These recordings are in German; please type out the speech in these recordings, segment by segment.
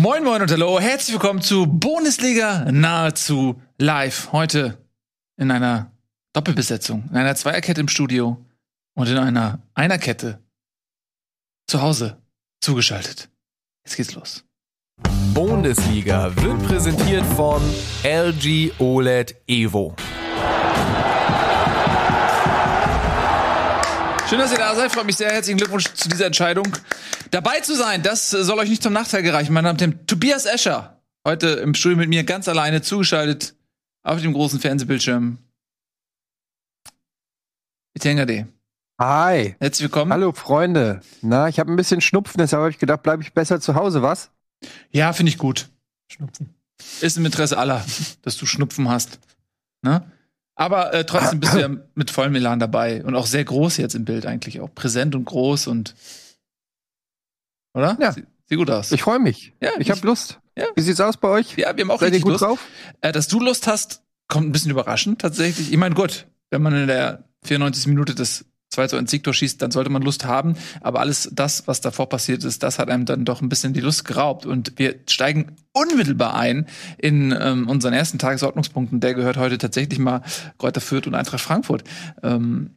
Moin Moin und Hallo, herzlich willkommen zu Bundesliga nahezu live. Heute in einer Doppelbesetzung, in einer Zweierkette im Studio und in einer Einerkette zu Hause zugeschaltet. Jetzt geht's los. Bundesliga wird präsentiert von LG OLED Evo. Schön, dass ihr da seid. Freut mich sehr. Herzlichen Glückwunsch zu dieser Entscheidung. Dabei zu sein, das soll euch nicht zum Nachteil gereichen. Mein Name ist Tobias Escher. Heute im Studio mit mir ganz alleine zugeschaltet auf dem großen Fernsehbildschirm. Itengade. Hi. Herzlich willkommen. Hallo Freunde. Na, ich habe ein bisschen Schnupfen, deshalb habe ich gedacht, bleibe ich besser zu Hause, was? Ja, finde ich gut. Schnupfen. Ist im Interesse aller, dass du Schnupfen hast. Ne? Aber äh, trotzdem bist du ja mit vollem Elan dabei und auch sehr groß jetzt im Bild eigentlich auch präsent und groß und oder? Ja. Sie, sieht gut aus. Ich freue mich. Ja, ich habe Lust. Ja. Wie sieht's aus bei euch? ja, wir haben auch Seid richtig gut Lust. drauf? Äh, dass du Lust hast, kommt ein bisschen überraschend tatsächlich. Ich meine, gut, wenn man in der 94. Minute das 2 zu 1 Siegtor schießt, dann sollte man Lust haben. Aber alles das, was davor passiert ist, das hat einem dann doch ein bisschen die Lust geraubt. Und wir steigen unmittelbar ein in ähm, unseren ersten Tagesordnungspunkt. Und der gehört heute tatsächlich mal Kräuter Fürth und Eintracht Frankfurt. Ähm,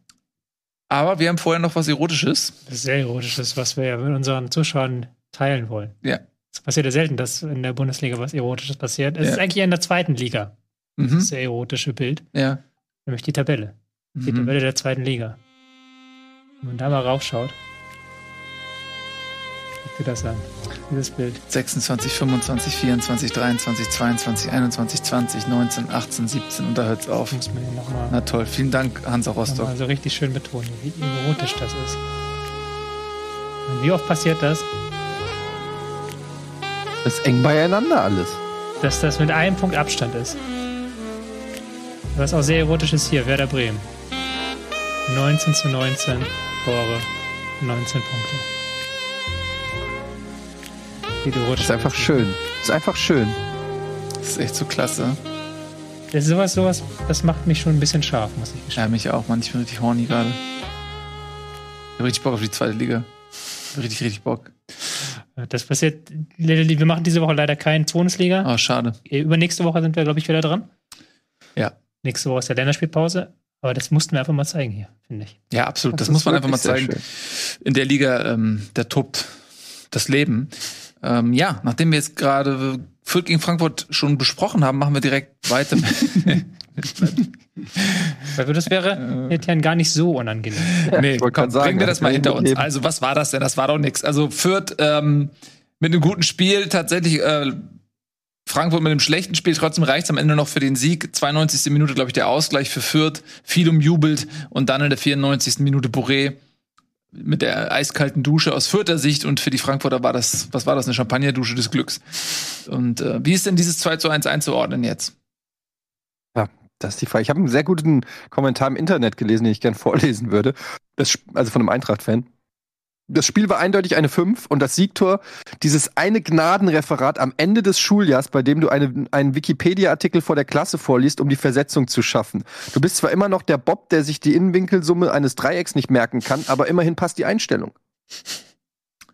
aber wir haben vorher noch was Erotisches. Das ist sehr erotisches, was wir ja mit unseren Zuschauern teilen wollen. Ja. Es passiert ja selten, dass in der Bundesliga was Erotisches passiert. Es Ja. ist eigentlich eher in der zweiten Liga. Das Mhm. sehr erotische Bild, Ja. nämlich die Tabelle. Die Mhm. Tabelle der zweiten Liga. Wenn man da mal raufschaut, guck dir das an. Dieses Bild. 26, 25, 24, 23, 22, 21, 20, 19, 18, 17 und da hört's auf. Muss man nochmal Na toll, vielen Dank, Hansa Rostock. noch mal so richtig schön betonen, wie erotisch das ist. Und wie oft passiert das, Das ist eng beieinander alles. dass das mit einem Punkt Abstand ist. Was auch sehr erotisch ist hier, Werder Bremen. 19 zu 19 Tore, 19 Punkte. Wie erotisch Das ist einfach schön. Das ist einfach schön. Das ist echt so klasse. Das ist sowas, sowas, das macht mich schon ein bisschen scharf, muss ich gestehen. Ja, mich auch, Mann. Ich bin richtig horny gerade. Ich hab richtig Bock auf die zweite Liga. Richtig, richtig Bock. Das passiert, wir machen diese Woche leider keinen Bundesliga. Oh, schade. Übernächste Woche sind wir, glaube ich, wieder dran. Ja. Nächste Woche ist ja Länderspielpause. Aber das mussten wir einfach mal zeigen hier, finde ich. Ja, absolut. Das, Das muss man einfach mal zeigen. In der Liga, ähm, da tobt das Leben. Ähm, ja, nachdem wir jetzt gerade Fürth gegen Frankfurt schon besprochen haben, machen wir direkt weiter. Weil das wäre Äh. Etienne gar nicht so unangenehm. nee, ich komm, sagen, bringen wir das mal hinter uns. Also, was war das denn? Das war doch nix. Also, Fürth ähm, mit einem guten Spiel, tatsächlich äh, Frankfurt mit einem schlechten Spiel, trotzdem reicht's am Ende noch für den Sieg. 92. Minute, glaube ich, der Ausgleich für Fürth. Viel umjubelt und dann in der 94. Minute Bourré mit der eiskalten Dusche aus Fürther Sicht und für die Frankfurter war das, was war das, eine Champagnerdusche des Glücks. Und äh, wie ist denn dieses 2 zu 1 einzuordnen jetzt? Das ist die Frage. Ich habe einen sehr guten Kommentar im Internet gelesen, den ich gern vorlesen würde. Das, also von einem Eintracht-Fan. Das Spiel war eindeutig eine 5 und das Siegtor, dieses eine Gnadenreferat am Ende des Schuljahrs, bei dem du eine, einen Wikipedia-Artikel vor der Klasse vorliest, um die Versetzung zu schaffen. Du bist zwar immer noch der Bob, der sich die Innenwinkelsumme eines Dreiecks nicht merken kann, aber immerhin passt die Einstellung.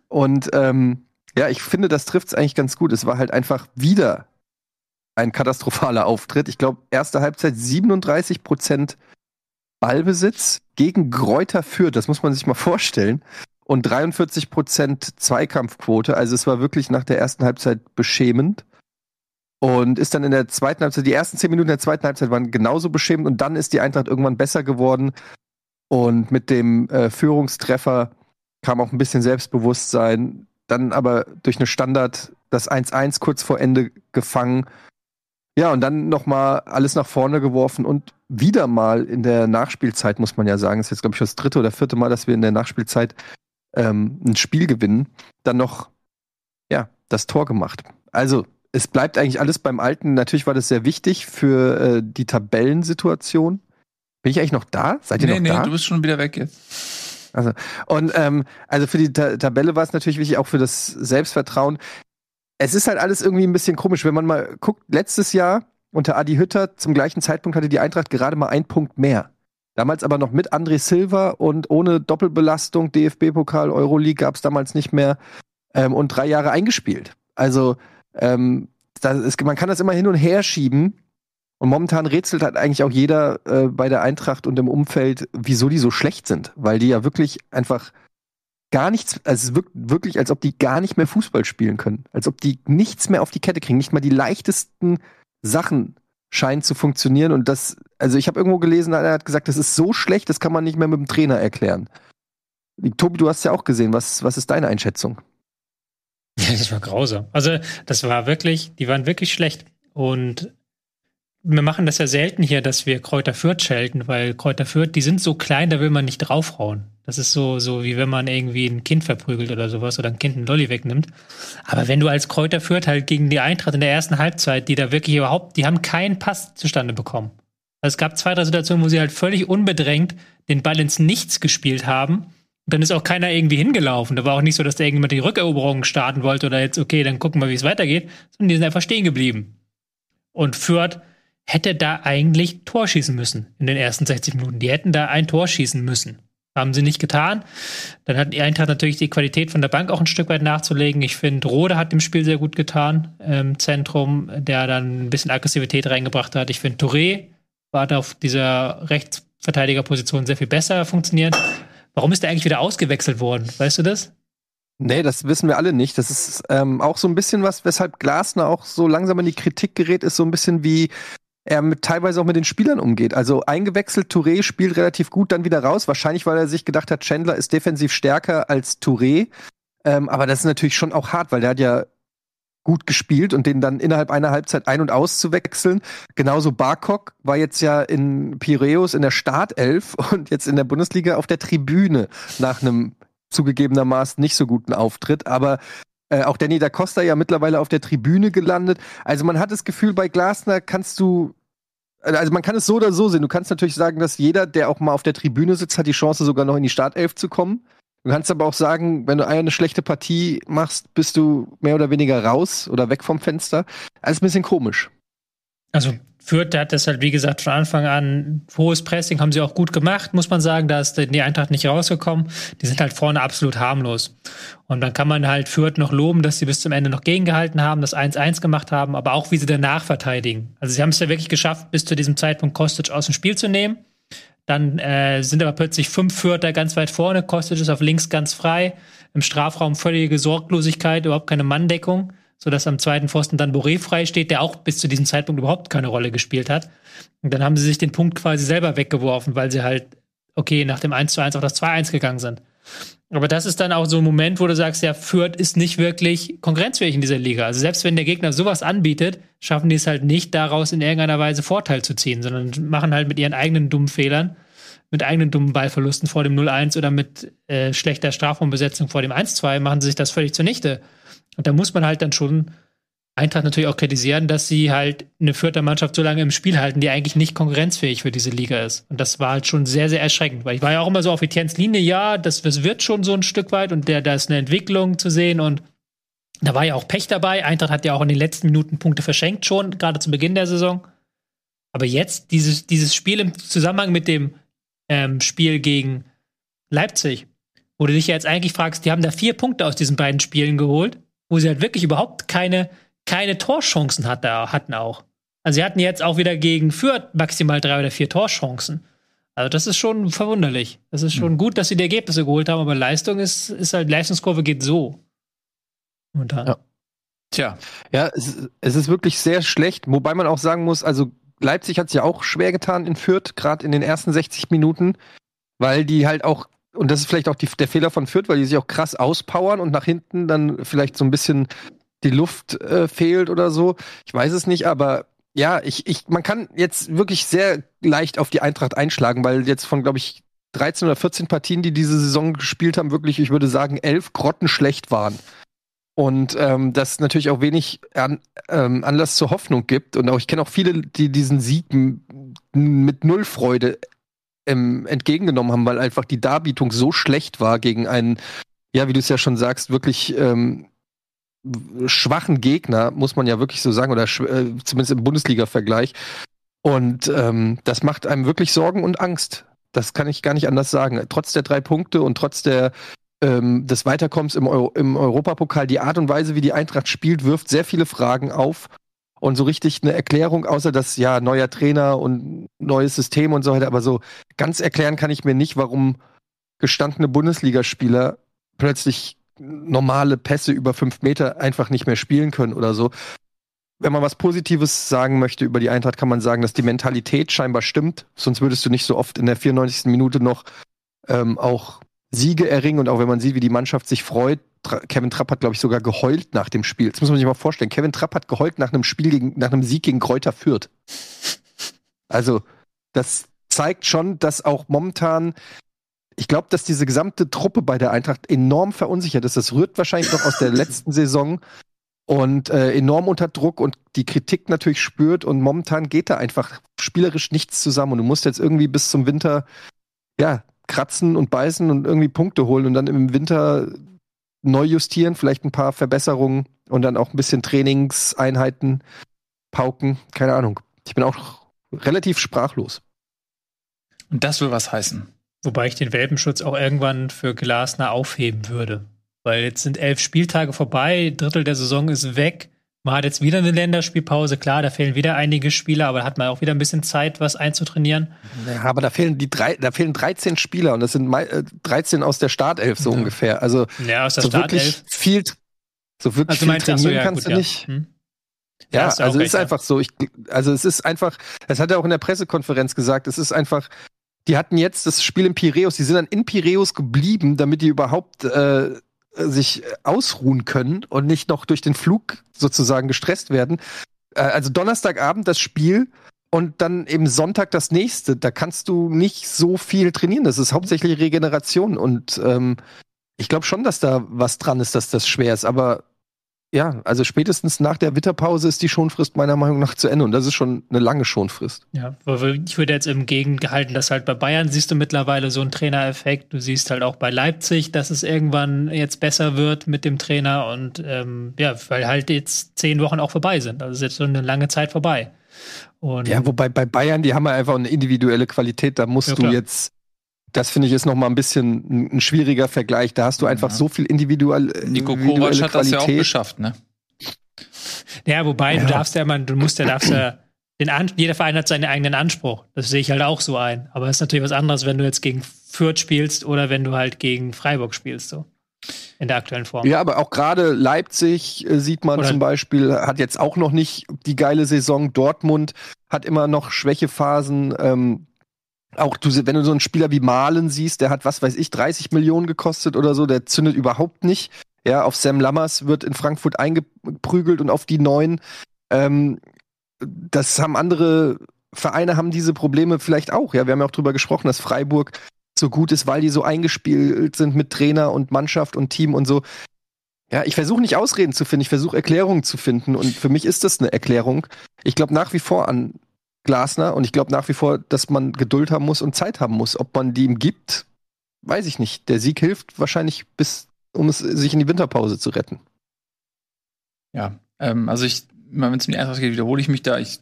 Und ähm, ja, ich finde, das trifft es eigentlich ganz gut. Es war halt einfach wieder ein katastrophaler Auftritt. Ich glaube, erste Halbzeit 37 Prozent Ballbesitz gegen Gräuter Fürth. Das muss man sich mal vorstellen. Und 43 Prozent Zweikampfquote. Also es war wirklich nach der ersten Halbzeit beschämend. Und ist dann in der zweiten Halbzeit, die ersten zehn Minuten der zweiten Halbzeit waren genauso beschämend. Und dann ist die Eintracht irgendwann besser geworden. Und mit dem äh, Führungstreffer kam auch ein bisschen Selbstbewusstsein. Dann aber durch eine Standard das 1-1 kurz vor Ende gefangen. Ja, und dann nochmal alles nach vorne geworfen und wieder mal in der Nachspielzeit, muss man ja sagen, ist jetzt, glaube ich, das dritte oder vierte Mal, dass wir in der Nachspielzeit ähm, ein Spiel gewinnen, dann noch, ja, das Tor gemacht. Also, es bleibt eigentlich alles beim Alten. Natürlich war das sehr wichtig für äh, die Tabellensituation. Bin ich eigentlich noch da? Seid ihr Nee, noch nee, da? du bist schon wieder weg jetzt. Also, und ähm, also für die Ta Tabelle war es natürlich wichtig, auch für das Selbstvertrauen. Es ist halt alles irgendwie ein bisschen komisch, wenn man mal guckt, letztes Jahr unter Adi Hütter zum gleichen Zeitpunkt hatte die Eintracht gerade mal einen Punkt mehr. Damals aber noch mit André Silva und ohne Doppelbelastung, DFB-Pokal, Euroleague gab es damals nicht mehr ähm, und drei Jahre eingespielt. Also Ähm, ist, man kann das immer hin und her schieben. Und momentan rätselt halt eigentlich auch jeder äh, bei der Eintracht und im Umfeld, wieso die so schlecht sind. Weil die ja wirklich einfach gar nichts, also es wirkt wirklich, als ob die gar nicht mehr Fußball spielen können. Als ob die nichts mehr auf die Kette kriegen. Nicht mal die leichtesten Sachen scheinen zu funktionieren. Und das, also ich habe irgendwo gelesen, einer hat gesagt, das ist so schlecht, das kann man nicht mehr mit dem Trainer erklären. Tobi, du hast ja auch gesehen. Was, was ist deine Einschätzung? Das war grausam. Also, das war wirklich, die waren wirklich schlecht. Und wir machen das ja selten hier, dass wir Kräuter Fürth schelten, weil Kräuter Fürth, die sind so klein, da will man nicht draufhauen. Das ist so, so wie wenn man irgendwie ein Kind verprügelt oder sowas oder ein Kind einen Lolli wegnimmt. Aber wenn du als Kräuter Fürth halt gegen die Eintracht in der ersten Halbzeit, die da wirklich überhaupt, die haben keinen Pass zustande bekommen. Also es gab zwei, drei Situationen, wo sie halt völlig unbedrängt den Ball ins Nichts gespielt haben dann ist auch keiner irgendwie hingelaufen. Da war auch nicht so, dass da irgendjemand die Rückeroberung starten wollte oder jetzt, okay, dann gucken wir, wie es weitergeht, sondern die sind einfach stehen geblieben. Und Fürth hätte da eigentlich Tor schießen müssen in den ersten 60 Minuten. Die hätten da ein Tor schießen müssen. Haben sie nicht getan. Dann hat die Eintracht natürlich die Qualität von der Bank auch ein Stück weit nachzulegen. Ich finde, Rode hat dem Spiel sehr gut getan im Zentrum, der dann ein bisschen Aggressivität reingebracht hat. Ich finde, Touré war da auf dieser Rechtsverteidigerposition sehr viel besser funktioniert. Warum ist der eigentlich wieder ausgewechselt worden? Weißt du das? Nee, das wissen wir alle nicht. Das ist ähm, auch so ein bisschen was, weshalb Glasner auch so langsam in die Kritik gerät, ist so ein bisschen wie er mit, teilweise auch mit den Spielern umgeht. Also eingewechselt, Touré spielt relativ gut, dann wieder raus. Wahrscheinlich, weil er sich gedacht hat, Chandler ist defensiv stärker als Touré. Ähm, aber das ist natürlich schon auch hart, weil der hat ja gut gespielt und den dann innerhalb einer Halbzeit ein- und auszuwechseln. Genauso Barkok war jetzt ja in Piräus in der Startelf und jetzt in der Bundesliga auf der Tribüne nach einem zugegebenermaßen nicht so guten Auftritt. Aber äh, auch Danny da Costa ja mittlerweile auf der Tribüne gelandet. Also man hat das Gefühl, bei Glasner kannst du also man kann es so oder so sehen. Du kannst natürlich sagen, dass jeder, der auch mal auf der Tribüne sitzt, hat die Chance, sogar noch in die Startelf zu kommen. Du kannst aber auch sagen, wenn du eine schlechte Partie machst, bist du mehr oder weniger raus oder weg vom Fenster. Ist ein bisschen komisch. Also Fürth hat das halt, wie gesagt, von Anfang an hohes Pressing haben sie auch gut gemacht, muss man sagen. Da ist die Eintracht nicht rausgekommen. Die sind halt vorne absolut harmlos. Und dann kann man halt Fürth noch loben, dass sie bis zum Ende noch gegengehalten haben, das 1-1 gemacht haben, aber auch wie sie danach verteidigen. Also sie haben es ja wirklich geschafft, bis zu diesem Zeitpunkt Kostic aus dem Spiel zu nehmen. Dann äh, sind aber plötzlich fünf Fürther ganz weit vorne. Kostic ist auf links ganz frei. Im Strafraum völlige Sorglosigkeit, überhaupt keine Manndeckung, sodass am zweiten Pfosten dann Boré frei steht, der auch bis zu diesem Zeitpunkt überhaupt keine Rolle gespielt hat. Und dann haben sie sich den Punkt quasi selber weggeworfen, weil sie halt, okay, nach dem 1 zu 1 auf das 2-1 gegangen sind. Aber das ist dann auch so ein Moment, wo du sagst, ja, Fürth ist nicht wirklich konkurrenzfähig in dieser Liga. Also selbst wenn der Gegner sowas anbietet, schaffen die es halt nicht, daraus in irgendeiner Weise Vorteil zu ziehen, sondern machen halt mit ihren eigenen dummen Fehlern, mit eigenen dummen Ballverlusten vor dem 0-1 oder mit äh, schlechter Strafraumbesetzung vor dem 1-2, machen sie sich das völlig zunichte. Und da muss man halt dann schon Eintracht natürlich auch kritisieren, dass sie halt eine vierte Mannschaft so lange im Spiel halten, die eigentlich nicht konkurrenzfähig für diese Liga ist. Und das war halt schon sehr, sehr erschreckend, weil ich war ja auch immer so auf Etiennes Linie, ja, das, das wird schon so ein Stück weit und der, da ist eine Entwicklung zu sehen und da war ja auch Pech dabei. Eintracht hat ja auch in den letzten Minuten Punkte verschenkt schon, gerade zu Beginn der Saison. Aber jetzt, dieses, dieses Spiel im Zusammenhang mit dem ähm, Spiel gegen Leipzig, wo du dich ja jetzt eigentlich fragst, die haben da vier Punkte aus diesen beiden Spielen geholt, wo sie halt wirklich überhaupt keine keine Torchancen hat, hatten auch. Also sie hatten jetzt auch wieder gegen Fürth maximal drei oder vier Torchancen. Also das ist schon verwunderlich. Das ist schon mhm. gut, dass sie die Ergebnisse geholt haben, aber Leistung ist, ist halt, Leistungskurve geht so. Und dann. Ja. Tja. Ja, es, es ist wirklich sehr schlecht, wobei man auch sagen muss, also Leipzig hat es ja auch schwer getan in Fürth, gerade in den ersten 60 Minuten, weil die halt auch, und das ist vielleicht auch die, der Fehler von Fürth, weil die sich auch krass auspowern und nach hinten dann vielleicht so ein bisschen die Luft äh, fehlt oder so. Ich weiß es nicht, aber ja, ich, ich, man kann jetzt wirklich sehr leicht auf die Eintracht einschlagen, weil jetzt von, glaube ich, 13 oder 14 Partien, die diese Saison gespielt haben, wirklich, ich würde sagen, elf grottenschlecht waren. Und ähm, das natürlich auch wenig an, ähm, Anlass zur Hoffnung gibt. Und auch ich kenne auch viele, die diesen Sieg mit null Freude ähm, entgegengenommen haben, weil einfach die Darbietung so schlecht war gegen einen, ja, wie du es ja schon sagst, wirklich ähm, schwachen Gegner, muss man ja wirklich so sagen, oder äh, zumindest im Bundesliga-Vergleich. Und ähm, das macht einem wirklich Sorgen und Angst. Das kann ich gar nicht anders sagen. Trotz der drei Punkte und trotz der ähm, des Weiterkommens im, Euro im Europapokal. Die Art und Weise, wie die Eintracht spielt, wirft sehr viele Fragen auf. Und so richtig eine Erklärung, außer dass ja neuer Trainer und neues System und so weiter, aber so ganz erklären kann ich mir nicht, warum gestandene Bundesligaspieler plötzlich normale Pässe über fünf Meter einfach nicht mehr spielen können oder so. Wenn man was Positives sagen möchte über die Eintracht, kann man sagen, dass die Mentalität scheinbar stimmt. Sonst würdest du nicht so oft in der 94. Minute noch ähm, auch Siege erringen und auch wenn man sieht, wie die Mannschaft sich freut. Kevin Trapp hat, glaube ich, sogar geheult nach dem Spiel. Das muss man sich mal vorstellen. Kevin Trapp hat geheult nach einem Spiel gegen, nach einem Sieg gegen Kräuter Fürth. Also, das zeigt schon, dass auch momentan, ich glaube, dass diese gesamte Truppe bei der Eintracht enorm verunsichert ist. Das rührt wahrscheinlich noch aus der letzten Saison und äh, enorm unter Druck und die Kritik natürlich spürt und momentan geht da einfach spielerisch nichts zusammen und du musst jetzt irgendwie bis zum Winter ja kratzen und beißen und irgendwie Punkte holen und dann im Winter neu justieren, vielleicht ein paar Verbesserungen und dann auch ein bisschen Trainingseinheiten pauken. Keine Ahnung. Ich bin auch relativ sprachlos. Und das will was heißen. Wobei ich den Welpenschutz auch irgendwann für Glasner aufheben würde. Weil jetzt sind elf Spieltage vorbei, Drittel der Saison ist weg. Man hat jetzt wieder eine Länderspielpause, klar, da fehlen wieder einige Spieler, aber da hat man auch wieder ein bisschen Zeit, was einzutrainieren. Ja, aber da fehlen die drei, da fehlen 13 Spieler und das sind 13 aus der Startelf so ja. ungefähr. Also ja, aus der so Startelf. wirklich viel, so wirklich also viel trainieren so, ja, kannst gut, du nicht. Hm? Ja, also es ist einfach so. Ich, also es ist einfach, das hat er auch in der Pressekonferenz gesagt, es ist einfach, die hatten jetzt das Spiel in Piräus, die sind dann in Piräus geblieben, damit die überhaupt äh, sich ausruhen können und nicht noch durch den Flug sozusagen gestresst werden. Äh, also Donnerstagabend das Spiel und dann eben Sonntag das nächste. Da kannst du nicht so viel trainieren. Das ist hauptsächlich Regeneration und ähm, ich glaube schon, dass da was dran ist, dass das schwer ist. Aber ja, also spätestens nach der Winterpause ist die Schonfrist meiner Meinung nach zu Ende und das ist schon eine lange Schonfrist. Ja, ich würde jetzt im Gegengehalten, dass halt bei Bayern siehst du mittlerweile so einen Trainereffekt. Du siehst halt auch bei Leipzig, dass es irgendwann jetzt besser wird mit dem Trainer und ähm, ja, weil halt jetzt zehn Wochen auch vorbei sind. Also ist jetzt schon eine lange Zeit vorbei. Und ja, wobei bei Bayern, die haben ja einfach eine individuelle Qualität. Da musst ja, du jetzt das finde ich ist noch mal ein bisschen ein, schwieriger Vergleich. Da hast du einfach ja. so viel individuell. Nico Kovac hat das ja auch geschafft, ne? Ja, wobei ja. du darfst ja, man, du musst ja, darfst ja, den An jeder Verein hat seinen eigenen Anspruch. Das sehe ich halt auch so ein. Aber es ist natürlich was anderes, wenn du jetzt gegen Fürth spielst oder wenn du halt gegen Freiburg spielst, so. In der aktuellen Form. Ja, aber auch gerade Leipzig äh, sieht man oder zum Beispiel, hat jetzt auch noch nicht die geile Saison. Dortmund hat immer noch Schwächephasen. Ähm, auch du, wenn du so einen Spieler wie Malen siehst, der hat, was weiß ich, 30 Millionen gekostet oder so, der zündet überhaupt nicht. Ja, auf Sam Lammers wird in Frankfurt eingeprügelt und auf die neuen. Ähm, das haben andere Vereine haben diese Probleme vielleicht auch. Ja, wir haben ja auch drüber gesprochen, dass Freiburg so gut ist, weil die so eingespielt sind mit Trainer und Mannschaft und Team und so. Ja, ich versuche nicht Ausreden zu finden, ich versuche Erklärungen zu finden und für mich ist das eine Erklärung. Ich glaube nach wie vor an Glasner und ich glaube nach wie vor, dass man Geduld haben muss und Zeit haben muss. Ob man die ihm gibt, weiß ich nicht. Der Sieg hilft wahrscheinlich bis, um es sich in die Winterpause zu retten. Ja, ähm, also ich, wenn es um die geht, wiederhole ich mich da. Ich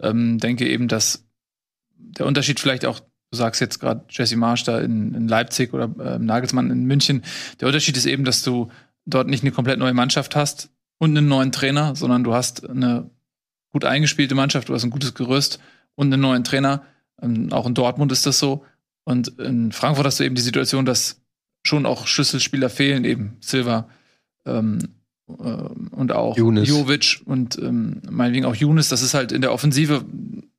ähm, denke eben, dass der Unterschied vielleicht auch, du sagst jetzt gerade Jesse Marsch da in, in Leipzig oder äh, Nagelsmann in München, der Unterschied ist eben, dass du dort nicht eine komplett neue Mannschaft hast und einen neuen Trainer, sondern du hast eine gut eingespielte Mannschaft, du hast ein gutes Gerüst und einen neuen Trainer. Ähm, auch in Dortmund ist das so. Und in Frankfurt hast du eben die Situation, dass schon auch Schlüsselspieler fehlen, eben Silva ähm, äh, und auch Younes. Jovic und ähm, meinetwegen auch Younes. Das ist halt in der Offensive,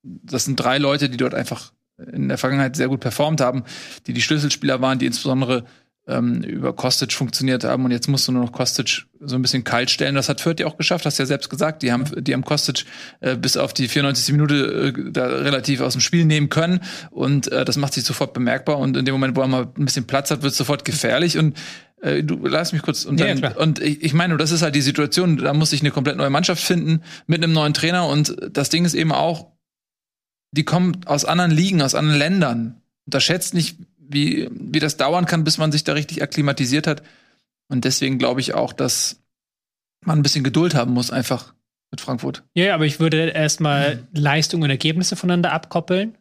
das sind drei Leute, die dort einfach in der Vergangenheit sehr gut performt haben, die die Schlüsselspieler waren, die insbesondere ähm, über Kostic funktioniert haben und jetzt musst du nur noch Kostic so ein bisschen kalt stellen. Das hat Fürth ja auch geschafft, hast ja selbst gesagt. Die haben, die haben Kostic äh, bis auf die 94. Minute äh, da relativ aus dem Spiel nehmen können und äh, das macht sich sofort bemerkbar und in dem Moment, wo er mal ein bisschen Platz hat, wird es sofort gefährlich und äh, du lass mich kurz und, dann, ja, und ich, ich meine, das ist halt die Situation, da muss ich eine komplett neue Mannschaft finden mit einem neuen Trainer und das Ding ist eben auch, die kommen aus anderen Ligen, aus anderen Ländern. Unterschätzt nicht, wie, wie das dauern kann, bis man sich da richtig akklimatisiert hat. Und deswegen glaube ich auch, dass man ein bisschen Geduld haben muss, einfach mit Frankfurt. Ja, aber ich würde erstmal mhm. Leistung und Ergebnisse voneinander abkoppeln.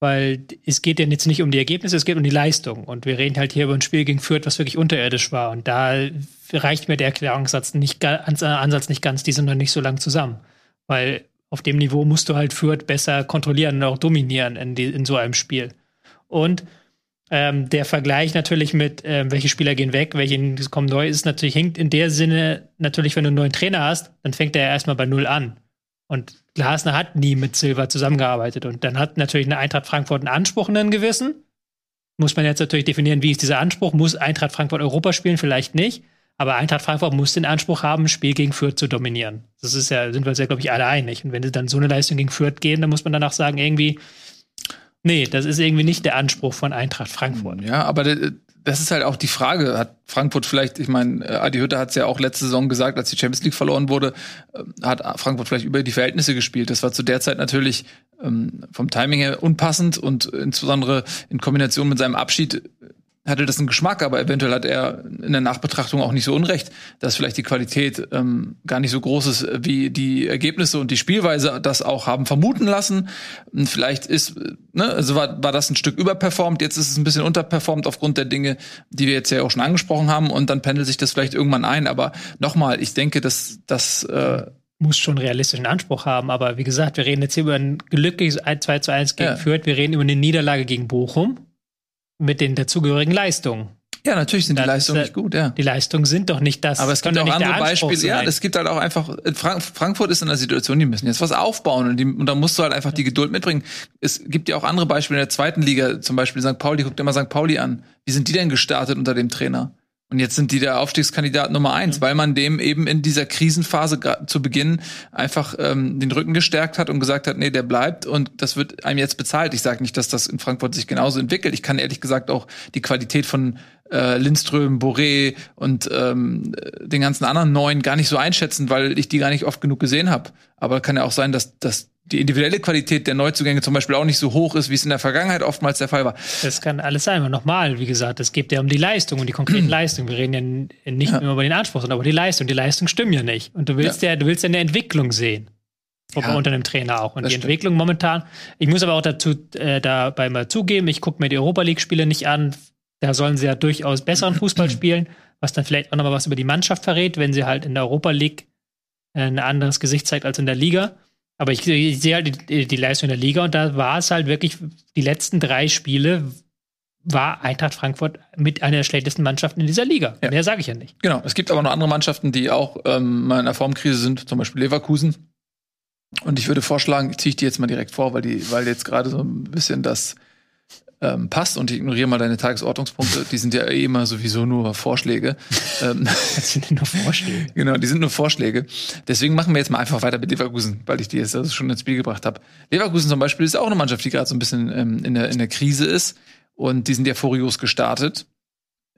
weil es geht ja jetzt nicht um die Ergebnisse, es geht um die Leistung. Und wir reden halt hier über ein Spiel gegen Fürth, was wirklich unterirdisch war. Und da reicht mir der Erklärungssatz nicht, Ansatz nicht ganz, die sind noch nicht so lang zusammen. Weil auf dem Niveau musst du halt Fürth besser kontrollieren und auch dominieren in, die, in so einem Spiel. Und ähm, der Vergleich natürlich mit, ähm, welche Spieler gehen weg, welche kommen neu, ist natürlich, hängt in der Sinne natürlich, wenn du einen neuen Trainer hast, dann fängt er erstmal bei Null an. Und Glasner hat nie mit Silva zusammengearbeitet. Und dann hat natürlich eine Eintracht Frankfurt einen Anspruch, einen gewissen. Muss man jetzt natürlich definieren, wie ist dieser Anspruch? Muss Eintracht Frankfurt Europa spielen? Vielleicht nicht. Aber Eintracht Frankfurt muss den Anspruch haben, ein Spiel gegen Fürth zu dominieren. Das ist ja, sind wir uns ja, glaube ich, alle einig. Und wenn sie dann so eine Leistung gegen Fürth gehen, dann muss man danach sagen, irgendwie, nee, das ist irgendwie nicht der Anspruch von Eintracht Frankfurt. Ja, aber das ist halt auch die Frage. Hat Frankfurt vielleicht, ich meine, äh, Adi Hütte hat es ja auch letzte Saison gesagt, als die Champions League verloren wurde, äh, hat Frankfurt vielleicht über die Verhältnisse gespielt. Das war zu der Zeit natürlich ähm, vom Timing her unpassend und insbesondere in Kombination mit seinem Abschied hatte das einen Geschmack, aber eventuell hat er in der Nachbetrachtung auch nicht so unrecht, dass vielleicht die Qualität ähm, gar nicht so groß ist, wie die Ergebnisse und die Spielweise das auch haben vermuten lassen. Und vielleicht ist, ne, also war, war das ein Stück überperformt, jetzt ist es ein bisschen unterperformt aufgrund der Dinge, die wir jetzt ja auch schon angesprochen haben und dann pendelt sich das vielleicht irgendwann ein. Aber nochmal, ich denke, dass das äh, muss schon realistischen Anspruch haben. Aber wie gesagt, wir reden jetzt hier über ein glückliches 2 zu 1 gegen ja. Fürth. Wir reden über eine Niederlage gegen Bochum mit den dazugehörigen Leistungen. Ja, natürlich sind die Leistungen nicht gut, ja. Die Leistungen sind doch nicht das. Aber es gibt auch andere Beispiele. Sein. Ja, es gibt halt auch einfach, Frank Frankfurt ist in einer Situation, die müssen jetzt was aufbauen und, die, und da musst du halt einfach die Geduld mitbringen. Es gibt ja auch andere Beispiele in der zweiten Liga, zum Beispiel St. Pauli, guck dir mal St. Pauli an. Wie sind die denn gestartet unter dem Trainer? Und jetzt sind die der Aufstiegskandidat Nummer eins, mhm. weil man dem eben in dieser Krisenphase zu Beginn einfach ähm, den Rücken gestärkt hat und gesagt hat, nee, der bleibt und das wird einem jetzt bezahlt. Ich sage nicht, dass das in Frankfurt sich genauso entwickelt. Ich kann ehrlich gesagt auch die Qualität von äh, Lindström, Boré und ähm, den ganzen anderen neuen gar nicht so einschätzen, weil ich die gar nicht oft genug gesehen habe. Aber kann ja auch sein, dass, dass die individuelle Qualität der Neuzugänge zum Beispiel auch nicht so hoch ist, wie es in der Vergangenheit oftmals der Fall war. Das kann alles sein. Aber nochmal, wie gesagt, es geht ja um die Leistung, um die konkreten Leistungen. Wir reden ja nicht ja. nur über den Anspruch, sondern über die Leistung. Die Leistungen stimmen ja nicht. Und du willst ja, ja du willst ja eine Entwicklung sehen. Ja, unter einem Trainer auch. Und die stimmt. Entwicklung momentan, ich muss aber auch dazu äh, dabei mal zugeben, ich gucke mir die Europa League-Spiele nicht an. Da sollen sie ja durchaus besseren Fußball spielen, was dann vielleicht auch nochmal was über die Mannschaft verrät, wenn sie halt in der Europa League äh, ein anderes Gesicht zeigt als in der Liga. Aber ich, ich sehe halt die, die, Leistung der Liga und da war es halt wirklich, die letzten drei Spiele war Eintracht Frankfurt mit einer der schlechtesten Mannschaften in dieser Liga. Ja. Mehr sage ich ja nicht. Genau. Es gibt aber noch andere Mannschaften, die auch ähm, mal in einer Formkrise sind, zum Beispiel Leverkusen. Und ich würde vorschlagen, ziehe ich die jetzt mal direkt vor, weil die, weil jetzt gerade so ein bisschen das ähm, passt und ich ignoriere mal deine Tagesordnungspunkte. Die sind ja eh immer sowieso nur Vorschläge. Ähm, das sind nur Vorschläge. Genau, die sind nur Vorschläge. Deswegen machen wir jetzt mal einfach weiter mit Leverkusen, weil ich die jetzt also schon ins Spiel gebracht habe. Leverkusen zum Beispiel ist auch eine Mannschaft, die gerade so ein bisschen ähm, in, der, in der Krise ist. Und die sind ja furios gestartet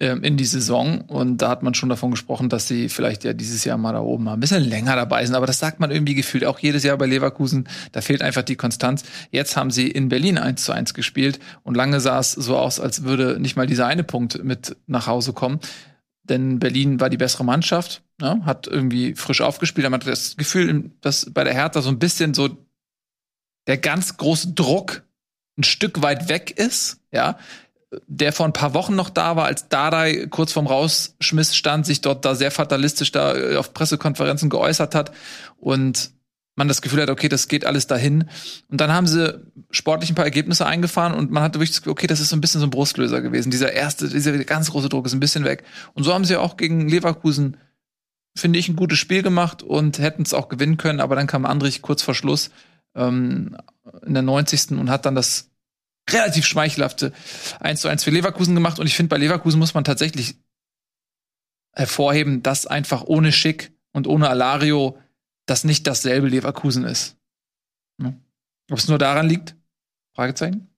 in die Saison. Und da hat man schon davon gesprochen, dass sie vielleicht ja dieses Jahr mal da oben mal ein bisschen länger dabei sind. Aber das sagt man irgendwie gefühlt auch jedes Jahr bei Leverkusen. Da fehlt einfach die Konstanz. Jetzt haben sie in Berlin 1 zu 1 gespielt und lange sah es so aus, als würde nicht mal dieser eine Punkt mit nach Hause kommen. Denn Berlin war die bessere Mannschaft, ne? hat irgendwie frisch aufgespielt. Man hat das Gefühl, dass bei der Hertha so ein bisschen so der ganz große Druck ein Stück weit weg ist, ja der vor ein paar Wochen noch da war, als Dardai kurz vorm Rausschmiss stand, sich dort da sehr fatalistisch da äh, auf Pressekonferenzen geäußert hat und man das Gefühl hat, okay, das geht alles dahin. Und dann haben sie sportlich ein paar Ergebnisse eingefahren und man hatte wirklich das Gefühl, okay, das ist so ein bisschen so ein Brustlöser gewesen. Dieser erste, dieser ganz große Druck ist ein bisschen weg. Und so haben sie auch gegen Leverkusen, finde ich, ein gutes Spiel gemacht und hätten es auch gewinnen können, aber dann kam Andrich kurz vor Schluss ähm, in der 90. und hat dann das relativ schmeichelhafte 1 zu 1 für Leverkusen gemacht. Und ich finde, bei Leverkusen muss man tatsächlich hervorheben, dass einfach ohne Schick und ohne Alario das nicht dasselbe Leverkusen ist. Ne? Ob es nur daran liegt? Fragezeichen.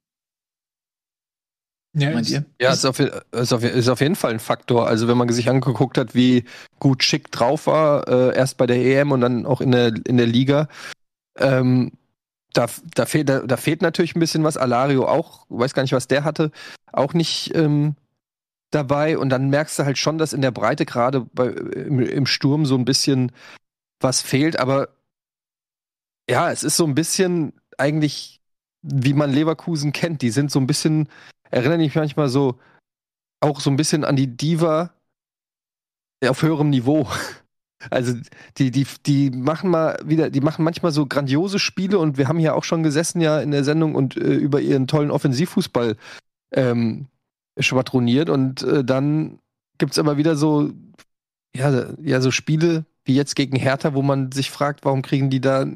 Ja, Meint ihr? Ja, ist auf, ist, auf, ist auf jeden Fall ein Faktor. Also wenn man sich angeguckt hat, wie gut Schick drauf war, äh, erst bei der EM und dann auch in der, in der Liga, ähm, da, da, fehlt, da, da, fehlt natürlich ein bisschen was. Alario auch, weiß gar nicht, was der hatte, auch nicht ähm, dabei. Und dann merkst du halt schon, dass in der Breite gerade im, im Sturm so ein bisschen was fehlt. Aber ja, es ist so ein bisschen eigentlich wie man Leverkusen kennt. Die sind so ein bisschen, erinnern mich manchmal so, auch so ein bisschen an die Diva auf höherem Niveau. Also die, die, die machen mal wieder, die machen manchmal so grandiose Spiele und wir haben hier auch schon gesessen ja in der Sendung und äh, über ihren tollen Offensivfußball ähm, schwadroniert und äh, dann gibt's aber wieder so, ja, ja, so Spiele wie jetzt gegen Hertha, wo man sich fragt, warum kriegen die da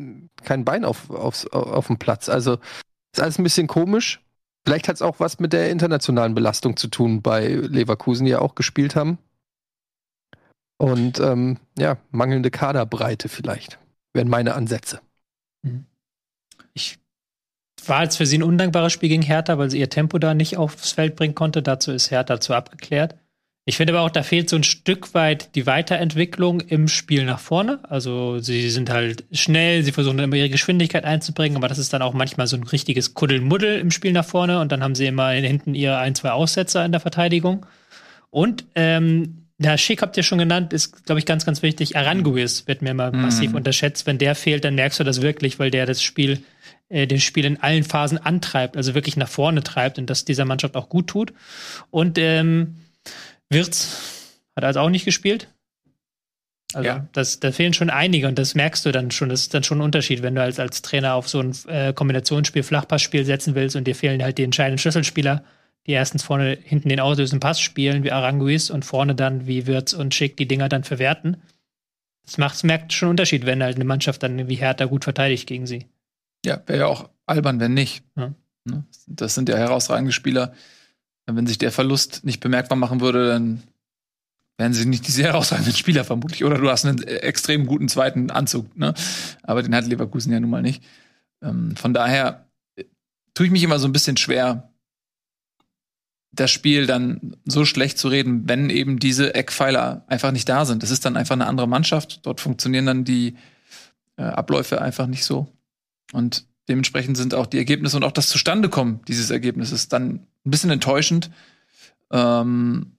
kein Bein auf, auf, auf dem Platz? Also ist alles ein bisschen komisch. Vielleicht hat es auch was mit der internationalen Belastung zu tun bei Leverkusen, die ja auch gespielt haben. Und ähm, ja, mangelnde Kaderbreite vielleicht wären meine Ansätze. Mhm. Ich war jetzt für sie ein undankbares Spiel gegen Hertha, weil sie ihr Tempo da nicht aufs Feld bringen konnte. Dazu ist Hertha zu abgeklärt. Ich finde aber auch, da fehlt so ein Stück weit die Weiterentwicklung im Spiel nach vorne. Also sie sind halt schnell, sie versuchen immer ihre Geschwindigkeit einzubringen, aber das ist dann auch manchmal so ein richtiges Kuddelmuddel im Spiel nach vorne und dann haben sie immer hinten ihre ein, zwei Aussetzer in der Verteidigung. Und ähm, der Schick habt ihr schon genannt, ist, glaube ich, ganz, ganz wichtig. Aranguis wird mir immer mhm. massiv unterschätzt. Wenn der fehlt, dann merkst du das wirklich, weil der das Spiel, äh, den Spiel in allen Phasen antreibt, also wirklich nach vorne treibt und das dieser Mannschaft auch gut tut. Und ähm, Wirtz hat also auch nicht gespielt. Also ja. das, da fehlen schon einige und das merkst du dann schon. Das ist dann schon ein Unterschied, wenn du als, als Trainer auf so ein äh, Kombinationsspiel, Flachpassspiel setzen willst und dir fehlen halt die entscheidenden Schlüsselspieler, die erstens vorne hinten den auslösenden Pass spielen, wie Aranguis und vorne dann wie Wirtz und Schick die Dinger dann verwerten. Das macht, merkt schon einen Unterschied, wenn halt eine Mannschaft dann wie Hertha gut verteidigt gegen sie. Ja, wäre ja auch albern, wenn nicht. Ja. Ne? Das sind ja herausragende Spieler. Wenn sich der Verlust nicht bemerkbar machen würde, dann wären sie nicht diese herausragenden Spieler vermutlich. Oder du hast einen extrem guten zweiten Anzug. Ne? Aber den hat Leverkusen ja nun mal nicht. Ähm, von daher äh, tue ich mich immer so ein bisschen schwer, das Spiel dann so schlecht zu reden, wenn eben diese Eckpfeiler einfach nicht da sind. Das ist dann einfach eine andere Mannschaft. Dort funktionieren dann die äh, Abläufe einfach nicht so. Und dementsprechend sind auch die Ergebnisse und auch das Zustandekommen dieses Ergebnisses dann ein bisschen enttäuschend. Ähm,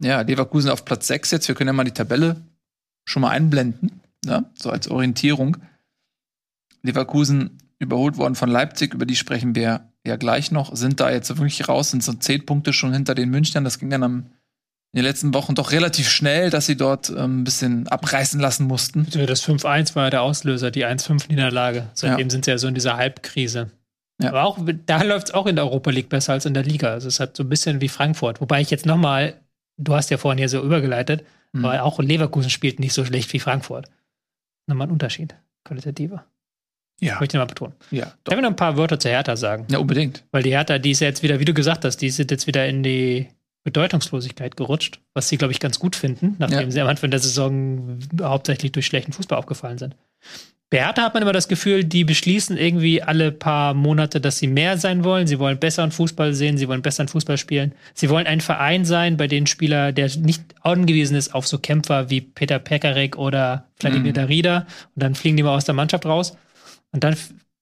ja, Leverkusen auf Platz 6 jetzt. Wir können ja mal die Tabelle schon mal einblenden, ja, so als Orientierung. Leverkusen überholt worden von Leipzig, über die sprechen wir ja gleich noch, sind da jetzt wirklich raus, sind so zehn Punkte schon hinter den Münchnern. Das ging dann am, in den letzten Wochen doch relativ schnell, dass sie dort ähm, ein bisschen abreißen lassen mussten. Das 5-1 war ja der Auslöser, die 1-5-Niederlage. Seitdem ja. sind sie ja so in dieser Halbkrise. Ja. Aber auch da läuft es auch in der Europa League besser als in der Liga. Also es hat so ein bisschen wie Frankfurt. Wobei ich jetzt noch mal, du hast ja vorhin hier so übergeleitet, mhm. aber auch Leverkusen spielt nicht so schlecht wie Frankfurt. Nochmal ein Unterschied, qualitativer. Ja. Möchte ich mal betonen. Ja. Doch. Ich noch ein paar Wörter zur Hertha sagen. Ja, unbedingt. Weil die Hertha, die ist ja jetzt wieder, wie du gesagt hast, die ist jetzt wieder in die Bedeutungslosigkeit gerutscht, was sie, glaube ich, ganz gut finden, nachdem ja. sie am Anfang der Saison hauptsächlich durch schlechten Fußball aufgefallen sind. Bei Hertha hat man immer das Gefühl, die beschließen irgendwie alle paar Monate, dass sie mehr sein wollen. Sie wollen besseren Fußball sehen, sie wollen besseren Fußball spielen. Sie wollen ein Verein sein, bei dem Spieler, der nicht angewiesen ist auf so Kämpfer wie Peter Pekarek oder Vladimir mhm. Darida. Und dann fliegen die mal aus der Mannschaft raus. Und dann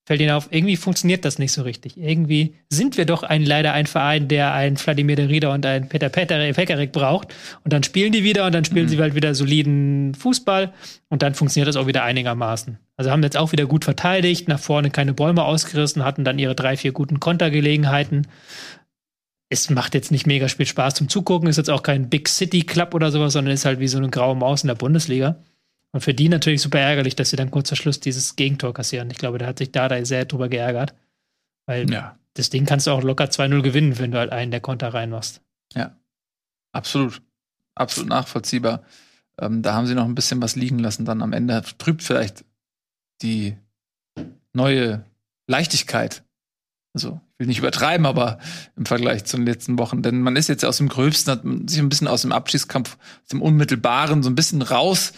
fällt ihnen auf, irgendwie funktioniert das nicht so richtig. Irgendwie sind wir doch ein, leider ein Verein, der einen Vladimir de Rieder und einen Peter Pekarik braucht. Und dann spielen die wieder und dann spielen mhm. sie halt wieder soliden Fußball und dann funktioniert das auch wieder einigermaßen. Also haben jetzt auch wieder gut verteidigt, nach vorne keine Bäume ausgerissen, hatten dann ihre drei, vier guten Kontergelegenheiten. Es macht jetzt nicht mega viel Spaß zum Zugucken, ist jetzt auch kein Big City Club oder sowas, sondern ist halt wie so eine graue Maus in der Bundesliga. Und für die natürlich super ärgerlich, dass sie dann kurz vor Schluss dieses Gegentor kassieren. Ich glaube, da hat sich Dada sehr drüber geärgert. Weil ja. das Ding kannst du auch locker 2-0 gewinnen, wenn du halt einen der Konter reinmachst. Ja. Absolut. Absolut nachvollziehbar. Ähm, da haben sie noch ein bisschen was liegen lassen. Dann am Ende trübt vielleicht die neue Leichtigkeit. Also, ich will nicht übertreiben, aber im Vergleich zu den letzten Wochen. Denn man ist jetzt aus dem Gröbsten, hat man sich ein bisschen aus dem Abschießkampf, aus dem Unmittelbaren so ein bisschen raus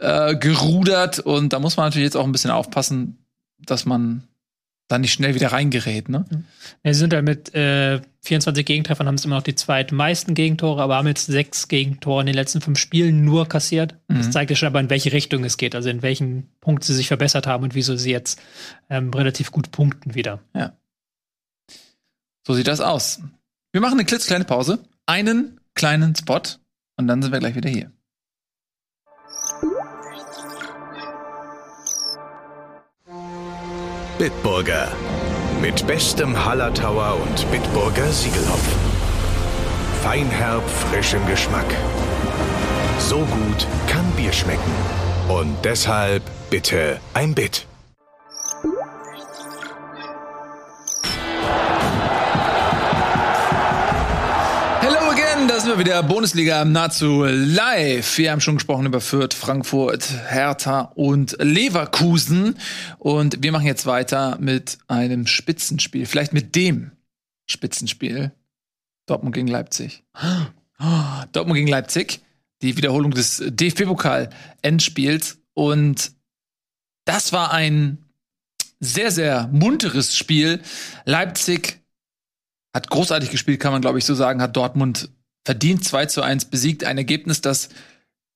äh, gerudert und da muss man natürlich jetzt auch ein bisschen aufpassen, dass man da nicht schnell wieder reingerät. Ne? Ja, sie sind halt mit äh, 24 Gegentreffern, haben es immer noch die zweitmeisten Gegentore, aber haben jetzt sechs Gegentore in den letzten fünf Spielen nur kassiert. Mhm. Das zeigt ja schon aber, in welche Richtung es geht, also in welchen Punkt sie sich verbessert haben und wieso sie jetzt ähm, relativ gut punkten wieder. Ja. So sieht das aus. Wir machen eine klitzekleine Pause, einen kleinen Spot und dann sind wir gleich wieder hier. Bitburger Mit bestem Hallertauer und Bitburger Siegelhopfen. Feinherb, frischem Geschmack. So gut kann Bier schmecken. Und deshalb bitte ein Bit. Sind wir wieder. Bundesliga nahezu live. Wir haben schon gesprochen über Fürth, Frankfurt, Hertha und Leverkusen. Und wir machen jetzt weiter mit einem Spitzenspiel. Vielleicht mit dem Spitzenspiel. Dortmund gegen Leipzig. Dortmund gegen Leipzig. Die Wiederholung des DFB-Pokal-Endspiels. Und das war ein sehr, sehr munteres Spiel. Leipzig hat großartig gespielt, kann man glaube ich so sagen, hat Dortmund verdient 2 zu 1 besiegt. Ein Ergebnis, das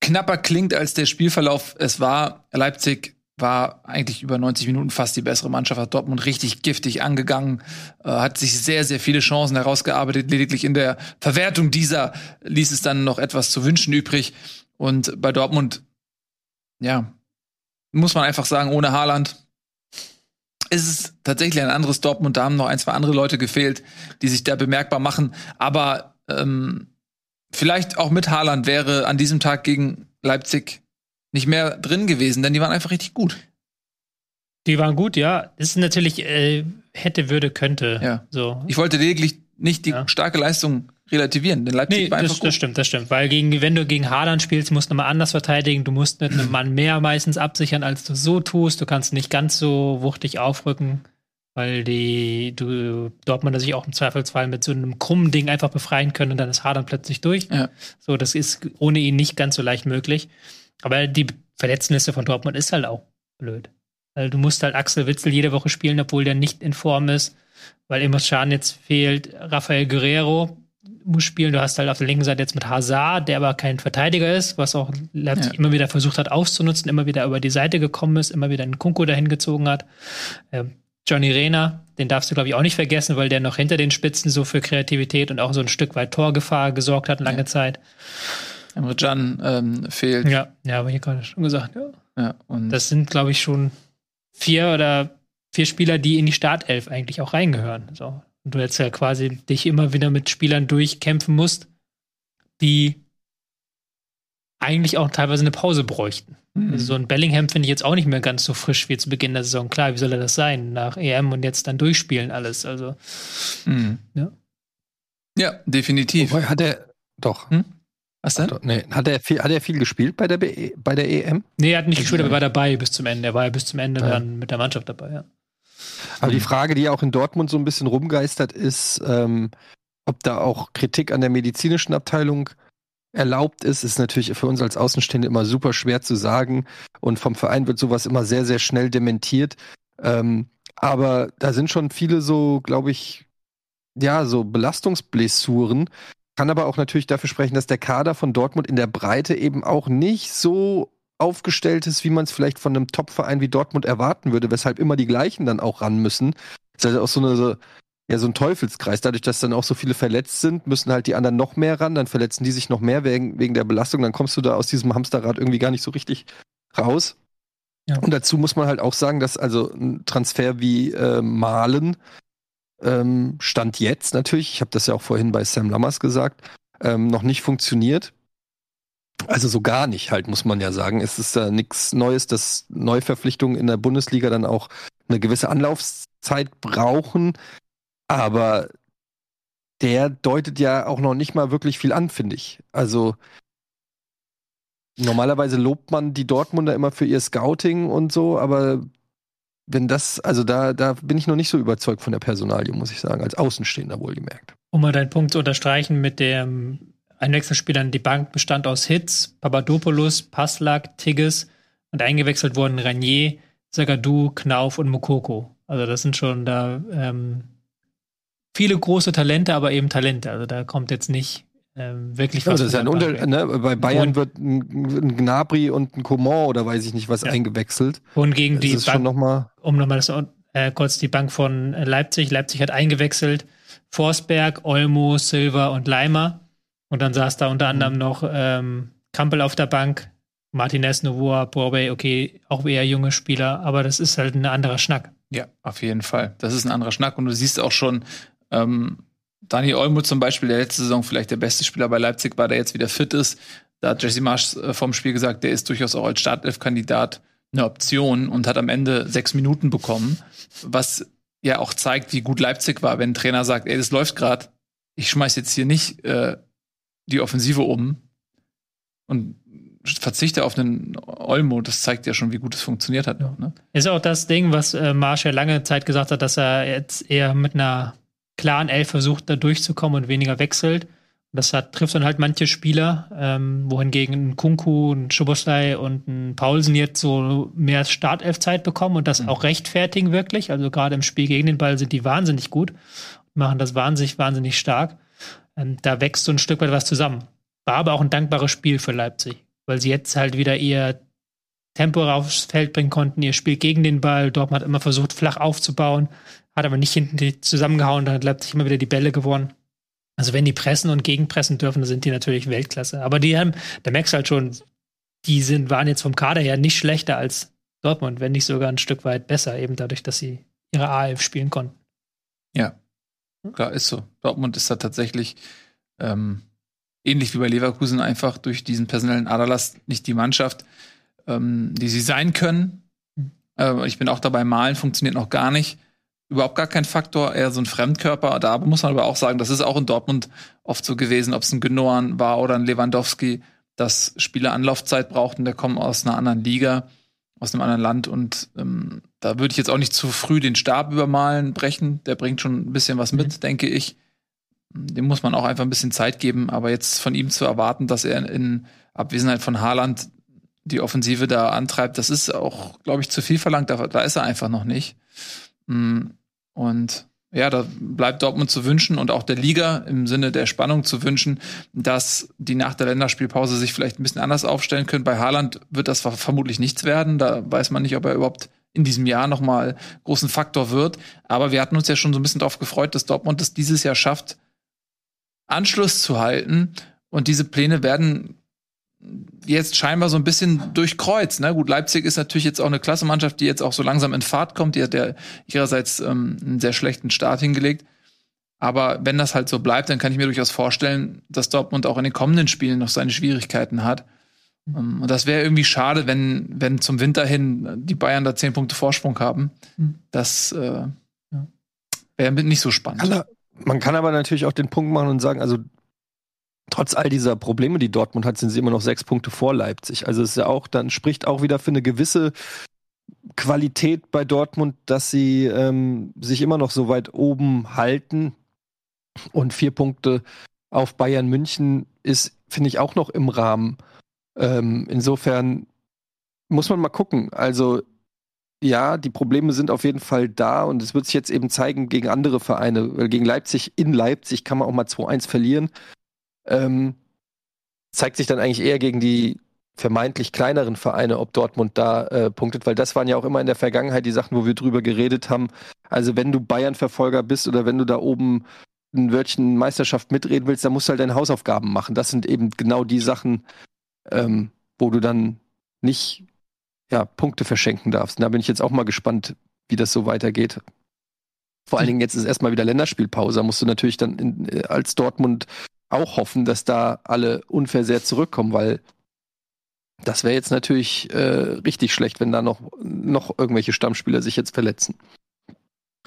knapper klingt als der Spielverlauf es war. Leipzig war eigentlich über 90 Minuten fast die bessere Mannschaft, hat Dortmund richtig giftig angegangen, äh, hat sich sehr, sehr viele Chancen herausgearbeitet. Lediglich in der Verwertung dieser ließ es dann noch etwas zu wünschen übrig. Und bei Dortmund, ja, muss man einfach sagen, ohne Haaland ist es tatsächlich ein anderes Dortmund. Da haben noch ein, zwei andere Leute gefehlt, die sich da bemerkbar machen. Aber ähm, vielleicht auch mit Haaland wäre an diesem Tag gegen Leipzig nicht mehr drin gewesen, denn die waren einfach richtig gut. Die waren gut, ja. Das ist natürlich äh, hätte, würde, könnte. Ja. So. Ich wollte lediglich nicht die Ja. starke Leistung relativieren, denn Leipzig Nee, war einfach das, gut. das stimmt, das stimmt. Weil gegen, wenn du gegen Haaland spielst, musst du mal anders verteidigen. Du musst mit einem Mann mehr meistens absichern, als du so tust. Du kannst nicht ganz so wuchtig aufrücken, weil die du Dortmunder sich auch im Zweifelsfall mit so einem krummen Ding einfach befreien können und dann ist Haaland plötzlich durch. Ja. So, das ist ohne ihn nicht ganz so leicht möglich. Aber die Verletztenliste von Dortmund ist halt auch blöd. Weil du musst halt Axel Witzel jede Woche spielen, obwohl der nicht in Form ist, weil Emre Can jetzt fehlt. Rafael Guerrero muss spielen. Du hast halt auf der linken Seite jetzt mit Hazard, der aber kein Verteidiger ist, was auch Leipzig Ja. immer wieder versucht hat auszunutzen, immer wieder über die Seite gekommen ist, immer wieder einen Kunko dahin gezogen hat. Ähm, Johnny Rehner, den darfst du, glaube ich, auch nicht vergessen, weil der noch hinter den Spitzen so für Kreativität und auch so ein Stück weit Torgefahr gesorgt hat lange Ja. Zeit. Emre Can ähm, fehlt. Ja, ja, aber hier gerade schon gesagt. Ja. Ja, und Das sind, glaube ich, schon vier oder vier Spieler, die in die Startelf eigentlich auch reingehören. So. Und du jetzt ja quasi dich immer wieder mit Spielern durchkämpfen musst, die eigentlich auch teilweise eine Pause bräuchten. Mhm. Also so ein Bellingham finde ich jetzt auch nicht mehr ganz so frisch wie zu Beginn der Saison. Klar, wie soll er das sein? Nach EM und jetzt dann durchspielen alles. Also, Mhm. Ja. Ja, definitiv. Wobei, hat er doch. Was denn? Doch, nee, hat er viel, hat er viel gespielt bei der, BE, bei der EM? nee, er hat nicht gespielt, aber er war dabei bis zum Ende. Er war ja bis zum Ende Ja. dann mit der Mannschaft dabei, ja. Aber Mhm. die Frage, die ja auch in Dortmund so ein bisschen rumgeistert, ist, ähm, ob da auch Kritik an der medizinischen Abteilung erlaubt ist, ist natürlich für uns als Außenstehende immer super schwer zu sagen. Und vom Verein wird sowas immer sehr, sehr schnell dementiert. Ähm, aber da sind schon viele so, glaube ich, ja, so Belastungsblessuren. Kann aber auch natürlich dafür sprechen, dass der Kader von Dortmund in der Breite eben auch nicht so aufgestellt ist, wie man es vielleicht von einem Top-Verein wie Dortmund erwarten würde, weshalb immer die gleichen dann auch ran müssen. Das ist halt auch so eine, so, ja, so ein Teufelskreis. Dadurch, dass dann auch so viele verletzt sind, müssen halt die anderen noch mehr ran, dann verletzen die sich noch mehr wegen, wegen der Belastung, dann kommst du da aus diesem Hamsterrad irgendwie gar nicht so richtig raus. Ja. Und dazu muss man halt auch sagen, dass also ein Transfer wie äh, Malen ähm, Stand jetzt natürlich, ich habe das ja auch vorhin bei Sam Lammers gesagt, ähm, noch nicht funktioniert. Also so gar nicht halt, muss man ja sagen. Es ist da nichts Neues, dass Neuverpflichtungen in der Bundesliga dann auch eine gewisse Anlaufzeit brauchen. Aber der deutet ja auch noch nicht mal wirklich viel an, finde ich. Also normalerweise lobt man die Dortmunder immer für ihr Scouting und so, aber wenn das, also da, da bin ich noch nicht so überzeugt von der Personalie, muss ich sagen, als Außenstehender wohlgemerkt. Um mal deinen Punkt zu unterstreichen mit dem Einwechselspielern, die Bank bestand aus Hitz, Papadopoulos, Paslak, Tigges und eingewechselt wurden Ranier, Zagadou, Knauf und Mokoko. Also das sind schon da ähm, viele große Talente, aber eben Talente. Also da kommt jetzt nicht ähm, wirklich Ja, was. das ist ein Unter Bank ne? Bei Bayern Und- wird ein, ein Gnabry und ein Coman oder weiß ich nicht was Ja. eingewechselt. Und gegen Das die ist schon Bank, nochmal. um nochmal das äh, kurz die Bank von äh, Leipzig. Leipzig hat eingewechselt Forsberg, Olmo, Silva und Leimer. Und dann saß da unter anderem noch ähm, Kampel auf der Bank, Martinez, Novoa, Borbey, okay, auch eher junge Spieler, aber das ist halt ein anderer Schnack. Ja, auf jeden Fall. Das ist ein anderer Schnack. Und du siehst auch schon, ähm, Dani Olmo zum Beispiel, der letzte Saison vielleicht der beste Spieler bei Leipzig war, der jetzt wieder fit ist. Da hat Jesse Marsch äh, vom Spiel gesagt, der ist durchaus auch als Startelf-Kandidat eine Option und hat am Ende sechs Minuten bekommen, was ja auch zeigt, wie gut Leipzig war, wenn ein Trainer sagt, ey, das läuft gerade, ich schmeiß jetzt hier nicht äh, die Offensive um und verzichte auf einen Olmo, das zeigt ja schon, wie gut es funktioniert hat. Ja. Ne? Ist auch das Ding, was äh, Marsch ja lange Zeit gesagt hat, dass er jetzt eher mit einer klaren Elf versucht, da durchzukommen und weniger wechselt. Das hat, trifft dann halt manche Spieler, ähm, wohingegen ein Kunku, ein Schuboslei und ein Paulsen jetzt so mehr Startelf-Zeit bekommen und das mhm. auch rechtfertigen wirklich. Also gerade im Spiel gegen den Ball sind die wahnsinnig gut, machen das wahnsinnig, wahnsinnig stark. Ähm, da wächst so ein Stück weit was zusammen. War aber auch ein dankbares Spiel für Leipzig, weil sie jetzt halt wieder ihr Tempo aufs Feld bringen konnten, ihr Spiel gegen den Ball. Dortmund hat immer versucht, flach aufzubauen, hat aber nicht hinten zusammengehauen, dann hat Leipzig immer wieder die Bälle gewonnen. Also wenn die pressen und gegenpressen dürfen, dann sind die natürlich Weltklasse. Aber die haben, da merkst du halt schon, die sind, waren jetzt vom Kader her nicht schlechter als Dortmund, wenn nicht sogar ein Stück weit besser, eben dadurch, dass sie ihre AF spielen konnten. Ja, klar, ist so. Dortmund ist da tatsächlich ähm, ähnlich wie bei Leverkusen einfach durch diesen personellen Aderlass nicht die Mannschaft, ähm, die sie sein können. Äh, ich bin auch dabei, Malen funktioniert noch gar nicht überhaupt gar kein Faktor, eher so ein Fremdkörper. Da muss man aber auch sagen, das ist auch in Dortmund oft so gewesen, ob es ein Genoan war oder ein Lewandowski, dass Spieler Anlaufzeit brauchten, der kommt aus einer anderen Liga, aus einem anderen Land und ähm, da würde ich jetzt auch nicht zu früh den Stab übermalen, brechen. Der bringt schon ein bisschen was mit, mhm. denke ich. Dem muss man auch einfach ein bisschen Zeit geben, aber jetzt von ihm zu erwarten, dass er in Abwesenheit von Haaland die Offensive da antreibt, das ist auch, glaube ich, zu viel verlangt. Da, da ist er einfach noch nicht. Mm, und ja, da bleibt Dortmund zu wünschen und auch der Liga im Sinne der Spannung zu wünschen, dass die nach der Länderspielpause sich vielleicht ein bisschen anders aufstellen können. Bei Haaland wird das vermutlich nichts werden. Da weiß man nicht, ob er überhaupt in diesem Jahr nochmal großen Faktor wird. Aber wir hatten uns ja schon so ein bisschen darauf gefreut, dass Dortmund es dieses Jahr schafft, Anschluss zu halten. Und diese Pläne werden jetzt scheinbar so ein bisschen durchkreuzt. Ne? Gut, Leipzig ist natürlich jetzt auch eine klasse Mannschaft, die jetzt auch so langsam in Fahrt kommt. Die hat ja ihrerseits ähm, einen sehr schlechten Start hingelegt. Aber wenn das halt so bleibt, dann kann ich mir durchaus vorstellen, dass Dortmund auch in den kommenden Spielen noch seine Schwierigkeiten hat. Um, und das wäre irgendwie schade, wenn, wenn zum Winter hin die Bayern da zehn Punkte Vorsprung haben. Mhm. Das äh, wäre nicht so spannend. Man kann aber natürlich auch den Punkt machen und sagen, also trotz all dieser Probleme, die Dortmund hat, sind sie immer noch sechs Punkte vor Leipzig. Also es ist ja auch, dann spricht auch wieder für eine gewisse Qualität bei Dortmund, dass sie ähm, sich immer noch so weit oben halten. Und vier Punkte auf Bayern München ist, finde ich, auch noch im Rahmen. Ähm, insofern muss man mal gucken. Also ja, die Probleme sind auf jeden Fall da und es wird sich jetzt eben zeigen gegen andere Vereine. Gegen Leipzig in Leipzig kann man auch mal 2-1 verlieren ähm, zeigt sich dann eigentlich eher gegen die vermeintlich kleineren Vereine, ob Dortmund da äh, punktet, weil das waren ja auch immer in der Vergangenheit die Sachen, wo wir drüber geredet haben. Also wenn du Bayern-Verfolger bist oder wenn du da oben ein Wörtchen Meisterschaft mitreden willst, dann musst du halt deine Hausaufgaben machen. Das sind eben genau die Sachen, ähm, wo du dann nicht ja, Punkte verschenken darfst. Und da bin ich jetzt auch mal gespannt, wie das so weitergeht. Vor allen Dingen jetzt ist erstmal wieder Länderspielpause. Da musst du natürlich dann in, äh, als Dortmund auch hoffen, dass da alle unversehrt zurückkommen, weil das wäre jetzt natürlich äh, richtig schlecht, wenn da noch, noch irgendwelche Stammspieler sich jetzt verletzen.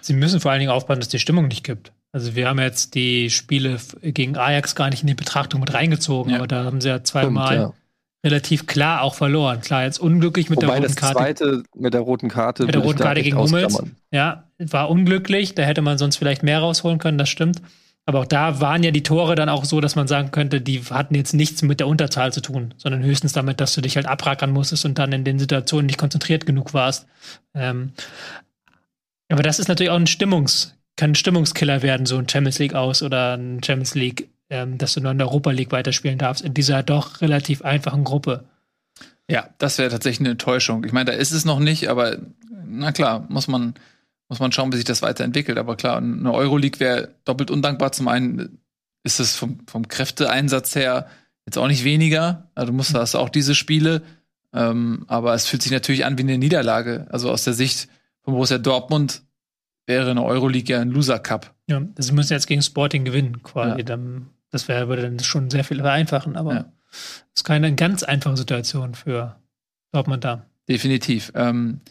Sie müssen vor allen Dingen aufpassen, dass die Stimmung nicht gibt. Also wir haben jetzt die Spiele gegen Ajax gar nicht in die Betrachtung mit reingezogen, ja. aber da haben sie ja zweimal Stimmt, ja. relativ klar auch verloren. Klar, jetzt unglücklich mit Wobei der roten Karte. das zweite mit der roten Karte. Mit der roten Karte gegen Hummels. Ja, war unglücklich. Da hätte man sonst vielleicht mehr rausholen können, das stimmt. Aber auch da waren ja die Tore dann auch so, dass man sagen könnte, die hatten jetzt nichts mit der Unterzahl zu tun, sondern höchstens damit, dass du dich halt abrackern musstest und dann in den Situationen nicht konzentriert genug warst. Ähm, aber das ist natürlich auch ein Stimmungs, kann ein Stimmungskiller werden, so ein Champions League aus oder ein Champions League, ähm, dass du nur in der Europa League weiterspielen darfst, in dieser doch relativ einfachen Gruppe. Ja, das wäre tatsächlich eine Enttäuschung. Ich meine, da ist es noch nicht, aber na klar, muss man, muss man schauen, wie sich das weiterentwickelt. Aber klar, eine Euroleague wäre doppelt undankbar. Zum einen ist es vom, vom Kräfteeinsatz her jetzt auch nicht weniger. Also du musst hast auch diese Spiele. Ähm, aber es fühlt sich natürlich an wie eine Niederlage. Also aus der Sicht von Borussia Dortmund wäre eine Euroleague ja ein Loser Cup. Ja, sie müssen jetzt gegen Sporting gewinnen, quasi. Ja. Dann, das wäre, würde dann schon sehr viel vereinfachen, aber Ja. es ist keine ganz einfache Situation für Dortmund da. Definitiv. Ähm,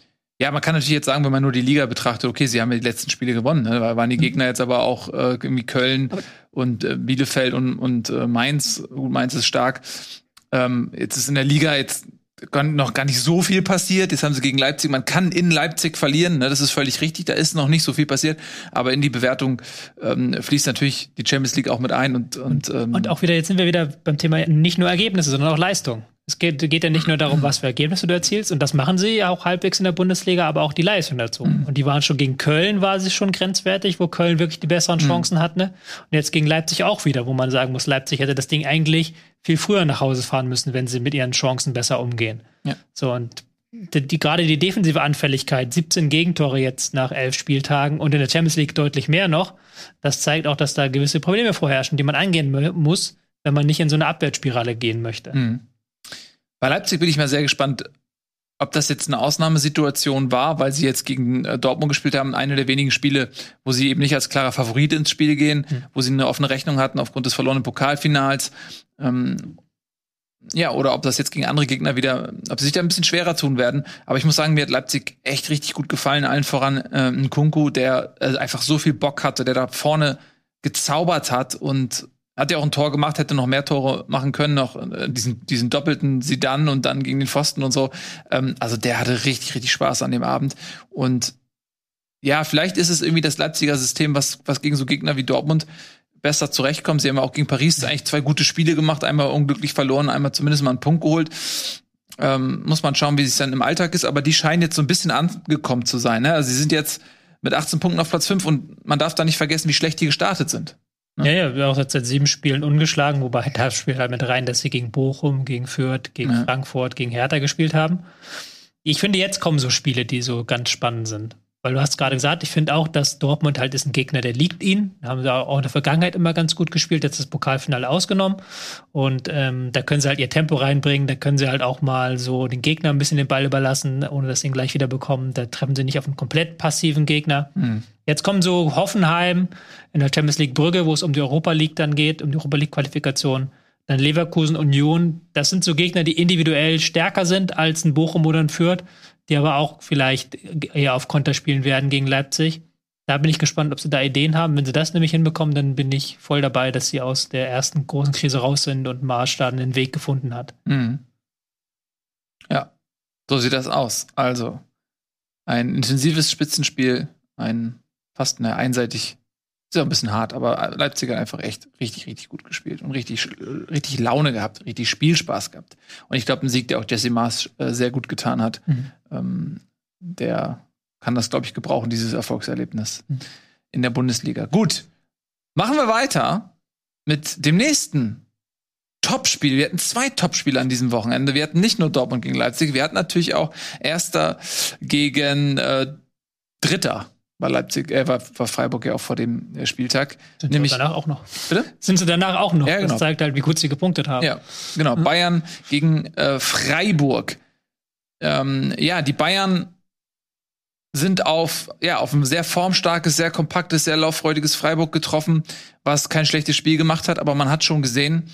ja, man kann natürlich jetzt sagen, wenn man nur die Liga betrachtet, okay, sie haben ja die letzten Spiele gewonnen. Ne? Da waren die Gegner jetzt aber auch äh, irgendwie Köln Aber- und äh, Bielefeld und, und äh, Mainz. Gut, Mainz ist stark. Ähm, jetzt ist in der Liga jetzt noch gar nicht so viel passiert. Jetzt haben sie gegen Leipzig, man kann in Leipzig verlieren, ne? das ist völlig richtig, da ist noch nicht so viel passiert, aber in die Bewertung ähm, fließt natürlich die Champions League auch mit ein und, und, ähm, Und auch wieder, jetzt sind wir wieder beim Thema nicht nur Ergebnisse, sondern auch Leistung. Es geht, geht ja nicht nur darum, was für Ergebnisse du erzielst, und das machen sie ja auch halbwegs in der Bundesliga, aber auch die Leistung dazu. Und die waren schon gegen Köln, war sie schon grenzwertig, wo Köln wirklich die besseren Chancen hat, ne? Und jetzt gegen Leipzig auch wieder, wo man sagen muss, Leipzig hätte das Ding eigentlich viel früher nach Hause fahren müssen, wenn sie mit ihren Chancen besser umgehen. Ja. So, und die, die, gerade die defensive Anfälligkeit, 17 Gegentore jetzt nach elf Spieltagen und in der Champions League deutlich mehr noch, das zeigt auch, dass da gewisse Probleme vorherrschen, die man angehen mu- muss, wenn man nicht in so eine Abwärtsspirale gehen möchte. Mhm. Bei Leipzig bin ich mal sehr gespannt, ob das jetzt eine Ausnahmesituation war, weil sie jetzt gegen äh, Dortmund gespielt haben, eine der wenigen Spiele, wo sie eben nicht als klarer Favorit ins Spiel gehen, wo sie eine offene Rechnung hatten aufgrund des verlorenen Pokalfinals. Ähm, ja, oder ob das jetzt gegen andere Gegner wieder, ob sie sich da ein bisschen schwerer tun werden. Aber ich muss sagen, mir hat Leipzig echt richtig gut gefallen. Allen voran äh, ein Kunku, der äh, einfach so viel Bock hatte, der da vorne gezaubert hat und hat ja auch ein Tor gemacht, hätte noch mehr Tore machen können, noch äh, diesen, diesen doppelten Sidan und dann gegen den Pfosten und so. Ähm, also der hatte richtig, richtig Spaß an dem Abend. Und ja, vielleicht ist es irgendwie das Leipziger System, was, was gegen so Gegner wie Dortmund besser zurechtkommt. Sie haben ja auch gegen Paris eigentlich zwei gute Spiele gemacht, einmal unglücklich verloren, einmal zumindest mal einen Punkt geholt. Ähm, muss man schauen, wie es dann im Alltag ist, aber die scheinen jetzt so ein bisschen angekommen zu sein. Ne? Also sie sind jetzt mit 18 Punkten auf Platz 5 und man darf da nicht vergessen, wie schlecht die gestartet sind. Ja, ja, wir auch jetzt seit sieben Spielen ungeschlagen, wobei da spielt halt mit rein, dass sie gegen Bochum, gegen Fürth, gegen Ja. Frankfurt, gegen Hertha gespielt haben. Ich finde, jetzt kommen so Spiele, die so ganz spannend sind. Weil du hast gerade gesagt, ich finde auch, dass Dortmund halt ist ein Gegner, der liegt ihnen. Da haben sie auch in der Vergangenheit immer ganz gut gespielt, jetzt das Pokalfinale ausgenommen. Und ähm, da können sie halt ihr Tempo reinbringen, da können sie halt auch mal so den Gegner ein bisschen den Ball überlassen, ohne dass sie ihn gleich wieder bekommen. Da treffen sie nicht auf einen komplett passiven Gegner. Jetzt kommen so Hoffenheim in der Champions League Brügge, wo es um die Europa League dann geht, um die Europa League Qualifikation. Dann Leverkusen, Union. Das sind so Gegner, die individuell stärker sind als ein Bochum oder ein Fürth, die aber auch vielleicht eher auf Konter spielen werden gegen Leipzig. Da bin ich gespannt, ob sie da Ideen haben. Wenn sie das nämlich hinbekommen, dann bin ich voll dabei, dass sie aus der ersten großen Krise raus sind und Marsch da einen Weg gefunden hat. Mhm. Ja, so sieht das aus. Also ein intensives Spitzenspiel, ein fast eine einseitig, ist ja ein bisschen hart, aber Leipzig hat einfach echt richtig, richtig gut gespielt und richtig, richtig Laune gehabt, richtig Spielspaß gehabt. Und ich glaube, ein Sieg, der auch Jesse Maas äh, sehr gut getan hat, Mhm. Ähm, der kann das, glaube ich, gebrauchen, dieses Erfolgserlebnis Mhm. in der Bundesliga. Gut, machen wir weiter mit dem nächsten Topspiel. Wir hatten zwei Topspiele an diesem Wochenende. Wir hatten nicht nur Dortmund gegen Leipzig, wir hatten natürlich auch Erster gegen äh, Dritter. War Leipzig, äh, war, war Freiburg ja auch vor dem Spieltag. Sind Nämlich- sie danach auch noch. Bitte? Sind sie danach auch noch. Ja, genau. Das zeigt halt, wie gut sie gepunktet haben. Ja, genau. Bayern gegen äh, Freiburg. Ähm, ja, die Bayern sind auf, ja, auf ein sehr formstarkes, sehr kompaktes, sehr lauffreudiges Freiburg getroffen, was kein schlechtes Spiel gemacht hat, aber man hat schon gesehen,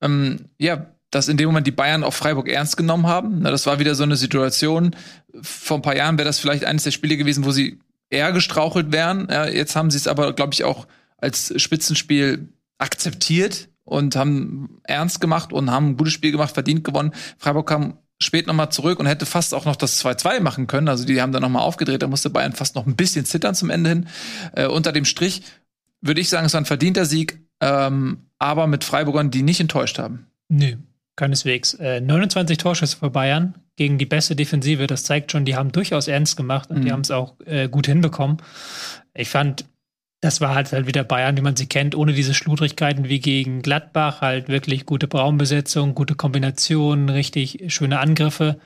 ähm, ja, dass in dem Moment die Bayern auch Freiburg ernst genommen haben. Na, das war wieder so eine Situation. Vor ein paar Jahren wäre das vielleicht eines der Spiele gewesen, wo sie eher gestrauchelt wären. Ja, jetzt haben sie es aber, glaube ich, auch als Spitzenspiel akzeptiert und haben ernst gemacht und haben ein gutes Spiel gemacht, verdient gewonnen. Freiburg kam spät nochmal zurück und hätte fast auch noch das 2-2 machen können. Also die haben dann nochmal aufgedreht, da musste Bayern fast noch ein bisschen zittern zum Ende hin. Äh, unter dem Strich würde ich sagen, es war ein verdienter Sieg, ähm, aber mit Freiburgern, die nicht enttäuscht haben. Nö, keineswegs. Äh, 29 Torschüsse für Bayern gegen die beste Defensive. Das zeigt schon, die haben durchaus ernst gemacht und die Mhm. haben es auch äh, gut hinbekommen. Ich fand, das war halt, halt wieder Bayern, wie man sie kennt, ohne diese Schludrigkeiten wie gegen Gladbach. Halt wirklich gute Braumbesetzung, gute Kombinationen, richtig schöne Angriffe.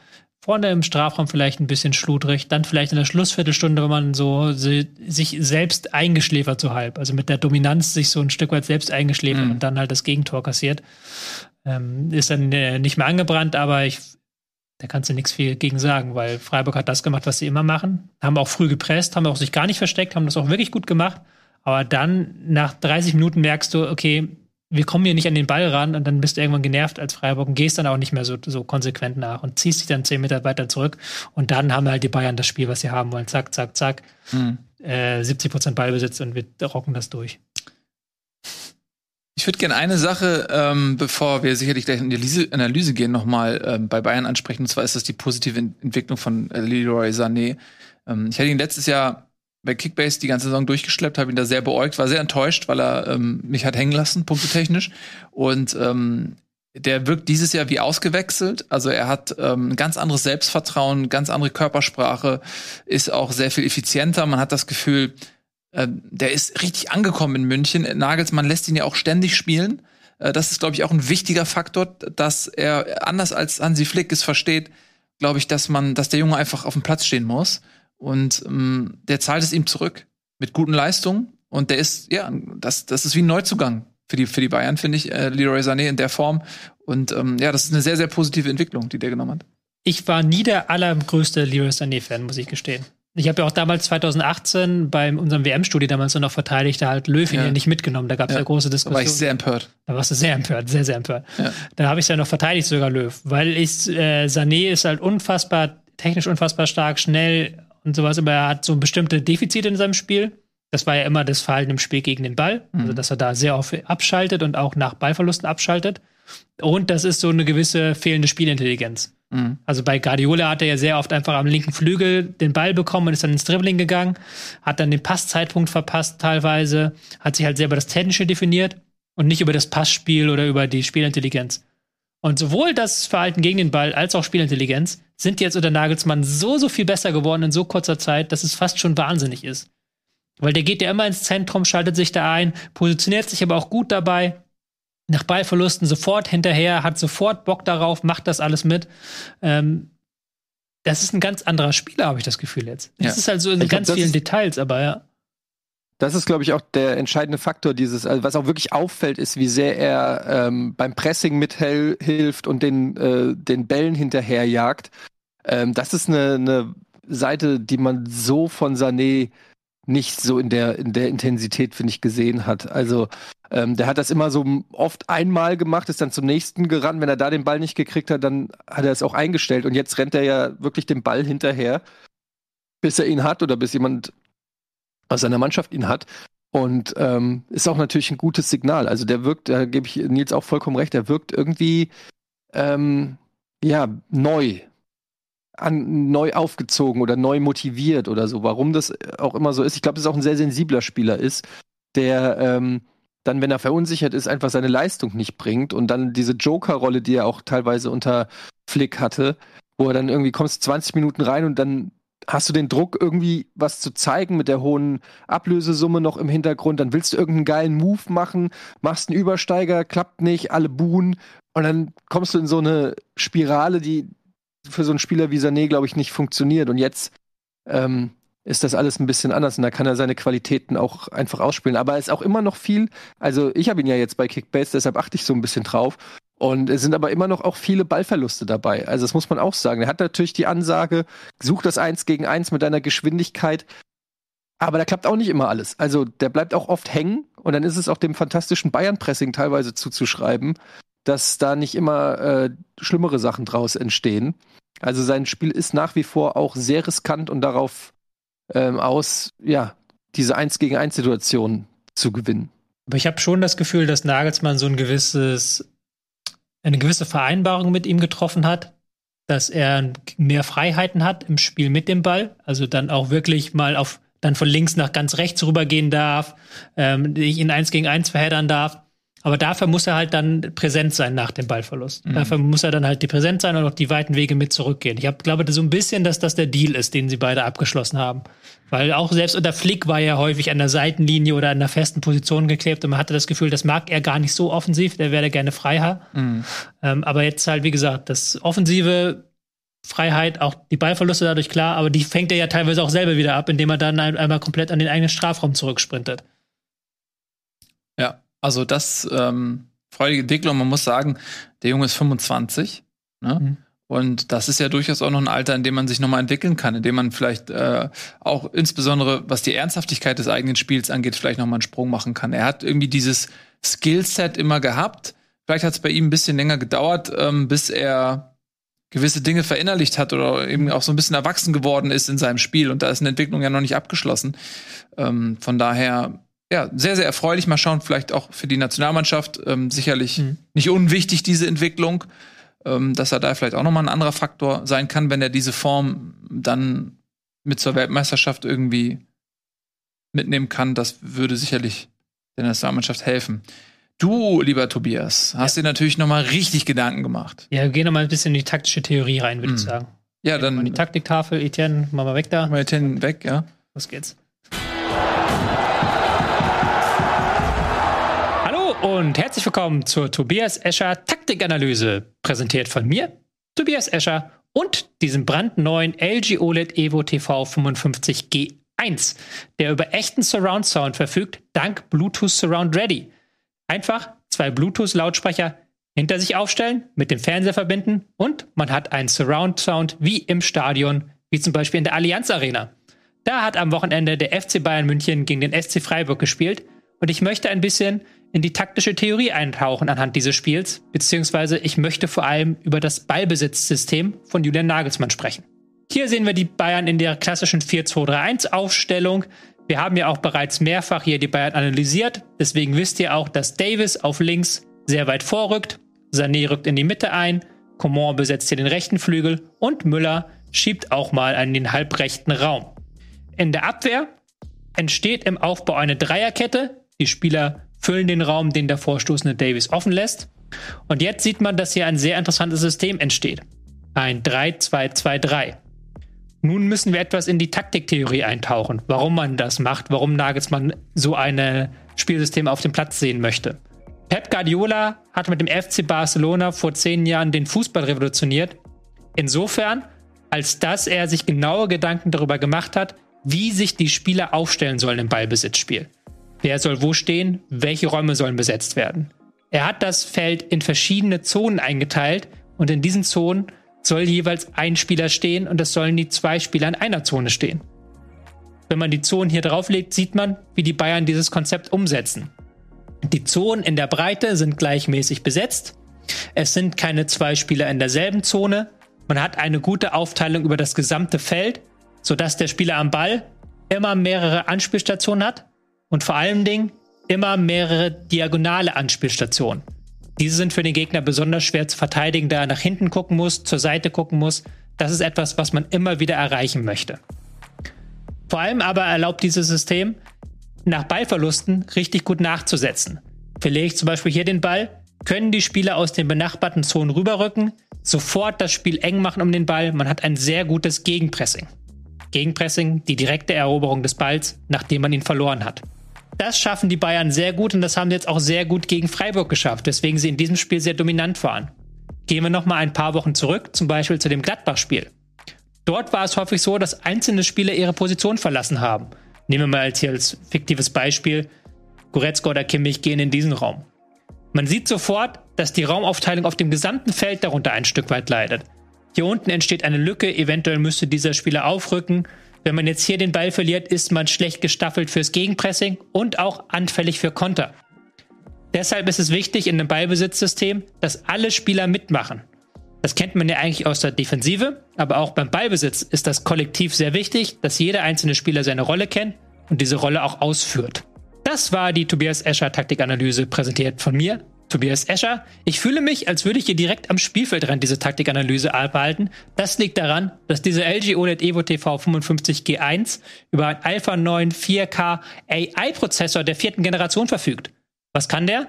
Vorne im Strafraum vielleicht ein bisschen schludrig, dann vielleicht in der Schlussviertelstunde, wenn man so si- sich selbst eingeschläfert so halb, also mit der Dominanz sich so ein Stück weit selbst eingeschläfert Mhm. und dann halt das Gegentor kassiert. Ähm, ist dann äh, nicht mehr angebrannt, aber ich Da kannst du nichts viel gegen sagen, weil Freiburg hat das gemacht, was sie immer machen. Haben auch früh gepresst, haben auch sich gar nicht versteckt, haben das auch wirklich gut gemacht. Aber dann nach 30 Minuten merkst du, okay, wir kommen hier nicht an den Ball ran und dann bist du irgendwann genervt als Freiburg und gehst dann auch nicht mehr so, so konsequent nach und ziehst dich dann 10 Meter weiter zurück. Und dann haben halt die Bayern das Spiel, was sie haben wollen. Zack, zack, zack. Mhm. Äh, 70 Prozent Ballbesitz und wir rocken das durch. Ich würde gerne eine Sache, ähm, bevor wir sicherlich gleich in die Analyse, Analyse gehen, nochmal ähm, bei Bayern ansprechen. Und zwar ist das die positive Entwicklung von äh, Leroy Sané. Ähm, ich hatte ihn letztes Jahr bei Kickbase die ganze Saison durchgeschleppt, habe ihn da sehr beäugt, war sehr enttäuscht, weil er ähm, mich hat hängen lassen, punktetechnisch. Und ähm, der wirkt dieses Jahr wie ausgewechselt. Also er hat ähm, ein ganz anderes Selbstvertrauen, ganz andere Körpersprache, ist auch sehr viel effizienter. Man hat das Gefühl, äh, der ist richtig angekommen in München. Nagelsmann lässt ihn ja auch ständig spielen. Äh, das ist, glaube ich, auch ein wichtiger Faktor, dass er anders als Hansi Flick es versteht, glaube ich, dass man, dass der Junge einfach auf dem Platz stehen muss. Und ähm, der zahlt es ihm zurück mit guten Leistungen. Und der ist, ja, das, das ist wie ein Neuzugang für die, für die Bayern, finde ich, äh, Leroy Sané in der Form. Und ähm, ja, das ist eine sehr, sehr positive Entwicklung, die der genommen hat. Ich war nie der allergrößte Leroy Sané-Fan, muss ich gestehen. Ich habe ja auch damals 2018 bei unserem WM-Studio damals noch verteidigt, da halt Löw ihn ja. nicht mitgenommen. Da gab es ja. ja. große Diskussionen. Da war ich sehr empört. Da warst du sehr empört, sehr, sehr empört. Ja. Da habe ich es ja noch verteidigt, sogar Löw. Weil ich, äh, Sané ist halt unfassbar, technisch unfassbar stark, schnell und sowas, aber er hat so bestimmte Defizite in seinem Spiel. Das war ja immer das Verhalten im Spiel gegen den Ball. Mhm. Also, dass er da sehr oft abschaltet und auch nach Ballverlusten abschaltet. Und das ist so eine gewisse fehlende Spielintelligenz. Mhm. Also bei Guardiola hat er ja sehr oft einfach am linken Flügel den Ball bekommen und ist dann ins Dribbling gegangen, hat dann den Passzeitpunkt verpasst teilweise, hat sich halt selber das Technische definiert und nicht über das Passspiel oder über die Spielintelligenz. Und sowohl das Verhalten gegen den Ball als auch Spielintelligenz sind jetzt unter Nagelsmann so, so viel besser geworden in so kurzer Zeit, dass es fast schon wahnsinnig ist. Weil der geht ja immer ins Zentrum, schaltet sich da ein, positioniert sich aber auch gut dabei, nach Ballverlusten sofort hinterher, hat sofort Bock darauf, macht das alles mit. Ähm, das ist ein ganz anderer Spieler, habe ich das Gefühl jetzt. Das ja. ist halt so in ich ganz glaub, vielen Details, aber ja. Das ist, glaube ich, auch der entscheidende Faktor dieses, also was auch wirklich auffällt, ist, wie sehr er ähm, beim Pressing mithilft und den, äh, den Bällen hinterherjagt. Ähm, das ist eine, eine Seite, die man so von Sané nicht so in der, in der Intensität, finde ich, gesehen hat. Also ähm, der hat das immer so oft einmal gemacht, ist dann zum nächsten gerannt. Wenn er da den Ball nicht gekriegt hat, dann hat er es auch eingestellt. Und jetzt rennt er ja wirklich dem Ball hinterher, bis er ihn hat oder bis jemand aus seiner Mannschaft ihn hat. Und ähm, ist auch natürlich ein gutes Signal. Also der wirkt, da gebe ich Nils auch vollkommen recht, der wirkt irgendwie ähm, ja neu an, neu aufgezogen oder neu motiviert oder so. Warum das auch immer so ist. Ich glaube, dass es auch ein sehr sensibler Spieler ist, der ähm, dann, wenn er verunsichert ist, einfach seine Leistung nicht bringt und dann diese Joker-Rolle, die er auch teilweise unter Flick hatte, wo er dann irgendwie kommst 20 Minuten rein und dann hast du den Druck, irgendwie was zu zeigen mit der hohen Ablösesumme noch im Hintergrund, dann willst du irgendeinen geilen Move machen, machst einen Übersteiger, klappt nicht, alle buhen und dann kommst du in so eine Spirale, die für so einen Spieler wie Sané, glaube ich, nicht funktioniert. Und jetzt ähm, ist das alles ein bisschen anders und da kann er seine Qualitäten auch einfach ausspielen. Aber es ist auch immer noch viel, also ich habe ihn ja jetzt bei Kickbase, deshalb achte ich so ein bisschen drauf. Und es sind aber immer noch auch viele Ballverluste dabei. Also das muss man auch sagen. Er hat natürlich die Ansage, such das Eins gegen Eins mit deiner Geschwindigkeit. Aber da klappt auch nicht immer alles. Also der bleibt auch oft hängen und dann ist es auch dem fantastischen Bayern-Pressing teilweise zuzuschreiben, dass da nicht immer äh, schlimmere Sachen draus entstehen. Also sein Spiel ist nach wie vor auch sehr riskant und darauf ähm, aus, ja, diese Eins gegen eins Situation zu gewinnen. Aber ich habe schon das Gefühl, dass Nagelsmann so ein gewisses, eine gewisse Vereinbarung mit ihm getroffen hat, dass er mehr Freiheiten hat im Spiel mit dem Ball, also dann auch wirklich mal auf dann von links nach ganz rechts rübergehen darf, ähm, in eins gegen eins verheddern darf. Aber dafür muss er halt dann präsent sein nach dem Ballverlust. Mhm. Dafür muss er dann halt die präsent sein und auch die weiten Wege mit zurückgehen. Ich hab, glaube so ein bisschen, dass das der Deal ist, den sie beide abgeschlossen haben. Weil auch selbst unter Flick war er häufig an der Seitenlinie oder an einer festen Position geklebt und man hatte das Gefühl, das mag er gar nicht so offensiv, der wäre gerne Freiherr. Mhm. Ähm, aber jetzt halt, wie gesagt, das offensive Freiheit, auch die Ballverluste dadurch klar, aber die fängt er ja teilweise auch selber wieder ab, indem er dann einmal komplett an den eigenen Strafraum zurücksprintet. Also das ähm, freudige Entwicklung. Man muss sagen, der Junge ist 25 ne? Mhm. Und das ist ja durchaus auch noch ein Alter, in dem man sich nochmal entwickeln kann, in dem man vielleicht äh, auch insbesondere, was die Ernsthaftigkeit des eigenen Spiels angeht, vielleicht nochmal einen Sprung machen kann. Er hat irgendwie dieses Skillset immer gehabt. Vielleicht hat es bei ihm ein bisschen länger gedauert, ähm, bis er gewisse Dinge verinnerlicht hat oder eben auch so ein bisschen erwachsen geworden ist in seinem Spiel. Und da ist eine Entwicklung ja noch nicht abgeschlossen. Ähm, von daher, ja, sehr, sehr erfreulich. Mal schauen, vielleicht auch für die Nationalmannschaft ähm, sicherlich Mhm. nicht unwichtig, diese Entwicklung ähm, dass er da vielleicht auch nochmal ein anderer Faktor sein kann, wenn er diese Form dann mit zur Weltmeisterschaft irgendwie mitnehmen kann. Das würde sicherlich der Nationalmannschaft helfen. Du, lieber Tobias, hast dir natürlich nochmal richtig Gedanken gemacht. Ja, wir gehen noch mal ein bisschen in die taktische Theorie rein, würde ich Mhm. sagen. Ja, mal dann in die Taktiktafel, Etienne, mach mal weg da. mal den weg, ja. Los geht's. Und herzlich willkommen zur Tobias Escher Taktikanalyse, präsentiert von mir, Tobias Escher und diesem brandneuen LG OLED Evo TV 55G1, der über echten Surround Sound verfügt, dank Bluetooth Surround Ready. Einfach zwei Bluetooth-Lautsprecher hinter sich aufstellen, mit dem Fernseher verbinden und man hat einen Surround Sound wie im Stadion, wie zum Beispiel in der Allianz Arena. Da hat am Wochenende der FC Bayern München gegen den SC Freiburg gespielt und ich möchte ein bisschen in die taktische Theorie eintauchen anhand dieses Spiels, beziehungsweise ich möchte vor allem über das Ballbesitzsystem von Julian Nagelsmann sprechen. Hier sehen wir die Bayern in der klassischen 4-2-3-1 Aufstellung. Wir haben ja auch bereits mehrfach hier die Bayern analysiert, deswegen wisst ihr auch, dass Davis auf links sehr weit vorrückt, Sané rückt in die Mitte ein, Coman besetzt hier den rechten Flügel und Müller schiebt auch mal in den halbrechten Raum. In der Abwehr entsteht im Aufbau eine Dreierkette. Die Spieler füllen den Raum, den der vorstoßende Davis offen lässt. Und jetzt sieht man, dass hier ein sehr interessantes System entsteht. Ein 3-2-2-3. Nun müssen wir etwas in die Taktiktheorie eintauchen, warum man das macht, warum Nagelsmann so ein Spielsystem auf dem Platz sehen möchte. Pep Guardiola hat mit dem FC Barcelona vor zehn Jahren den Fußball revolutioniert. Insofern, als dass er sich genaue Gedanken darüber gemacht hat, wie sich die Spieler aufstellen sollen im Ballbesitzspiel. Wer soll wo stehen? Welche Räume sollen besetzt werden? Er hat das Feld in verschiedene Zonen eingeteilt und in diesen Zonen soll jeweils ein Spieler stehen und es sollen die zwei Spieler in einer Zone stehen. Wenn man die Zonen hier drauflegt, sieht man, wie die Bayern dieses Konzept umsetzen. Die Zonen in der Breite sind gleichmäßig besetzt. Es sind keine zwei Spieler in derselben Zone. Man hat eine gute Aufteilung über das gesamte Feld, sodass der Spieler am Ball immer mehrere Anspielstationen hat und vor allen Dingen immer mehrere diagonale Anspielstationen. Diese sind für den Gegner besonders schwer zu verteidigen, da er nach hinten gucken muss, zur Seite gucken muss. Das ist etwas, was man immer wieder erreichen möchte. Vor allem aber erlaubt dieses System, nach Ballverlusten richtig gut nachzusetzen. Verliere ich zum Beispiel hier den Ball, können die Spieler aus den benachbarten Zonen rüberrücken, sofort das Spiel eng machen um den Ball. Man hat ein sehr gutes Gegenpressing. Gegenpressing, die direkte Eroberung des Balls, nachdem man ihn verloren hat. Das schaffen die Bayern sehr gut und das haben sie jetzt auch sehr gut gegen Freiburg geschafft, weswegen sie in diesem Spiel sehr dominant waren. Gehen wir noch mal ein paar Wochen zurück, zum Beispiel zu dem Gladbach-Spiel. Dort war es häufig so, dass einzelne Spieler ihre Position verlassen haben. Nehmen wir mal als hier als fiktives Beispiel, Goretzka oder Kimmich gehen in diesen Raum. Man sieht sofort, dass die Raumaufteilung auf dem gesamten Feld darunter ein Stück weit leidet. Hier unten entsteht eine Lücke, eventuell müsste dieser Spieler aufrücken. Wenn man jetzt hier den Ball verliert, ist man schlecht gestaffelt fürs Gegenpressing und auch anfällig für Konter. Deshalb ist es wichtig in einem Ballbesitzsystem, dass alle Spieler mitmachen. Das kennt man ja eigentlich aus der Defensive, aber auch beim Ballbesitz ist das kollektiv sehr wichtig, dass jeder einzelne Spieler seine Rolle kennt und diese Rolle auch ausführt. Das war die Tobias Escher Taktikanalyse präsentiert von mir, Tobias Escher. Ich fühle mich, als würde ich hier direkt am Spielfeldrand diese Taktikanalyse abhalten. Das liegt daran, dass diese LG OLED Evo TV 55G1 über einen Alpha 9 4K AI-Prozessor der vierten Generation verfügt. Was kann der?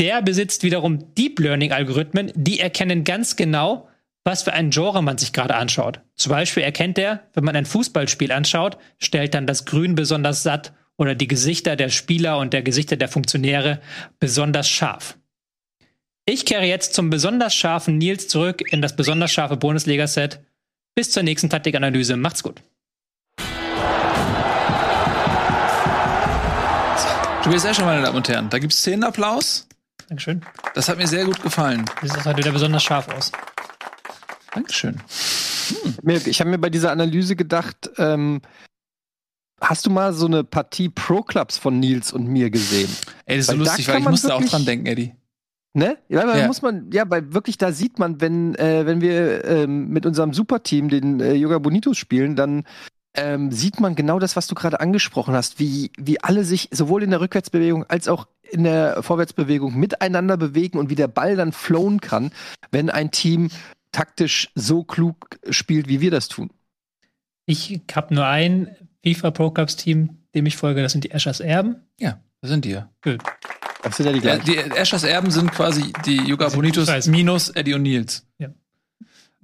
Der besitzt wiederum Deep Learning-Algorithmen, die erkennen ganz genau, was für ein Genre man sich gerade anschaut. Zum Beispiel erkennt er, wenn man ein Fußballspiel anschaut, stellt dann das Grün besonders satt oder die Gesichter der Spieler und der Gesichter der Funktionäre besonders scharf. Ich kehre jetzt zum besonders scharfen Nils zurück in das besonders scharfe Bundesliga-Set. Bis zur nächsten Taktikanalyse. Macht's gut. Tobias Escher, meine Damen und Herren, da gibt's Szenenapplaus. Dankeschön. Das hat mir sehr gut gefallen. Das sieht heute wieder besonders scharf aus. Dankeschön. Mir- Ich habe mir bei dieser Analyse gedacht, ähm, hast du mal so eine Partie Pro-Clubs von Nils und mir gesehen? Ey, das ist so Weil da lustig, weil ich musste auch dran denken, Eddie. Ne? Ja, weil Ja. muss man, ja, weil wirklich da sieht man, wenn, äh, wenn wir ähm, mit unserem Superteam den äh, Yoga Bonitos spielen, dann ähm, sieht man genau das, was du gerade angesprochen hast, wie, wie alle sich sowohl in der Rückwärtsbewegung als auch in der Vorwärtsbewegung miteinander bewegen und wie der Ball dann flowen kann, wenn ein Team taktisch so klug spielt, wie wir das tun. Ich habe nur ein FIFA Pro Clubs Team, dem ich folge, das sind die Eschers Erben. Ja, da sind die ja. Das sind ja die Ja, gleichen. die Eschers Erben sind quasi die Ich Bonitos minus Eddie und Nils.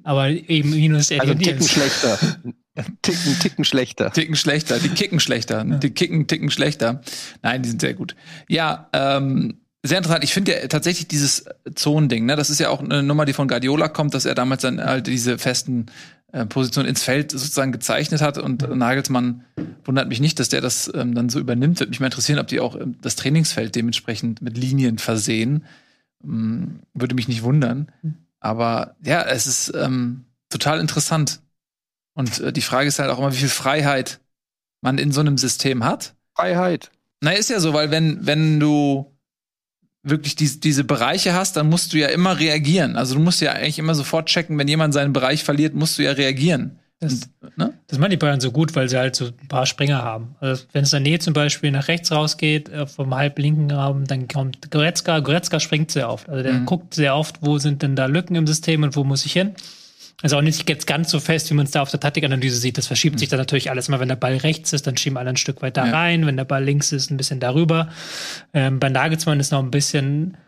Aber eben minus Eddie also und einen Ticken Nils. schlechter. Ticken, Ticken schlechter. Ticken schlechter, die kicken schlechter, die kicken, ticken schlechter. Nein, die sind sehr gut. Ja, ähm, sehr interessant. Ich finde ja tatsächlich dieses Zonending, ne, das ist ja auch eine Nummer, die von Guardiola kommt, dass er damals dann halt diese festen äh, Positionen ins Feld sozusagen gezeichnet hat und Nagelsmann wundert mich nicht, dass der das ähm, dann so übernimmt. Würde mich mal interessieren, ob die auch ähm, das Trainingsfeld dementsprechend mit Linien versehen. Ähm, würde mich nicht wundern. Aber ja, es ist ähm, total interessant. Und äh, die Frage ist halt auch immer, wie viel Freiheit man in so einem System hat. Freiheit. Na, ist ja so, weil wenn, wenn du wirklich die, diese Bereiche hast, dann musst du ja immer reagieren. Also du musst ja eigentlich immer sofort checken, wenn jemand seinen Bereich verliert, musst du ja reagieren. Das, Und, ne? das machen die Bayern so gut, weil sie halt so ein paar Springer haben. Also wenn es dann Nähe zum Beispiel nach rechts rausgeht, äh, vom halblinken Raum, dann kommt Goretzka. Goretzka springt sehr oft. Also der Mhm. guckt sehr oft, wo sind denn da Lücken im System und wo muss ich hin. Also auch nicht jetzt ganz so fest, wie man es da auf der Taktikanalyse sieht. Das verschiebt sich dann natürlich alles immer. Wenn der Ball rechts ist, dann schieben alle ein Stück weiter Ja. rein. Wenn der Ball links ist, ein bisschen darüber. Ähm, bei Nagelsmann ist noch ein bisschen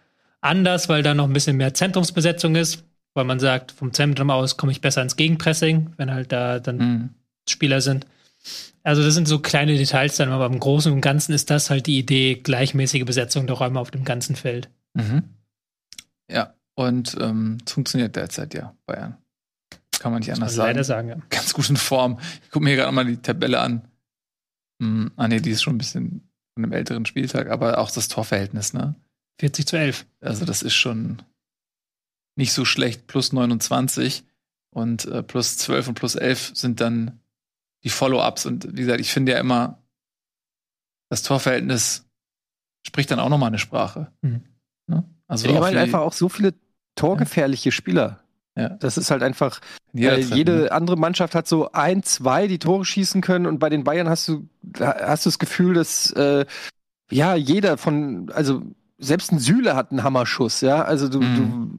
anders, weil da noch ein bisschen mehr Zentrumsbesetzung ist. Weil man sagt, vom Zentrum aus komme ich besser ins Gegenpressing, wenn halt da dann Mhm. Spieler sind. Also das sind so kleine Details dann, aber im Großen und Ganzen ist das halt die Idee, gleichmäßige Besetzung der Räume auf dem ganzen Feld. Mhm. Ja, und ähm, es funktioniert derzeit ja, Bayern. Kann man nicht anders man leider sagen. sagen, ja. Ganz gut in Form. Ich gucke mir gerade mal die Tabelle an. Hm, ah, nee, die ist schon ein bisschen von einem älteren Spieltag, aber auch das Torverhältnis, ne? 40 zu 11. Also das ist schon nicht so schlecht. Plus 29 und äh, plus 12 und plus 11 sind dann die Follow-ups. Und wie gesagt, ich finde ja immer, das Torverhältnis spricht dann auch noch mal eine Sprache. Mhm. Ne? Also Die haben halt einfach auch so viele torgefährliche Spieler. Ja. Das ist halt einfach, Treffen, jede ne? andere Mannschaft hat so ein, zwei, die Tore schießen können und bei den Bayern hast du, hast du das Gefühl, dass äh, ja jeder von, also selbst ein Süle hat einen Hammerschuss, ja. Also du, Mhm. du,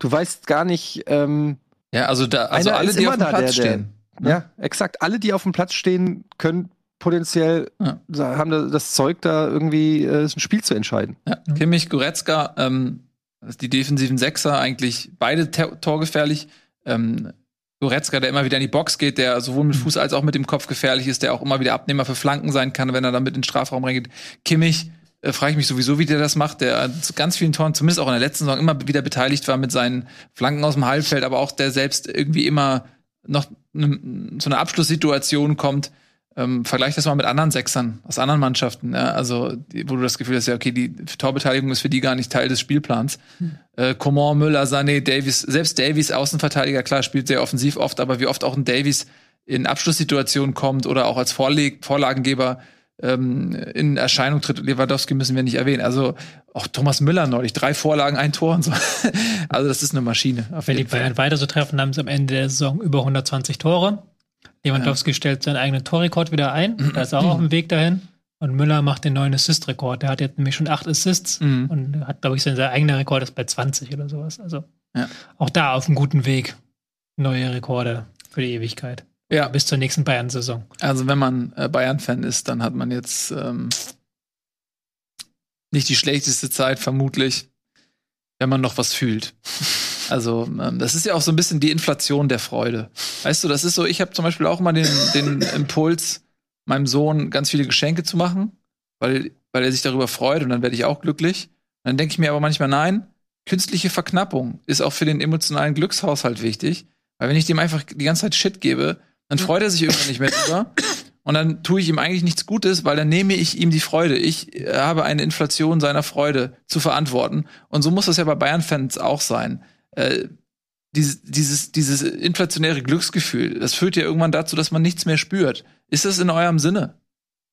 du weißt gar nicht, ähm, Ja, also da, also alle, die auf dem da, Platz der- der- stehen. Ne? ja, exakt. Alle, die auf dem Platz stehen, können potenziell Ja. haben da das Zeug, da irgendwie äh, ein Spiel zu entscheiden. Ja, Kimmich, Goretzka, ähm, also die defensiven Sechser eigentlich beide torgefährlich. Ähm, Goretzka, der immer wieder in die Box geht, der sowohl mit Fuß als auch mit dem Kopf gefährlich ist, der auch immer wieder Abnehmer für Flanken sein kann, wenn er damit in den Strafraum reingeht. Kimmich, äh, frage ich mich sowieso, wie der das macht, der zu ganz vielen Toren, zumindest auch in der letzten Saison, immer wieder beteiligt war mit seinen Flanken aus dem Halbfeld, aber auch der selbst irgendwie immer noch ne, zu einer Abschlusssituation kommt. Ähm, vergleich das mal mit anderen Sechsern aus anderen Mannschaften, ja, also die, wo du das Gefühl hast, ja, okay, die Torbeteiligung ist für die gar nicht Teil des Spielplans. Äh, Coman, Müller, Sané, Davies, selbst Davies, Außenverteidiger, klar, spielt sehr offensiv oft, aber wie oft auch ein Davies in Abschlusssituationen kommt oder auch als Vorleg Vorlagengeber ähm, in Erscheinung tritt. Lewandowski müssen wir nicht erwähnen. Also auch Thomas Müller neulich, drei Vorlagen, ein Tor und so. also das ist eine Maschine. Auf Wenn die. Bayern weiter so treffen, haben sie am Ende der Saison über 120 Tore. Lewandowski stellt seinen eigenen Torrekord wieder ein. Da ist er auch auf dem Weg dahin. Und Müller macht den neuen Assist-Rekord. Der hat jetzt nämlich schon acht Assists Mhm. und hat, glaube ich, sein, sein eigener Rekord ist bei 20 oder sowas. Also Ja. auch da auf einem guten Weg. Neue Rekorde für die Ewigkeit. Ja, Bis zur nächsten Bayern-Saison. Also wenn man äh, Bayern-Fan ist, dann hat man jetzt ähm, nicht die schlechteste Zeit, vermutlich, wenn man noch was fühlt. Also ähm, das ist ja auch so ein bisschen die Inflation der Freude. Weißt du, das ist so, ich habe zum Beispiel auch mal den, den Impuls, meinem Sohn ganz viele Geschenke zu machen, weil, weil er sich darüber freut und dann werde ich auch glücklich. Und dann denke ich mir aber manchmal, nein, künstliche Verknappung ist auch für den emotionalen Glückshaushalt wichtig. Weil wenn ich dem einfach die ganze Zeit Shit gebe, dann freut er sich irgendwann nicht mehr drüber. Und dann tue ich ihm eigentlich nichts Gutes, weil dann nehme ich ihm die Freude. Ich äh, habe eine Inflation seiner Freude zu verantworten. Und so muss das ja bei Bayern-Fans auch sein. Äh, dieses, dieses, dieses inflationäre Glücksgefühl, das führt ja irgendwann dazu, dass man nichts mehr spürt. Ist das in eurem Sinne?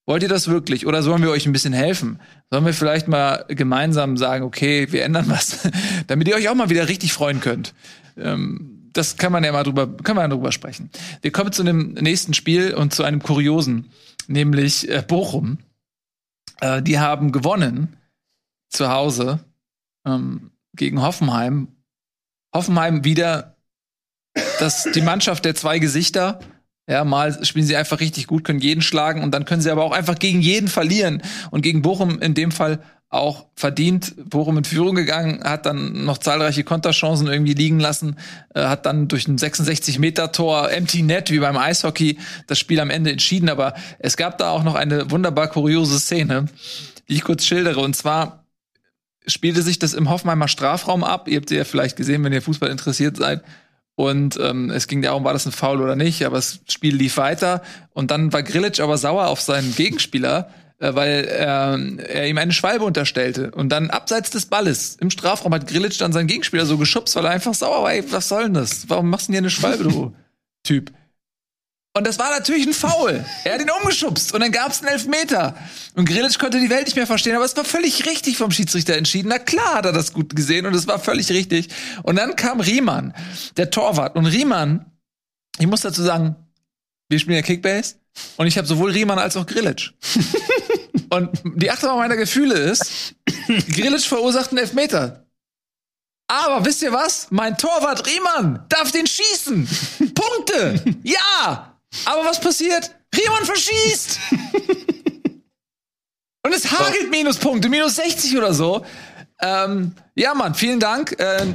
Wollt ihr das wirklich? Oder sollen wir euch ein bisschen helfen? Sollen wir vielleicht mal gemeinsam sagen, okay, wir ändern was, damit ihr euch auch mal wieder richtig freuen könnt? Ähm, das kann man ja mal drüber, kann man ja drüber sprechen. Wir kommen zu dem nächsten Spiel und zu einem kuriosen, nämlich äh, Bochum. Äh, die haben gewonnen zu Hause ähm, gegen Hoffenheim. Hoffenheim wieder das, die Mannschaft der zwei Gesichter. Ja, mal spielen sie einfach richtig gut, können jeden schlagen und dann können sie aber auch einfach gegen jeden verlieren. Und gegen Bochum in dem Fall auch verdient. Bochum in Führung gegangen, hat dann noch zahlreiche Konterchancen irgendwie liegen lassen, äh, hat dann durch ein 66-Meter-Tor, Empty Net wie beim Eishockey, das Spiel am Ende entschieden. Aber es gab da auch noch eine wunderbar kuriose Szene, die ich kurz schildere. Und zwar spielte sich das im Hoffenheimer Strafraum ab. Ihr habt sie ja vielleicht gesehen, wenn ihr Fußball interessiert seid. Und ähm, es ging darum, war das ein Foul oder nicht, aber das Spiel lief weiter. Und dann war Grilic aber sauer auf seinen Gegenspieler, äh, weil äh, er ihm eine Schwalbe unterstellte. Und dann abseits des Balles im Strafraum hat Grilic dann seinen Gegenspieler so geschubst, weil er einfach sauer war. Ey, was soll denn das? Warum machst du denn hier eine Schwalbe, du Typ? Und das war natürlich ein Foul. Er hat ihn umgeschubst und dann gab es einen Elfmeter. Und Grilic konnte die Welt nicht mehr verstehen, aber es war völlig richtig vom Schiedsrichter entschieden. Na klar hat er das gut gesehen und es war völlig richtig. Und dann kam Riemann, der Torwart. Und Riemann, ich muss dazu sagen, wir spielen ja Kickbase und ich habe sowohl Riemann als auch Grilic. und die Achterbahn meiner Gefühle ist, Grilic verursacht einen Elfmeter. Aber wisst ihr was? Mein Torwart Riemann darf den schießen. Punkte. Ja. Aber was passiert? Riemann verschießt! Und es hagelt Minuspunkte, minus 60 oder so. Ähm, ja, Mann, vielen Dank. Äh,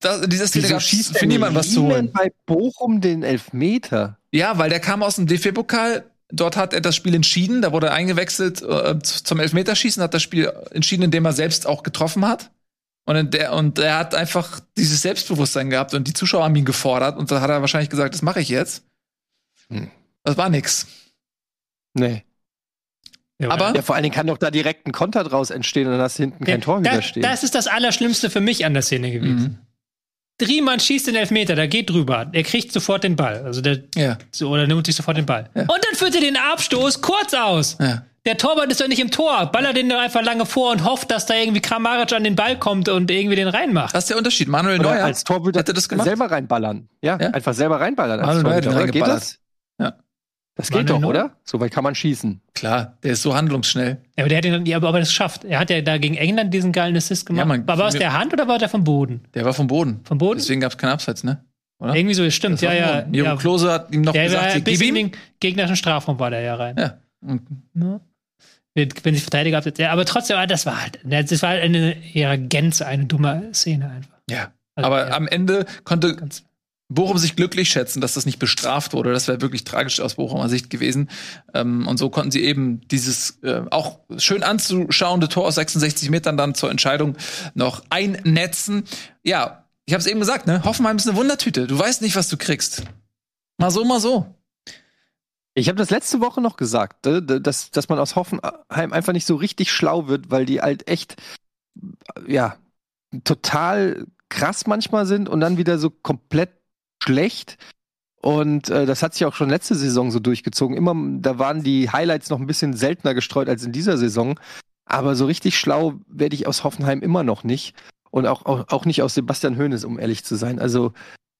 das, diese Szene gab für niemand was zu holen. bei Bochum den Elfmeter? Ja, weil der kam aus dem DFB-Pokal. Dort hat er das Spiel entschieden. Da wurde er eingewechselt äh, zum Elfmeterschießen, hat das Spiel entschieden, indem er selbst auch getroffen hat. Und, der, und er hat einfach dieses Selbstbewusstsein gehabt und die Zuschauer haben ihn gefordert. Und da hat er wahrscheinlich gesagt, das mache ich jetzt. Hm. Das war nix. Nee. Ja, aber ja, vor allen Dingen kann doch da direkt ein Konter draus entstehen und dann hast du hinten kein ja, Tor da, widerstehen. Das ist das Allerschlimmste für mich an der Szene gewesen. Mhm. Riemann schießt den Elfmeter, der geht drüber. Er kriegt sofort den Ball. Also der, ja. so, oder nimmt sich sofort den Ball. Ja. Und dann führt er den Abstoß kurz aus. Ja. Der Torwart ist doch nicht im Tor. Ballert den einfach lange vor und hofft, dass da irgendwie Kramaric an den Ball kommt und irgendwie den reinmacht. Das ist der Unterschied. Manuel Neuer als Torhüter hätte das gemacht. selber reinballern. Ja, einfach selber reinballern. Manuel Neuer hat reingeballert. Geht das? Das geht doch, oder? So weit kann man schießen. Klar, der ist so handlungsschnell. Ja, aber der hat den, ja, aber das schafft. Er hat ja da gegen England diesen geilen Assist gemacht. Ja, man, war, aus der Hand oder war der vom Boden? Der war vom Boden. Vom Boden? Deswegen gab es keinen Abseits, ne? Oder? Irgendwie so, stimmt, ja, ja. Miro ja. Klose hat ihm noch der gesagt, war, bis in den gegnerischen Strafraum war der ja rein. Ja. Und ja. Wenn ich Verteidiger habe, ja, aber trotzdem, das war halt, das war halt in ihrer Gänze eine dumme Szene einfach. Ja. Also, aber ja. am Ende konnte Ganz Bochum sich glücklich schätzen, dass das nicht bestraft wurde. Das wäre wirklich tragisch aus Bochumer Sicht gewesen. Ähm, und so konnten sie eben dieses äh, auch schön anzuschauende Tor aus 66 Metern dann zur Entscheidung noch einnetzen. Ja, ich habe es eben gesagt, ne? Hoffenheim ist eine Wundertüte. Du weißt nicht, was du kriegst. Mal so, mal so. Ich habe das letzte Woche noch gesagt, ne? dass, dass man aus Hoffenheim einfach nicht so richtig schlau wird, weil die halt echt, ja, total krass manchmal sind und dann wieder so komplett schlecht. Und äh, das hat sich auch schon letzte Saison so durchgezogen. Immer, da waren die Highlights noch ein bisschen seltener gestreut als in dieser Saison. Aber so richtig schlau werde ich aus Hoffenheim immer noch nicht. Und auch, auch, auch nicht aus Sebastian Hoeneß, um ehrlich zu sein. Also,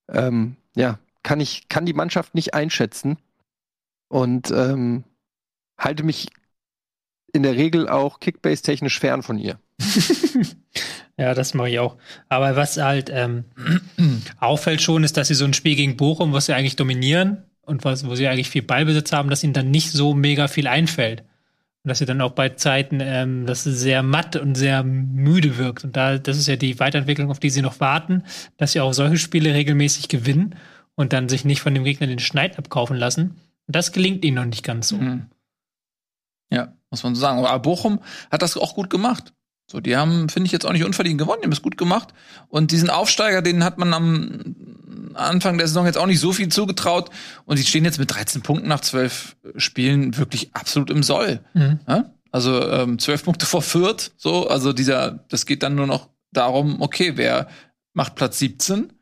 ähm, ja, kann ich, kann die Mannschaft nicht einschätzen. Und ähm, halte mich in der Regel auch Kickbase-technisch fern von ihr. Ja, das mache ich auch. Aber was halt ähm, auffällt schon, ist, dass sie so ein Spiel gegen Bochum, was sie eigentlich dominieren und was, wo sie eigentlich viel Ballbesitz haben, dass ihnen dann nicht so mega viel einfällt. Und dass sie dann auch bei Zeiten, ähm, dass es sehr matt und sehr müde wirkt. Und da, das ist ja die Weiterentwicklung, auf die sie noch warten, dass sie auch solche Spiele regelmäßig gewinnen und dann sich nicht von dem Gegner den Schneid abkaufen lassen. Und das gelingt ihnen noch nicht ganz so. Mhm. Ja, muss man so sagen. Aber Bochum hat das auch gut gemacht. So, die haben, finde ich, jetzt auch nicht unverdient gewonnen, die haben es gut gemacht. Und diesen Aufsteiger, den hat man am Anfang der Saison jetzt auch nicht so viel zugetraut. Und die stehen jetzt mit 13 Punkten nach 12 Spielen wirklich absolut im Soll. Mhm. Ja? Also ähm, 12 Punkte vor Fürth, so, also dieser, das geht dann nur noch darum, okay, wer macht Platz 17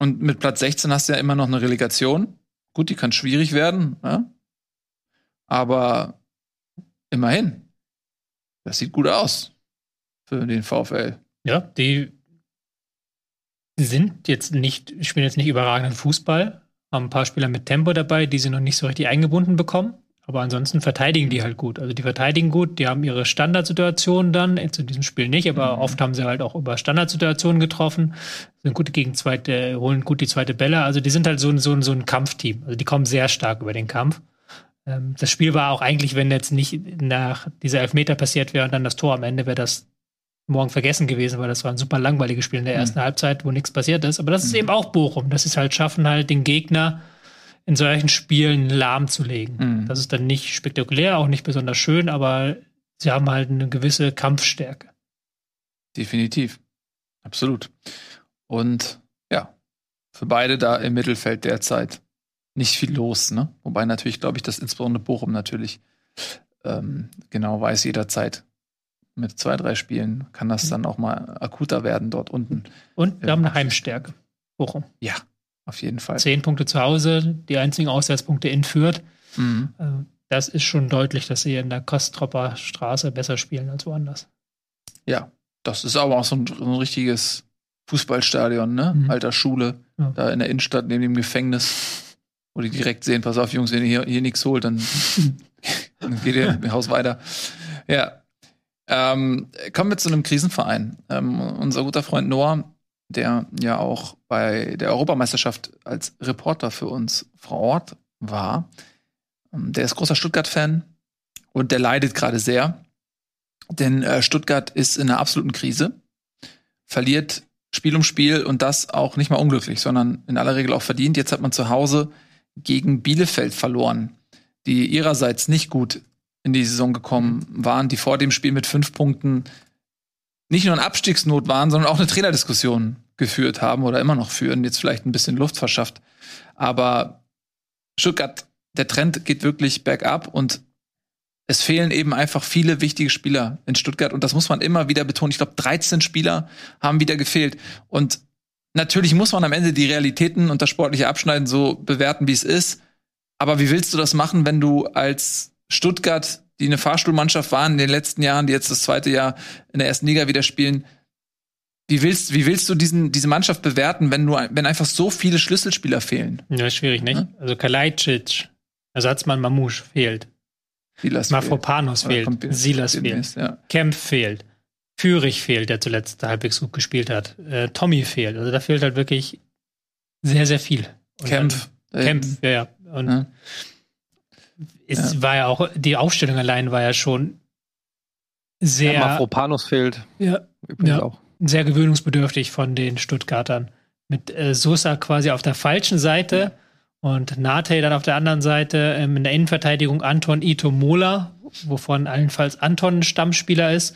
Und mit Platz 16 hast du ja immer noch eine Relegation. Gut, die kann schwierig werden, ja? aber immerhin. Das sieht gut aus für den VfL. Ja, die sind jetzt nicht, spielen jetzt nicht überragenden Fußball, haben ein paar Spieler mit Tempo dabei, die sie noch nicht so richtig eingebunden bekommen. Aber ansonsten verteidigen die halt gut. Also die verteidigen gut, die haben ihre Standardsituationen dann, jetzt in diesem Spiel nicht, aber mhm. oft haben sie halt auch über Standardsituationen getroffen, sind gut gegen zweite, holen gut die zweite Bälle. Also die sind halt so, so, so ein Kampfteam. Also die kommen sehr stark über den Kampf. Ähm, das Spiel war auch eigentlich, wenn jetzt nicht nach dieser Elfmeter passiert wäre und dann das Tor am Ende, wäre das morgen vergessen gewesen, weil das war ein super langweiliges Spiel in der ersten mhm. Halbzeit, wo nichts passiert ist. Aber das ist mhm. eben auch Bochum. Das ist halt schaffen, halt den Gegner in solchen Spielen lahmzulegen. Mhm. Das ist dann nicht spektakulär, auch nicht besonders schön, aber sie haben halt eine gewisse Kampfstärke. Definitiv. Absolut. Und ja, für beide da im Mittelfeld derzeit nicht viel los, ne? Wobei natürlich, glaube ich, dass insbesondere Bochum natürlich ähm, genau weiß jederzeit, mit zwei, drei Spielen kann das mhm. dann auch mal akuter werden dort unten. Und wir haben eine Heimstärke. Bochum. Ja, auf jeden Fall. Zehn Punkte zu Hause, die einzigen Auswärtspunkte in Fürth. Mhm. Äh, das ist schon deutlich, dass sie in der Kostropper Straße besser spielen als woanders. Ja, das ist aber auch so ein, ein richtiges Fußballstadion, ne? Mhm. Alter Schule, ja. da in der Innenstadt neben dem Gefängnis, wo die direkt sehen, pass auf, Jungs, wenn ihr hier, hier nichts holt, dann, dann geht ihr im Haus weiter. Ja. Ähm, kommen wir zu einem Krisenverein. Ähm, unser guter Freund Noah der ja auch bei der Europameisterschaft als Reporter für uns vor Ort war. Ähm, der ist großer Stuttgart-Fan und der leidet gerade sehr, denn äh, Stuttgart ist in einer absoluten Krise, verliert Spiel um Spiel und das auch nicht mal unglücklich, sondern in aller Regel auch verdient. Jetzt hat man zu Hause gegen Bielefeld verloren, die ihrerseits nicht gut in die Saison gekommen waren, die vor dem Spiel mit fünf Punkten nicht nur in Abstiegsnot waren, sondern auch eine Trainerdiskussion geführt haben oder immer noch führen, jetzt vielleicht ein bisschen Luft verschafft. Aber Stuttgart, der Trend geht wirklich bergab und es fehlen eben einfach viele wichtige Spieler in Stuttgart und das muss man immer wieder betonen. Ich glaube, 13 Spieler haben wieder gefehlt und natürlich muss man am Ende die Realitäten und das sportliche Abschneiden so bewerten, wie es ist. Aber wie willst du das machen, wenn du als Stuttgart die eine Fahrstuhlmannschaft waren in den letzten Jahren, die jetzt das zweite Jahr in der ersten Liga wieder spielen. Wie willst, wie willst du diesen, diese Mannschaft bewerten, wenn nur, wenn einfach so viele Schlüsselspieler fehlen? Ja, schwierig, nicht? Ja? Also Kalajdzic, Ersatzmann Mamouche fehlt. Silas Mafropanos fehlt. fehlt. Silas fehlt. Ja. Kempf fehlt. Führig fehlt, der zuletzt halbwegs gut gespielt hat. Äh, Tommy fehlt. Also da fehlt halt wirklich sehr, sehr viel. Und Kempf. Kempf, ja, ja. Und ja es ja. war ja auch, die Aufstellung allein war ja schon sehr. Ja, Mafropanos fehlt. Ja, ja auch. Sehr gewöhnungsbedürftig von den Stuttgartern. Mit äh, Sosa quasi auf der falschen Seite ja. und Nate dann auf der anderen Seite. Ähm, in der Innenverteidigung Anton Ito Mola, wovon allenfalls Anton ein Stammspieler ist.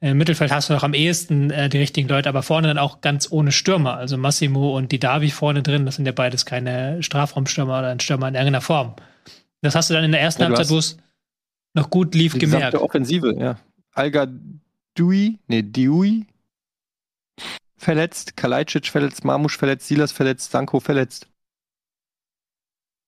Im Mittelfeld hast du noch am ehesten äh, die richtigen Leute, aber vorne dann auch ganz ohne Stürmer. Also Massimo und die Davi vorne drin, das sind ja beides keine Strafraumstürmer oder ein Stürmer in irgendeiner Form. Das hast du dann in der ersten ja, Halbzeit, wo es noch gut lief, die gemerkt. Der Offensive, ja. Alga Dui, nee, Diui verletzt, Kalajdzic verletzt, Marmusch verletzt, Silas verletzt, Sanko verletzt.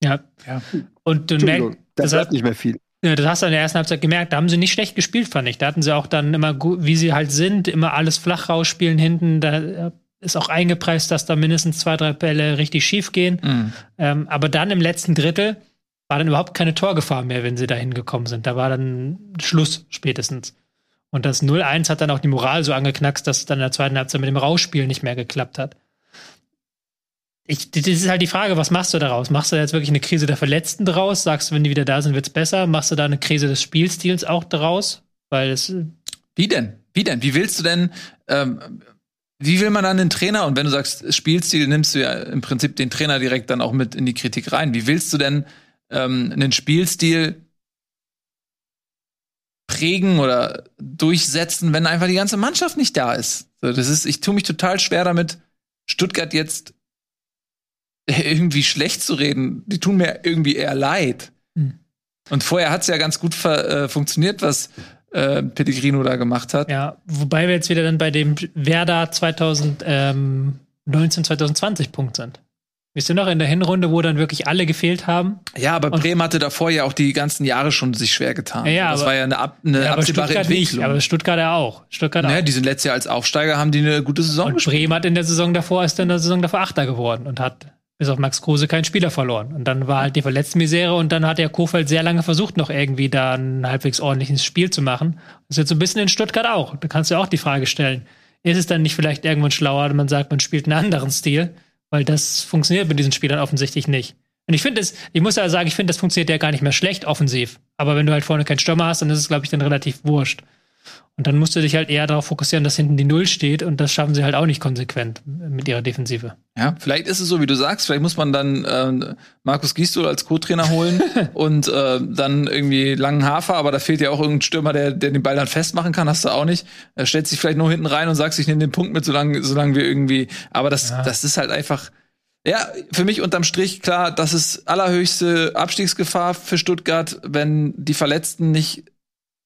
Ja, ja. Und du merkst, das bleibt nicht mehr viel. Ja, das hast du in der ersten Halbzeit gemerkt. Da haben sie nicht schlecht gespielt, fand ich. Da hatten sie auch dann immer, wie sie halt sind, immer alles flach rausspielen hinten. Da ist auch eingepreist, dass da mindestens zwei, drei Bälle richtig schief gehen. Mhm. Ähm, aber dann im letzten Drittel war dann überhaupt keine Torgefahr mehr, wenn sie da hingekommen sind. Da war dann Schluss spätestens. Und das 0-1 hat dann auch die Moral so angeknackst, dass es dann in der zweiten Halbzeit mit dem Rausspiel nicht mehr geklappt hat. Ich, das ist halt die Frage, was machst du daraus? Machst du da jetzt wirklich eine Krise der Verletzten draus? Sagst du, wenn die wieder da sind, wird's besser? Machst du da eine Krise des Spielstils auch daraus? Weil es. Wie denn? Wie denn? Wie willst du denn, ähm, wie will man dann den Trainer, und wenn du sagst Spielstil, nimmst du ja im Prinzip den Trainer direkt dann auch mit in die Kritik rein. Wie willst du denn ähm, einen Spielstil prägen oder durchsetzen, wenn einfach die ganze Mannschaft nicht da ist. So, das ist, ich tue mich total schwer damit, Stuttgart jetzt irgendwie schlecht zu reden. Die tun mir irgendwie eher leid. Hm. Und vorher hat es ja ganz gut äh, funktioniert, was äh, Pellegrino da gemacht hat. Ja, wobei wir jetzt wieder dann bei dem Werder 2000 ähm, 2019, 2020 Punkt sind. Wisst ihr noch, in der Hinrunde, wo dann wirklich alle gefehlt haben? Ja, aber Und- Bremen hatte davor ja auch die ganzen Jahre schon sich schwer getan. Ja, ja, das aber- war ja eine, ab, eine Ja, absehbare Stuttgart nicht, Entwicklung. aber Stuttgart ja auch. Stuttgart naja, auch. die sind letztes Jahr als Aufsteiger, haben die eine gute Saison Und gespielt. Bremen hat in der Saison davor, ist in der Saison davor Achter geworden und hat bis auf Max Kruse keinen Spieler verloren. Und dann war halt die Verletztenmisere und dann hat der Kofeld sehr lange versucht, noch irgendwie da ein halbwegs ordentliches Spiel zu machen. Das ist jetzt so ein bisschen in Stuttgart auch. Da kannst du auch die Frage stellen, ist es dann nicht vielleicht irgendwann schlauer, wenn man sagt, man spielt einen anderen Stil? Weil das funktioniert mit diesen Spielern offensichtlich nicht. Und ich finde es, ich muss ja sagen, ich finde, das funktioniert ja gar nicht mehr schlecht offensiv. Aber wenn du halt vorne keinen Stürmer hast, dann ist es, glaube ich, dann relativ wurscht. Und dann musst du dich halt eher darauf fokussieren, dass hinten die Null steht und das schaffen sie halt auch nicht konsequent mit ihrer Defensive. Ja, vielleicht ist es so, wie du sagst. Vielleicht muss man dann äh, Markus Gisdol als Co-Trainer holen und äh, dann irgendwie langen Hafer, aber da fehlt ja auch irgendein Stürmer, der, der den Ball dann festmachen kann. Hast du auch nicht. Er stellt sich vielleicht nur hinten rein und sagt, ich nehme den Punkt mit, solange, solange wir irgendwie. Aber das, Ja. das ist halt einfach. Ja, für mich unterm Strich klar, das ist allerhöchste Abstiegsgefahr für Stuttgart, wenn die Verletzten nicht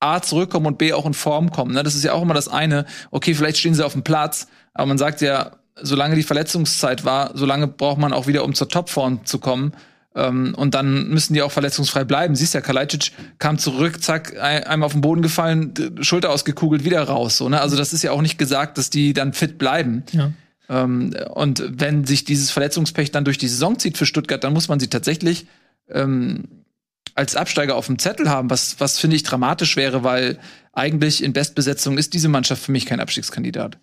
A zurückkommen und B auch in Form kommen. Ne? Das ist ja auch immer das eine. Okay, vielleicht stehen sie auf dem Platz, aber man sagt ja, solange die Verletzungszeit war, solange braucht man auch wieder, um zur Topform zu kommen. Ähm, und dann müssen die auch verletzungsfrei bleiben. Siehst ja, Kalajdzic kam zurück, zack, ein, einmal auf den Boden gefallen, Schulter ausgekugelt, wieder raus. So, ne? Also das ist ja auch nicht gesagt, dass die dann fit bleiben. Ja. Ähm, und wenn sich dieses Verletzungspech dann durch die Saison zieht für Stuttgart, dann muss man sie tatsächlich ähm, als Absteiger auf dem Zettel haben, was, was finde ich dramatisch wäre, weil eigentlich in Bestbesetzung ist diese Mannschaft für mich kein Abstiegskandidat.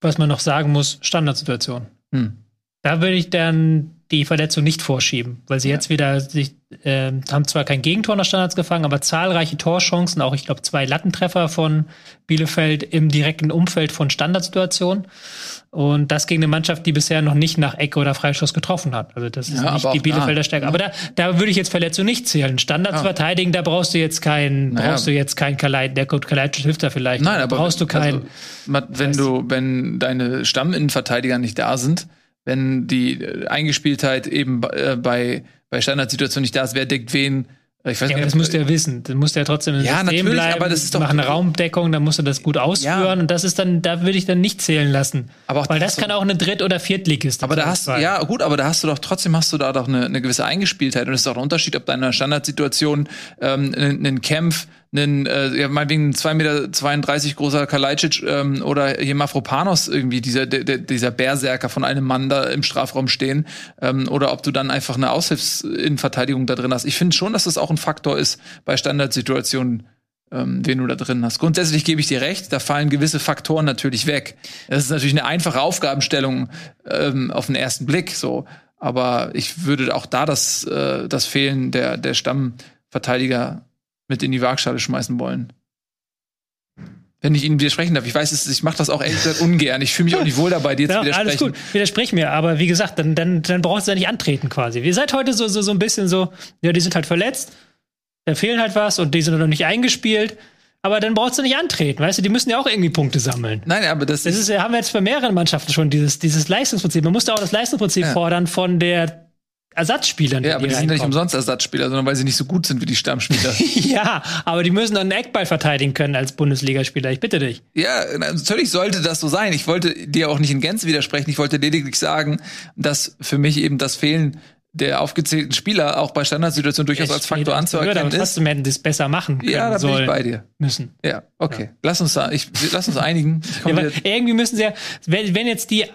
Was man noch sagen muss, Standardsituation. Hm. Da würde ich dann die Verletzung nicht vorschieben, weil sie Ja. jetzt wieder sich, ähm, haben zwar kein Gegentor nach Standards gefangen, aber zahlreiche Torchancen, auch ich glaube zwei Lattentreffer von Bielefeld im direkten Umfeld von Standardsituationen. Und das gegen eine Mannschaft, die bisher noch nicht nach Ecke oder Freischuss getroffen hat. Also das ist Ja, nicht die Bielefelder da, Stärke. Aber da, da würde ich jetzt Verletzung nicht zählen. Standards Ja. verteidigen, da brauchst du jetzt keinen, Naja. brauchst du jetzt keinen Kaleit, der Code hilft da vielleicht. Nein, Da aber brauchst du keinen. Also, wenn du, wenn deine Stamminnenverteidiger nicht da sind, wenn die äh, Eingespieltheit eben äh, bei bei Standardsituationen nicht da ist, wer deckt wen? Ich weiß Ja, nicht, das musst du ja wissen. Du musst ja trotzdem im Ja, System natürlich, bleiben, aber das ist doch- mach eine Raumdeckung, dann musst du das gut ausführen Ja. und das ist dann, da würde ich dann nicht zählen lassen. Aber auch Weil da das du- kann auch eine Dritt- oder Viertligist Aber da hast du, ja gut, aber da hast du doch trotzdem hast du da doch eine, eine gewisse Eingespieltheit und es ist doch ein Unterschied, ob deine Standardsituation ähm, einen, einen Kämpf, einen, äh, ja, meinetwegen ein 2,32 Meter großer Kalajdzic ähm, oder hier Mafropanos irgendwie, dieser, der, der, dieser Berserker von einem Mann da im Strafraum stehen, ähm, oder ob du dann einfach eine Aushilfsinnenverteidigung da drin hast. Ich finde schon, dass das auch ein Faktor ist bei Standardsituationen, ähm, wen du da drin hast. Grundsätzlich gebe ich dir recht, da fallen gewisse Faktoren natürlich weg. Das ist natürlich eine einfache Aufgabenstellung ähm, auf den ersten Blick so. Aber ich würde auch da das, äh, das Fehlen der, der Stammverteidiger mit in die Waagschale schmeißen wollen. Wenn ich Ihnen widersprechen darf. Ich weiß, es- ich mache das auch ehrlich gesagt ungern. Ich fühle mich auch nicht wohl dabei, dir zu Ja, widersprechen. alles gut. Widersprich mir, aber wie gesagt, dann, dann, dann brauchst du ja nicht antreten quasi. Ihr seid heute so, so, so ein bisschen so, ja, die sind halt verletzt, da fehlen halt was und die sind noch nicht eingespielt. Aber dann brauchst du nicht antreten, weißt du? Die müssen ja auch irgendwie Punkte sammeln. Nein, aber das, Das ist, haben wir jetzt bei mehreren Mannschaften schon, dieses, dieses Leistungsprinzip. Man muss da auch das Leistungsprinzip Ja. fordern von der Ersatzspielern. ja, aber die sind ja nicht umsonst Ersatzspieler, sondern weil sie nicht so gut sind wie die Stammspieler. Ja, aber die müssen dann einen Eckball verteidigen können als Bundesligaspieler. Ich bitte dich. Ja, natürlich sollte das so sein. Ich wollte dir auch nicht in Gänze widersprechen. Ich wollte lediglich sagen, dass für mich eben das Fehlen der aufgezählten Spieler auch bei Standardsituationen durchaus als Faktor Ja, anzuerkennen aber ist. trotzdem hätten die es besser machen können Ja, da bin ich bei dir. müssen. Ja, okay. Lass uns da, ich, lass uns einigen. Ich Ja, irgendwie müssen sie ja, wenn, wenn jetzt die,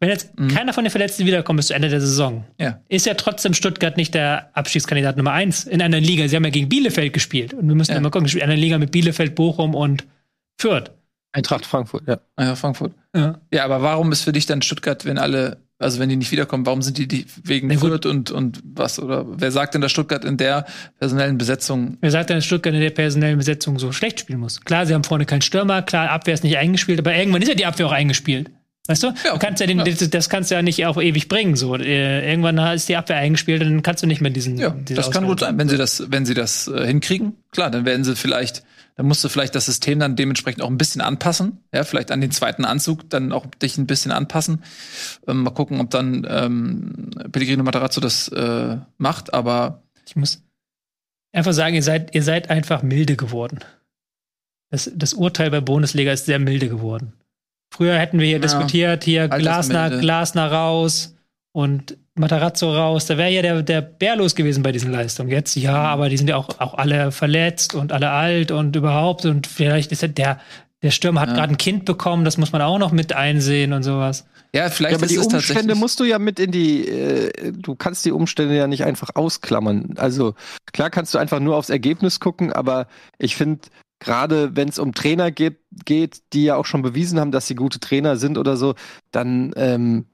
wenn jetzt keiner von den Verletzten wiederkommt bis zu Ende der Saison, Mhm. Ja. ist ja trotzdem Stuttgart nicht der Abstiegskandidat Nummer eins in einer Liga. Sie haben ja gegen Bielefeld gespielt. Und wir müssen ja, Ja. mal gucken, in einer Liga mit Bielefeld, Bochum und Fürth. Eintracht Frankfurt, ja. Ja, Frankfurt. Ja. Ja, aber warum ist für dich dann Stuttgart, wenn alle, also wenn die nicht wiederkommen, warum sind die, die wegen gut. Fürth und, und was? Oder wer sagt denn, dass Stuttgart in der personellen Besetzung Wer sagt denn, dass Stuttgart in der personellen Besetzung so schlecht spielen muss? Klar, sie haben vorne keinen Stürmer, klar, Abwehr ist nicht eingespielt, aber irgendwann ist ja die Abwehr auch eingespielt. Weißt du? du kannst ja den, ja. Das, das kannst du ja nicht auf ewig bringen. So. Äh, Irgendwann ist die Abwehr eingespielt und dann kannst du nicht mehr diesen. Ja, das kann gut sein. Wenn sie das, wenn sie das äh, hinkriegen, klar, dann werden sie vielleicht, dann musst du vielleicht das System dann dementsprechend auch ein bisschen anpassen. Ja, vielleicht an den zweiten Anzug dann auch dich ein bisschen anpassen. Ähm, mal gucken, ob dann ähm, Pellegrino Matarazzo das äh, macht, aber Ich muss einfach sagen, ihr seid, ihr seid einfach milde geworden. Das, das Urteil bei Bundesliga ist sehr milde geworden. Früher hätten wir hier Ja. diskutiert, hier Glasner. Glasner raus und Matarazzo raus. Da wäre ja der, der Bär los gewesen bei diesen Leistungen. Jetzt, ja, Mhm. aber die sind ja auch, auch alle verletzt und alle alt und überhaupt. Und vielleicht ist ja der, der Stürmer hat Ja. gerade ein Kind bekommen, das muss man auch noch mit einsehen und sowas. Ja, vielleicht Ja, aber ist die es Umstände tatsächlich. musst du ja mit in die, äh, du kannst die Umstände ja nicht einfach ausklammern. Also klar kannst du einfach nur aufs Ergebnis gucken, aber ich finde, gerade wenn es um Trainer geht, geht, die ja auch schon bewiesen haben, dass sie gute Trainer sind oder so, dann, ähm,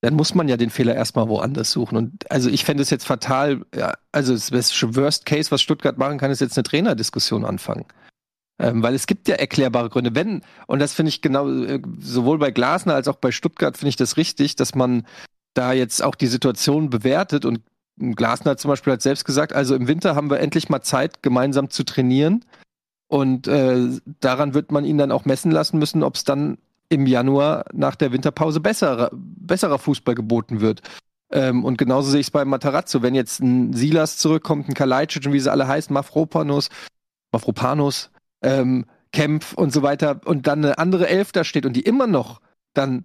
dann muss man ja den Fehler erstmal woanders suchen. Und also ich fände es jetzt fatal, ja, also das Worst Case, was Stuttgart machen kann, ist jetzt eine Trainerdiskussion anfangen. Ähm, weil es gibt ja erklärbare Gründe. Wenn, und das finde ich genau, äh, sowohl bei Glasner als auch bei Stuttgart finde ich das richtig, dass man da jetzt auch die Situation bewertet und Glasner zum Beispiel hat selbst gesagt, also im Winter haben wir endlich mal Zeit, gemeinsam zu trainieren. Und äh, daran wird man ihn dann auch messen lassen müssen, ob es dann im Januar nach der Winterpause besserer, besserer Fußball geboten wird. Ähm, und genauso sehe ich es bei Matarazzo. Wenn jetzt ein Silas zurückkommt, ein Kalajdzic und wie sie alle heißen, Mafropanos, Mafropanos, ähm, Kempf und so weiter und dann eine andere Elf da steht und die immer noch dann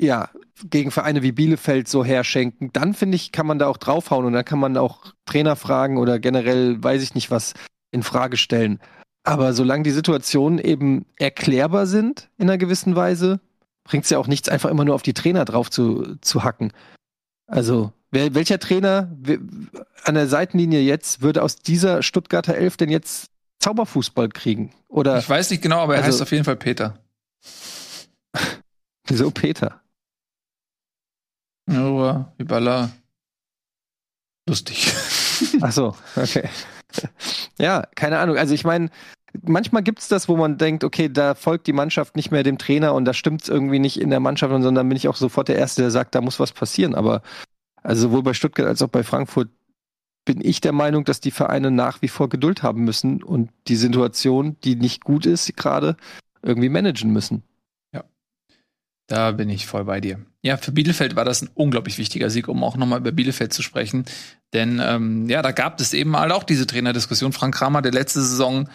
ja gegen Vereine wie Bielefeld so herschenken, dann finde ich, kann man da auch draufhauen und dann kann man auch Trainer fragen oder generell weiß ich nicht was in Frage stellen. Aber solange die Situationen eben erklärbar sind in einer gewissen Weise, bringt es ja auch nichts, einfach immer nur auf die Trainer drauf zu, zu hacken. Also, wer, welcher Trainer an der Seitenlinie jetzt würde aus dieser Stuttgarter Elf denn jetzt Zauberfußball kriegen? Oder Ich weiß nicht genau, aber er Also- heißt auf jeden Fall Peter. wieso Peter? Ja, Hibala. Lustig. Ach so, okay. ja, keine Ahnung. Also ich meine, manchmal gibt's das, wo man denkt, okay, da folgt die Mannschaft nicht mehr dem Trainer und da stimmt's irgendwie nicht in der Mannschaft, sondern bin ich auch sofort der Erste, der sagt, da muss was passieren. Aber also sowohl bei Stuttgart als auch bei Frankfurt bin ich der Meinung, dass die Vereine nach wie vor Geduld haben müssen und die Situation, die nicht gut ist gerade, irgendwie managen müssen. Da bin ich voll bei dir. Ja, für Bielefeld war das ein unglaublich wichtiger Sieg, um auch nochmal über Bielefeld zu sprechen. Denn ähm, ja, da gab es eben halt auch diese Trainerdiskussion. Frank Kramer, der letzte Saison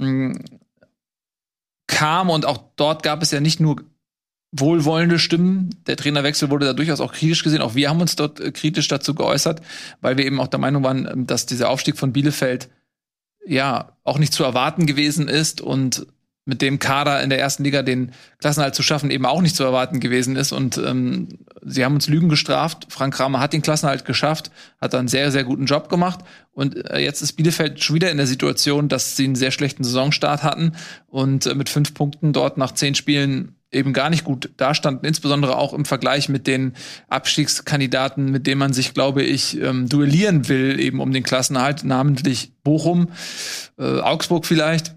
mh, kam und auch dort gab es ja nicht nur wohlwollende Stimmen. Der Trainerwechsel wurde da durchaus auch kritisch gesehen. Auch wir haben uns dort äh, kritisch dazu geäußert, weil wir eben auch der Meinung waren, ähm, dass dieser Aufstieg von Bielefeld ja auch nicht zu erwarten gewesen ist und mit dem Kader in der ersten Liga den Klassenhalt zu schaffen, eben auch nicht zu erwarten gewesen ist. Und ähm, sie haben uns Lügen gestraft. Frank Kramer hat den Klassenhalt geschafft, hat einen sehr, sehr guten Job gemacht. Und äh, jetzt ist Bielefeld schon wieder in der Situation, dass sie einen sehr schlechten Saisonstart hatten und äh, mit fünf Punkten dort nach zehn Spielen eben gar nicht gut dastanden, insbesondere auch im Vergleich mit den Abstiegskandidaten, mit denen man sich, glaube ich, ähm, duellieren will, eben um den Klassenerhalt, namentlich Bochum, äh, Augsburg vielleicht.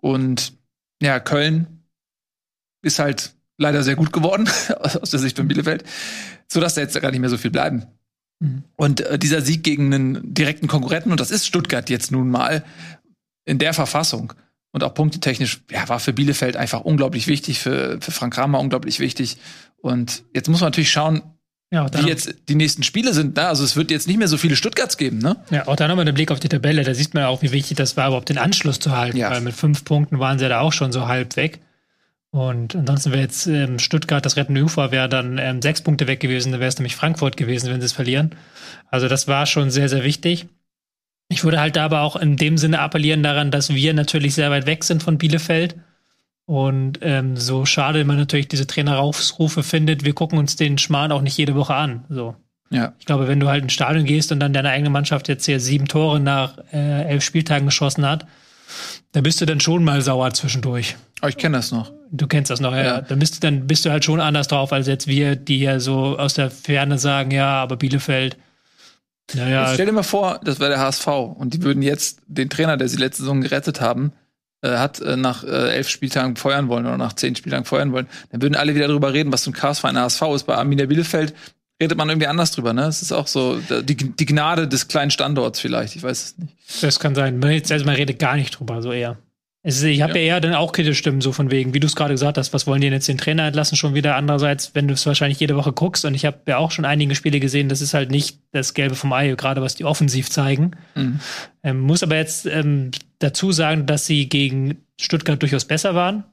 Und ja, Köln ist halt leider sehr gut geworden, aus der Sicht von Bielefeld, sodass da jetzt gar nicht mehr so viel bleiben. Mhm. Und äh, dieser Sieg gegen einen direkten Konkurrenten, und das ist Stuttgart jetzt nun mal, in der Verfassung und auch punktetechnisch, ja, war für Bielefeld einfach unglaublich wichtig, für, für Frank Kramer unglaublich wichtig. Und jetzt muss man natürlich schauen, Ja, auch dann, wie jetzt die nächsten Spiele sind. Ne? Also es wird jetzt nicht mehr so viele Stuttgarts geben, ne? ja, auch da nochmal der Blick auf die Tabelle. Da sieht man auch, wie wichtig das war, überhaupt den Anschluss zu halten. Ja. Weil mit fünf Punkten waren sie ja da auch schon so halb weg. Und ansonsten wäre jetzt ähm, Stuttgart, das rettende Ufer, wäre dann ähm, sechs Punkte weg gewesen. Da wäre es nämlich Frankfurt gewesen, wenn sie es verlieren. Also das war schon sehr, sehr wichtig. Ich würde halt da aber auch in dem Sinne appellieren daran, dass wir natürlich sehr weit weg sind von Bielefeld. Und ähm, so schade man natürlich diese Traineraufrufe findet, wir gucken uns den Schmarrn auch nicht jede Woche an. So. Ja. Ich glaube, wenn du halt ins Stadion gehst und dann deine eigene Mannschaft jetzt hier sieben Tore nach äh, elf Spieltagen geschossen hat, da bist du dann schon mal sauer zwischendurch. Aber ich kenne das noch. Du kennst das noch, ja. Ja. Dann bist du, dann bist du halt schon anders drauf, als jetzt wir, die ja so aus der Ferne sagen, ja, aber Bielefeld, naja, Jetzt stell dir mal vor, das wäre der HSV und die würden jetzt den Trainer, der sie letzte Saison gerettet haben, hat äh, nach äh, elf Spieltagen feuern wollen oder nach zehn Spieltagen feuern wollen, dann würden alle wieder drüber reden, was so ein Chaosverein der HSV ist. Bei Arminia Bielefeld redet man irgendwie anders drüber, ne? Es ist auch so die, die Gnade des kleinen Standorts vielleicht, ich weiß es nicht. das kann sein. Man, jetzt, man redet gar nicht drüber, so eher. Ist, ich habe ja. eher dann auch kritische Stimmen, so von wegen, wie du es gerade gesagt hast, was wollen die denn jetzt den Trainer entlassen? Schon wieder andererseits, wenn du es wahrscheinlich jede Woche guckst, und ich habe ja auch schon einige Spiele gesehen, das ist halt nicht das Gelbe vom Ei, gerade was die offensiv zeigen. Mhm. Ähm, muss aber jetzt ähm, dazu sagen, dass sie gegen Stuttgart durchaus besser waren.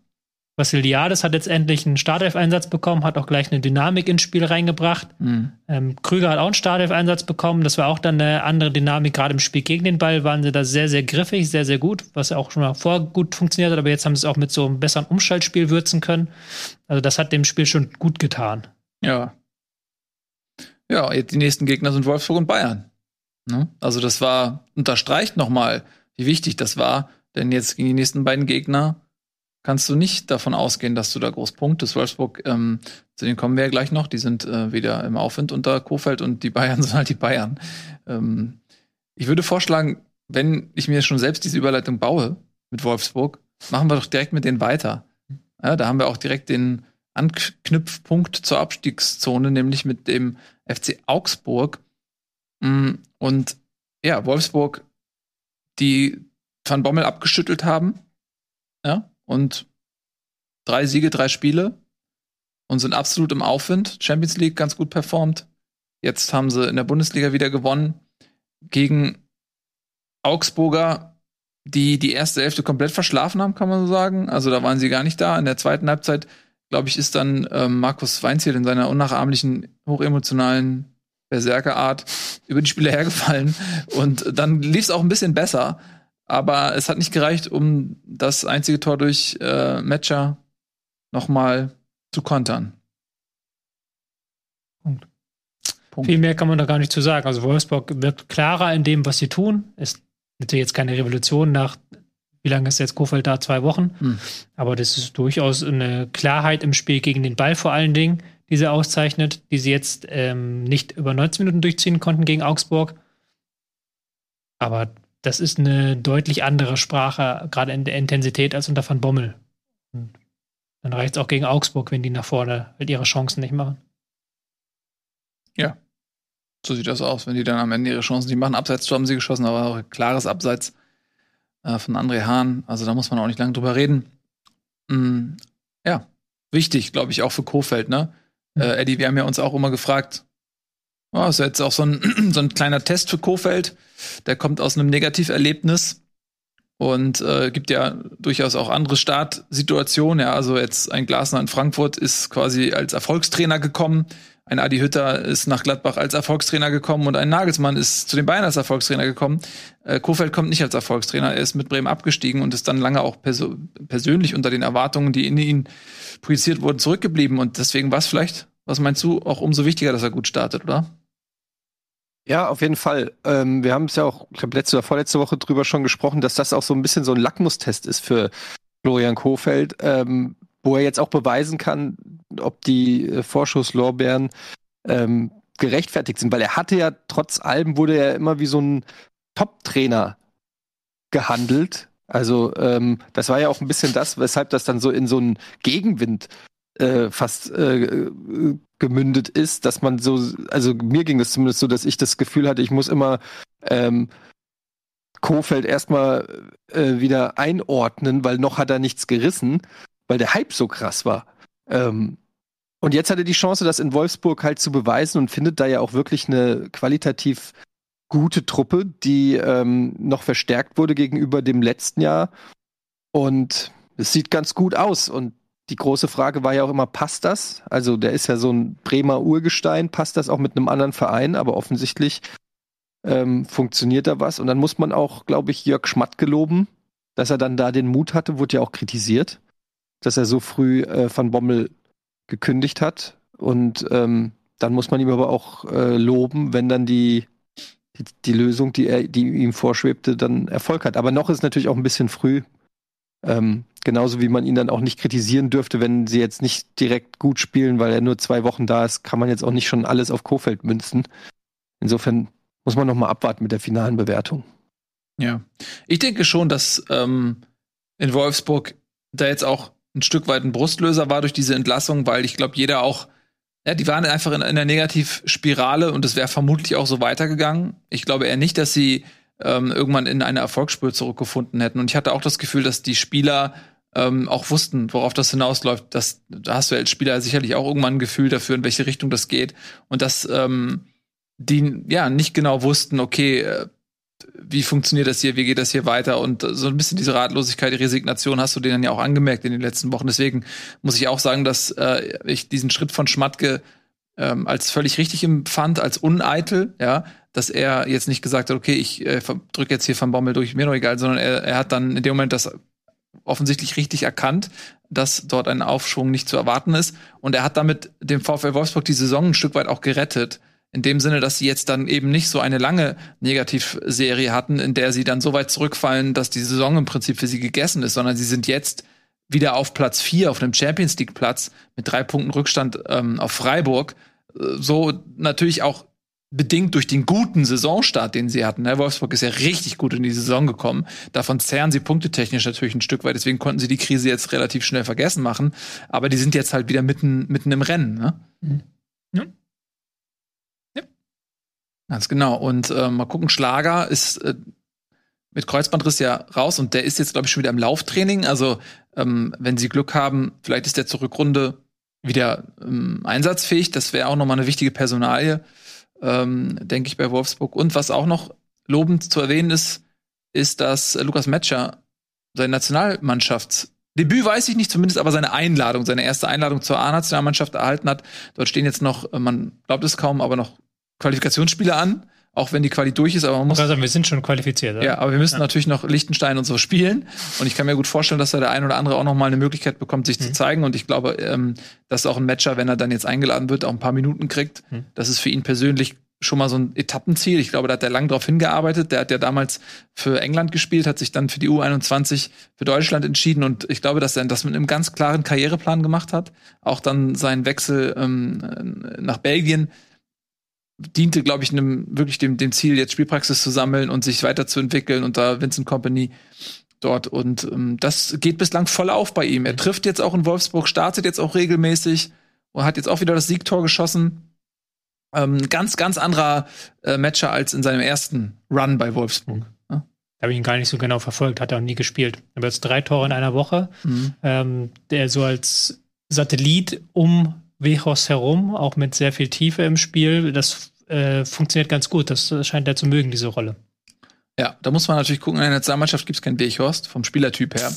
Vassiliades hat letztendlich einen Startelf-Einsatz bekommen, hat auch gleich eine Dynamik ins Spiel reingebracht. Mhm. Ähm, Krüger hat auch einen Startelf-Einsatz bekommen. Das war auch dann eine andere Dynamik. Gerade im Spiel gegen den Ball waren sie da sehr, sehr griffig, sehr, sehr gut, was auch schon mal vor gut funktioniert hat. Aber jetzt haben sie es auch mit so einem besseren Umschaltspiel würzen können. Also das hat dem Spiel schon gut getan. Ja. Ja, jetzt die nächsten Gegner sind Wolfsburg und Bayern. Ne? Also das war, unterstreicht nochmal, wie wichtig das war, denn jetzt gegen die nächsten beiden Gegner kannst du nicht davon ausgehen, dass du da groß punktest. Wolfsburg, ähm, zu denen kommen wir ja gleich noch, die sind äh, wieder im Aufwind unter Kofeld und die Bayern sind halt die Bayern. Ähm, ich würde vorschlagen, wenn ich mir schon selbst diese Überleitung baue mit Wolfsburg, machen wir doch direkt mit denen weiter. Ja, da haben wir auch direkt den Anknüpfpunkt zur Abstiegszone, nämlich mit dem FC Augsburg. Mm, Und ja, Wolfsburg, die Van Bommel abgeschüttelt haben. Ja, und drei Siege, drei Spiele und sind absolut im Aufwind. Champions League ganz gut performt. Jetzt haben sie in der Bundesliga wieder gewonnen gegen Augsburger, die die erste Hälfte komplett verschlafen haben, kann man so sagen. Also da waren sie gar nicht da. In der zweiten Halbzeit, glaube ich, ist dann ähm, Markus Weinziel in seiner unnachahmlichen, hochemotionalen Berserkerart über die Spieler hergefallen. Und dann lief es auch ein bisschen besser. Aber es hat nicht gereicht, um das einzige Tor durch äh, Matcher nochmal zu kontern. Punkt. Punkt. Viel mehr kann man da gar nicht zu sagen. Also Wolfsburg wird klarer in dem, was sie tun. Ist natürlich jetzt keine Revolution nach, wie lange ist jetzt Kofeld da? Zwei Wochen. Hm. Aber das ist durchaus eine Klarheit im Spiel gegen den Ball vor allen Dingen, die sie auszeichnet, die sie jetzt ähm, nicht über 19 Minuten durchziehen konnten gegen Augsburg. Aber das ist eine deutlich andere Sprache, gerade in der Intensität, als unter Van Bommel. Und dann reicht es auch gegen Augsburg, wenn die nach vorne halt ihre Chancen nicht machen. So sieht das aus, wenn die dann am Ende ihre Chancen nicht machen. Abseits haben sie geschossen, aber auch ein klares Abseits äh, von André Hahn. Also da muss man auch nicht lange drüber reden. Mm, ja, wichtig, glaube ich, auch für Kofeld, ne? Äh, Eddie, wir haben ja uns auch immer gefragt, oh, ist jetzt auch so ein, so ein kleiner Test für Kofeld. Der kommt aus einem Negativerlebnis und äh, gibt ja durchaus auch andere Startsituationen. Ja, also jetzt ein Glasner in Frankfurt ist quasi als Erfolgstrainer gekommen. Ein Adi Hütter ist nach Gladbach als Erfolgstrainer gekommen und ein Nagelsmann ist zu den Bayern als Erfolgstrainer gekommen. Äh, Kofeld kommt nicht als Erfolgstrainer. Er ist mit Bremen abgestiegen und ist dann lange auch perso persönlich unter den Erwartungen, die in ihn projiziert wurden, zurückgeblieben. Und deswegen war es vielleicht, was meinst du, auch umso wichtiger, dass er gut startet, oder? Ja, auf jeden Fall. Ähm, wir haben es ja auch, ich glaube, letzte oder vorletzte Woche drüber schon gesprochen, dass das auch so ein bisschen so ein Lackmustest ist für Florian Kofeld, ähm, wo er jetzt auch beweisen kann, ob die äh, Vorschusslorbeeren ähm, gerechtfertigt sind, weil er hatte ja trotz allem wurde er immer wie so ein Top-Trainer gehandelt. Also ähm, das war ja auch ein bisschen das, weshalb das dann so in so einen Gegenwind äh, fast äh, gemündet ist, dass man so, also mir ging das zumindest so, dass ich das Gefühl hatte, ich muss immer ähm, Kofeld erstmal äh, wieder einordnen, weil noch hat er nichts gerissen, weil der Hype so krass war. Ähm, und jetzt hat er die Chance, das in Wolfsburg halt zu beweisen und findet da ja auch wirklich eine qualitativ gute Truppe, die ähm, noch verstärkt wurde gegenüber dem letzten Jahr. Und es sieht ganz gut aus. Und die große Frage war ja auch immer, passt das? Also der ist ja so ein Bremer Urgestein, passt das auch mit einem anderen Verein? Aber offensichtlich ähm, funktioniert da was. Und dann muss man auch, glaube ich, Jörg Schmatke loben, dass er dann da den Mut hatte, wurde ja auch kritisiert, dass er so früh äh, Van Bommel gekündigt hat. Und ähm, dann muss man ihm aber auch äh, loben, wenn dann die, die, die Lösung, die, er, die ihm vorschwebte, dann Erfolg hat. Aber noch ist natürlich auch ein bisschen früh. Ähm, genauso wie man ihn dann auch nicht kritisieren dürfte, wenn sie jetzt nicht direkt gut spielen, weil er nur zwei Wochen da ist, kann man jetzt auch nicht schon alles auf Kofeld münzen. Insofern muss man noch mal abwarten mit der finalen Bewertung. Ja. Ich denke schon, dass ähm, in Wolfsburg da jetzt auch ein Stück weit ein Brustlöser war durch diese Entlassung, weil ich glaube, jeder auch, ja, die waren einfach in, in einer Negativspirale und es wäre vermutlich auch so weitergegangen. Ich glaube eher nicht, dass sie ähm, irgendwann in eine Erfolgsspur zurückgefunden hätten. Und ich hatte auch das Gefühl, dass die Spieler ähm, auch wussten, worauf das hinausläuft. Das, da hast du als Spieler sicherlich auch irgendwann ein Gefühl dafür, in welche Richtung das geht. Und dass ähm, die ja nicht genau wussten, okay, äh, wie funktioniert das hier, wie geht das hier weiter und so ein bisschen diese Ratlosigkeit, die Resignation hast du denen ja auch angemerkt in den letzten Wochen. Deswegen muss ich auch sagen, dass äh, ich diesen Schritt von Schmatke ähm, als völlig richtig empfand, als uneitel, ja, dass er jetzt nicht gesagt hat, okay, ich äh, drücke jetzt hier Van Bommel durch, mir doch egal, sondern er, er hat dann in dem Moment das offensichtlich richtig erkannt, dass dort ein Aufschwung nicht zu erwarten ist. Und er hat damit dem VfL Wolfsburg die Saison ein Stück weit auch gerettet. In dem Sinne, dass sie jetzt dann eben nicht so eine lange Negativserie hatten, in der sie dann so weit zurückfallen, dass die Saison im Prinzip für sie gegessen ist, sondern sie sind jetzt wieder auf Platz vier, auf einem Champions League Platz mit drei Punkten Rückstand ähm, auf Freiburg. So natürlich auch bedingt durch den guten Saisonstart, den sie hatten. Ne? Wolfsburg ist ja richtig gut in die Saison gekommen. Davon zehren sie punktetechnisch natürlich ein Stück weit. Deswegen konnten sie die Krise jetzt relativ schnell vergessen machen. Aber die sind jetzt halt wieder mitten, mitten im Rennen. Ne? Mhm. Ja. ja. Ganz genau. Und äh, mal gucken, Schlager ist äh, mit Kreuzbandriss ja raus und der ist jetzt, glaube ich, schon wieder im Lauftraining. Also, ähm, wenn sie Glück haben, vielleicht ist der zur Rückrunde wieder ähm, einsatzfähig. Das wäre auch nochmal eine wichtige Personalie ähm, denke ich, bei Wolfsburg. Und was auch noch lobend zu erwähnen ist, ist, dass Lukas Metscher sein Nationalmannschaftsdebüt weiß ich nicht, zumindest aber seine Einladung, seine erste Einladung zur A-Nationalmannschaft erhalten hat. Dort stehen jetzt noch, man glaubt es kaum, aber noch Qualifikationsspiele an auch wenn die Quali durch ist, aber man muss. Also wir sind schon qualifiziert. Oder? Ja, aber wir müssen ja. natürlich noch Liechtenstein und so spielen. Und ich kann mir gut vorstellen, dass da der ein oder andere auch noch mal eine Möglichkeit bekommt, sich mhm. zu zeigen. Und ich glaube, ähm, dass auch ein Matcher, wenn er dann jetzt eingeladen wird, auch ein paar Minuten kriegt. Mhm. Das ist für ihn persönlich schon mal so ein Etappenziel. Ich glaube, da hat er lang drauf hingearbeitet. Der hat ja damals für England gespielt, hat sich dann für die U21 für Deutschland entschieden. Und ich glaube, dass er das mit einem ganz klaren Karriereplan gemacht hat. Auch dann seinen Wechsel ähm, nach Belgien diente, glaube ich, einem, wirklich dem, dem Ziel, jetzt Spielpraxis zu sammeln und sich weiterzuentwickeln unter Vincent Company dort. Und ähm, das geht bislang voll auf bei ihm. Er trifft jetzt auch in Wolfsburg, startet jetzt auch regelmäßig und hat jetzt auch wieder das Siegtor geschossen. Ähm, ganz, ganz anderer äh, Matcher als in seinem ersten Run bei Wolfsburg. Mhm. Habe ich ihn gar nicht so genau verfolgt, hat er auch nie gespielt. Aber jetzt drei Tore in einer Woche. Mhm. Ähm, der so als Satellit um Wechos herum, auch mit sehr viel Tiefe im Spiel. Das äh, funktioniert ganz gut. Das scheint er zu mögen, diese Rolle. Ja, da muss man natürlich gucken, in der Nationalmannschaft gibt es keinen Weghorst, vom Spielertyp her,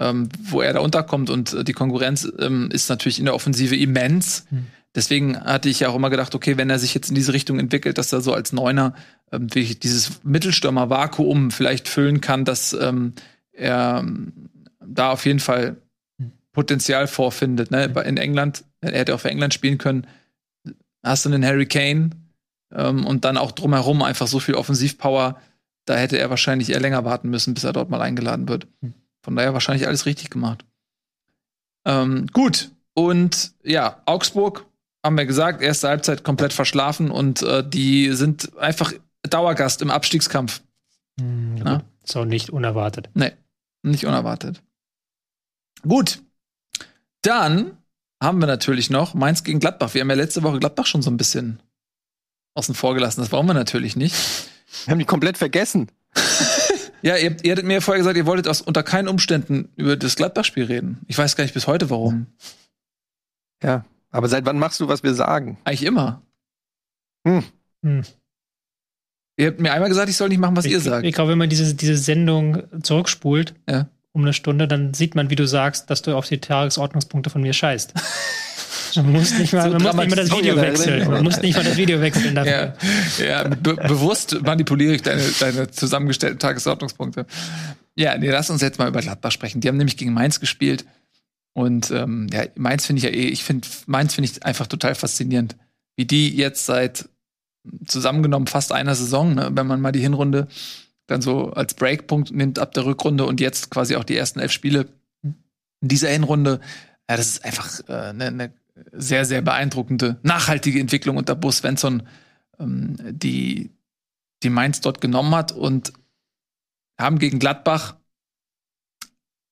ähm, wo er da unterkommt und äh, die Konkurrenz ähm, ist natürlich in der Offensive immens. Hm. Deswegen hatte ich ja auch immer gedacht, okay, wenn er sich jetzt in diese Richtung entwickelt, dass er so als Neuner ähm, dieses Mittelstürmer-Vakuum vielleicht füllen kann, dass ähm, er ähm, da auf jeden Fall. Potenzial vorfindet. Ne? In England er hätte auch für England spielen können. Hast du einen Harry Kane ähm, und dann auch drumherum einfach so viel Offensivpower. Da hätte er wahrscheinlich eher länger warten müssen, bis er dort mal eingeladen wird. Hm. Von daher wahrscheinlich alles richtig gemacht. Ähm, gut. Und ja, Augsburg, haben wir gesagt, erste Halbzeit komplett verschlafen und äh, die sind einfach Dauergast im Abstiegskampf. Mhm, ja? So nicht unerwartet. Nee, nicht unerwartet. Gut. Dann haben wir natürlich noch Mainz gegen Gladbach. Wir haben ja letzte Woche Gladbach schon so ein bisschen außen vor gelassen. Das wollen wir natürlich nicht. Wir haben die komplett vergessen. ja, ihr, ihr hattet mir vorher gesagt, ihr wolltet aus, unter keinen Umständen über das Gladbach-Spiel reden. Ich weiß gar nicht bis heute warum. Ja, aber seit wann machst du, was wir sagen? Eigentlich immer. Hm. Hm. Ihr habt mir einmal gesagt, ich soll nicht machen, was ich, ihr sagt. Ich glaube, wenn man diese, diese Sendung zurückspult, ja um eine Stunde, dann sieht man, wie du sagst, dass du auf die Tagesordnungspunkte von mir scheißt. Man muss nicht mal, man muss nicht mal das Video wechseln. Man muss nicht mal das Video wechseln dafür. Ja, ja be bewusst manipuliere ich deine, deine zusammengestellten Tagesordnungspunkte. Ja, nee, lass uns jetzt mal über Gladbach sprechen. Die haben nämlich gegen Mainz gespielt. Und ähm, ja, Mainz finde ich ja eh, ich finde, Mainz finde ich einfach total faszinierend. Wie die jetzt seit zusammengenommen fast einer Saison, ne, wenn man mal die Hinrunde dann so als Breakpunkt nimmt ab der Rückrunde und jetzt quasi auch die ersten elf Spiele in dieser Hinrunde. Ja, das ist einfach eine äh, ne sehr, sehr beeindruckende, nachhaltige Entwicklung unter Bus Svensson, ähm, die, die Mainz dort genommen hat und haben gegen Gladbach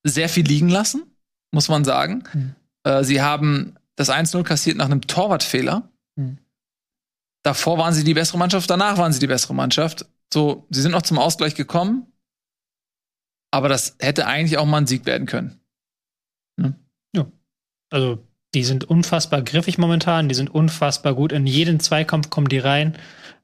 sehr viel liegen lassen, muss man sagen. Mhm. Äh, sie haben das 1-0 kassiert nach einem Torwartfehler. Mhm. Davor waren sie die bessere Mannschaft, danach waren sie die bessere Mannschaft. So, sie sind noch zum Ausgleich gekommen, aber das hätte eigentlich auch mal ein Sieg werden können. Ne? Ja. Also, die sind unfassbar griffig momentan, die sind unfassbar gut. In jeden Zweikampf kommen die rein.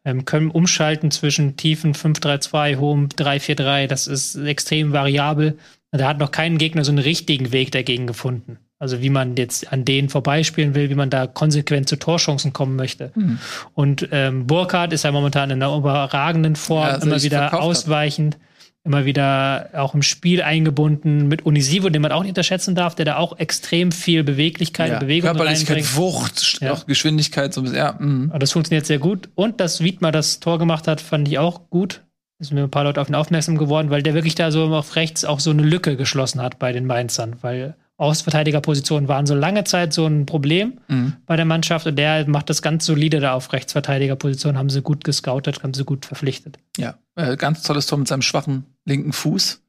ähm, können umschalten zwischen tiefen 5-3-2, hohem 3-4-3. Das ist extrem variabel. Da hat noch kein Gegner so einen richtigen Weg dagegen gefunden. Also wie man jetzt an denen vorbeispielen will, wie man da konsequent zu Torchancen kommen möchte. Mhm. Und ähm, Burkhardt ist ja momentan in einer überragenden Form, Ja, also immer wieder ausweichend, immer wieder auch im Spiel eingebunden mit Unisivo, den man auch nicht unterschätzen darf, der da auch extrem viel Beweglichkeit und Bewegung Körperlichkeit, reinbringt. Wucht, Ja. auch Geschwindigkeit, so ein bisschen, ja. mhm. Und das funktioniert sehr gut. Und dass Wiedmer das Tor gemacht hat, fand ich auch gut. Es sind mir ein paar Leute auf ihn aufmerksam geworden, weil der wirklich da so auf rechts auch so eine Lücke geschlossen hat bei den Mainzern. Weil Außenverteidigerpositionen waren so lange Zeit so ein Problem Mhm. bei der Mannschaft und der macht das ganz solide da auf Rechtsverteidigerposition, haben sie gut gescoutet, haben sie gut verpflichtet. Ja, äh, ganz tolles Tor mit seinem schwachen linken Fuß.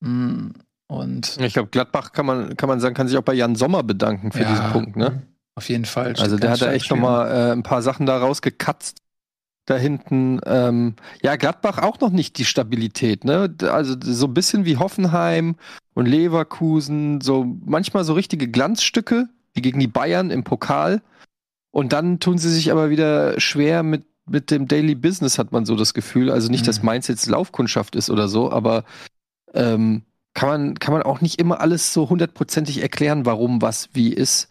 Mhm. Und Ich glaube, Gladbach kann man, kann man sagen, kann sich auch bei Jan Sommer bedanken für Ja. diesen Punkt, ne? auf jeden Fall. Also der hat da echt nochmal äh, ein paar Sachen da rausgekatzt. Da hinten, ähm, ja, Gladbach auch noch nicht die Stabilität, ne? Also so ein bisschen wie Hoffenheim und Leverkusen, so manchmal so richtige Glanzstücke, wie gegen die Bayern im Pokal. Und dann tun sie sich aber wieder schwer mit, mit dem Daily Business, hat man so das Gefühl. Also nicht, dass Mhm. Mainz jetzt Laufkundschaft ist oder so, aber ähm, kann, man, kann man auch nicht immer alles so hundertprozentig erklären, warum was wie ist.